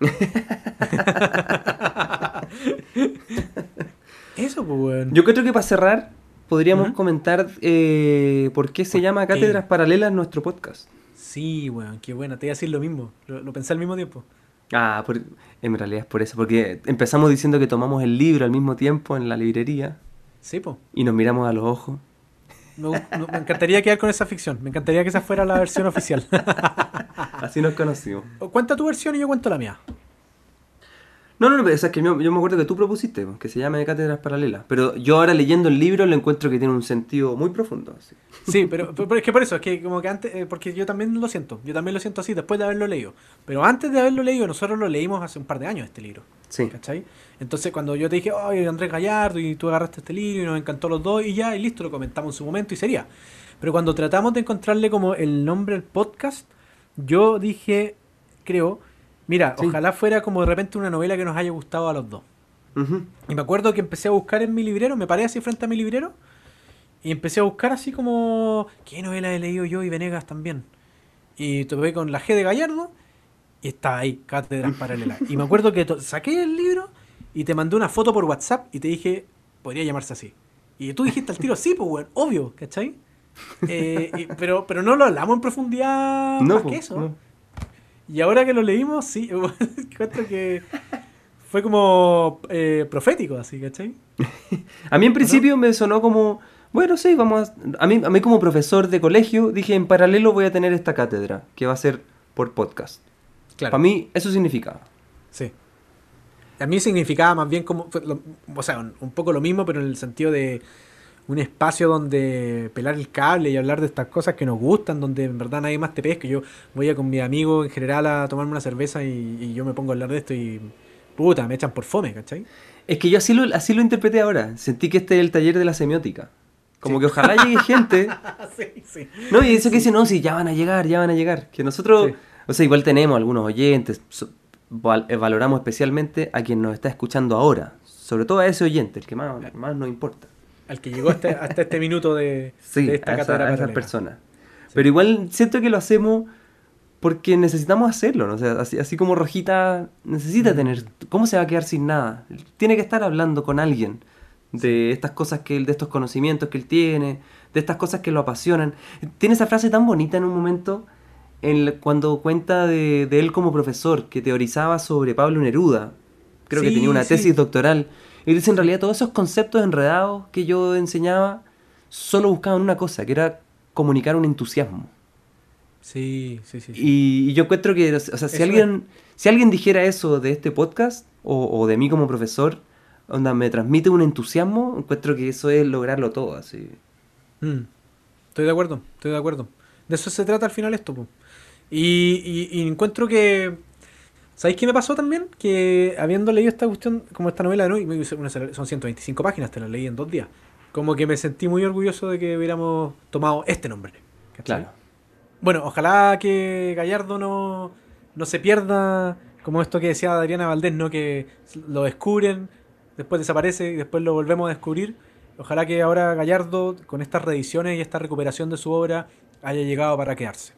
[SPEAKER 1] <laughs> Eso, pues, bueno.
[SPEAKER 2] Yo creo que para cerrar, podríamos comentar eh, por qué se llama Cátedras Paralelas nuestro podcast.
[SPEAKER 1] Sí, weón, qué bueno. Te iba a decir lo mismo. Lo, pensé al mismo tiempo.
[SPEAKER 2] Ah, en realidad es por eso. Porque empezamos diciendo que tomamos el libro al mismo tiempo en la librería.
[SPEAKER 1] Sí.
[SPEAKER 2] Y nos miramos a los ojos.
[SPEAKER 1] Me, me, encantaría quedar con esa ficción. Me encantaría que esa fuera la versión oficial. <laughs>
[SPEAKER 2] Así nos conocimos.
[SPEAKER 1] Cuenta tu versión y yo cuento la mía.
[SPEAKER 2] No, no, no, es que yo, yo, me acuerdo que tú propusiste, que se llame Cátedras Paralelas. Pero yo ahora leyendo el libro lo encuentro que tiene un sentido muy profundo.
[SPEAKER 1] Sí, pero, es que por eso, es que como que antes, eh, porque yo también lo siento, yo también lo siento así después de haberlo leído. Pero antes de haberlo leído, nosotros lo leímos hace un par de años este libro. Sí. ¿Cachai? Entonces cuando yo te dije, ay, Andrés Gallardo, y tú agarraste este libro y nos encantó los dos, y ya, y listo, lo comentamos en su momento y sería. Pero cuando tratamos de encontrarle como el nombre al podcast, yo dije, creo, Mira, ojalá fuera como de repente una novela que nos haya gustado a los dos. Y me acuerdo que empecé a buscar en mi librero, me paré así frente a mi librero, y empecé a buscar así como, ¿qué novela he leído yo y Venegas también? Y topé con la G de Gallardo, y estaba ahí, Cátedras <laughs> Paralelas. Y me acuerdo que saqué el libro y te mandé una foto por WhatsApp y te dije, podría llamarse así. Y tú dijiste al tiro, sí, pues, bueno, obvio, ¿cachai? Eh, pero, pero no lo hablamos en profundidad más que eso. Y ahora que lo leímos, sí, <laughs> encuentro que fue como eh, profético, así, ¿cachai? <laughs>
[SPEAKER 2] a mí en principio me sonó como, bueno, sí, vamos a... mí, a mí como profesor de colegio dije, en paralelo voy a tener esta cátedra, que va a ser por podcast. Claro. Para mí eso significaba.
[SPEAKER 1] Sí. A mí significaba más bien como, o sea, un poco lo mismo, pero en el sentido de un espacio donde pelar el cable y hablar de estas cosas que nos gustan, donde en verdad nadie más te pesca. Yo voy a con mi amigo en general a tomarme una cerveza y, yo me pongo a hablar de esto y puta, me echan por fome, ¿cachai?
[SPEAKER 2] Es que yo así lo, así lo interpreté ahora. Sentí que este es el taller de la semiótica. Como que ojalá llegue <laughs> gente. sí, sí. No, y eso que dice, no, sí, ya van a llegar, ya van a llegar. Que nosotros, o sea, igual tenemos algunos oyentes, eh, valoramos especialmente a quien nos está escuchando ahora. Sobre todo a ese oyente, el que más, más nos importa
[SPEAKER 1] al que llegó hasta, este minuto <laughs> de, esta
[SPEAKER 2] a, esa, persona. Pero igual siento que lo hacemos porque necesitamos hacerlo, ¿no? sea, así, como Rojita necesita mm. tener... ¿Cómo se va a quedar sin nada? Tiene que estar hablando con alguien de estas cosas que él, de estos conocimientos que él tiene, de estas cosas que lo apasionan. Tiene esa frase tan bonita en un momento en cuando cuenta de, él como profesor, que teorizaba sobre Pablo Neruda. Creo que tenía una tesis doctoral y dice, en realidad todos esos conceptos enredados que yo enseñaba solo buscaban una cosa, que era comunicar un entusiasmo.
[SPEAKER 1] Sí, sí, sí.
[SPEAKER 2] Y, yo encuentro que, o sea, si alguien, si alguien dijera eso de este podcast, o, de mí como profesor, onda, me transmite un entusiasmo, encuentro que eso es lograrlo todo, así.
[SPEAKER 1] Mm. Estoy de acuerdo, estoy de acuerdo. De eso se trata al final esto, y, y, encuentro que ¿Sabéis qué me pasó también? Que habiendo leído esta cuestión, como esta novela de hoy, son 125 páginas, te la leí en dos días. Como que me sentí muy orgulloso de que hubiéramos tomado este nombre. Claro. Bueno, ojalá que Gallardo no, no se pierda, como esto que decía Adriana Valdés, ¿no? Que lo descubren, después desaparece y después lo volvemos a descubrir. Ojalá que ahora Gallardo, con estas reediciones y esta recuperación de su obra, haya llegado para quedarse.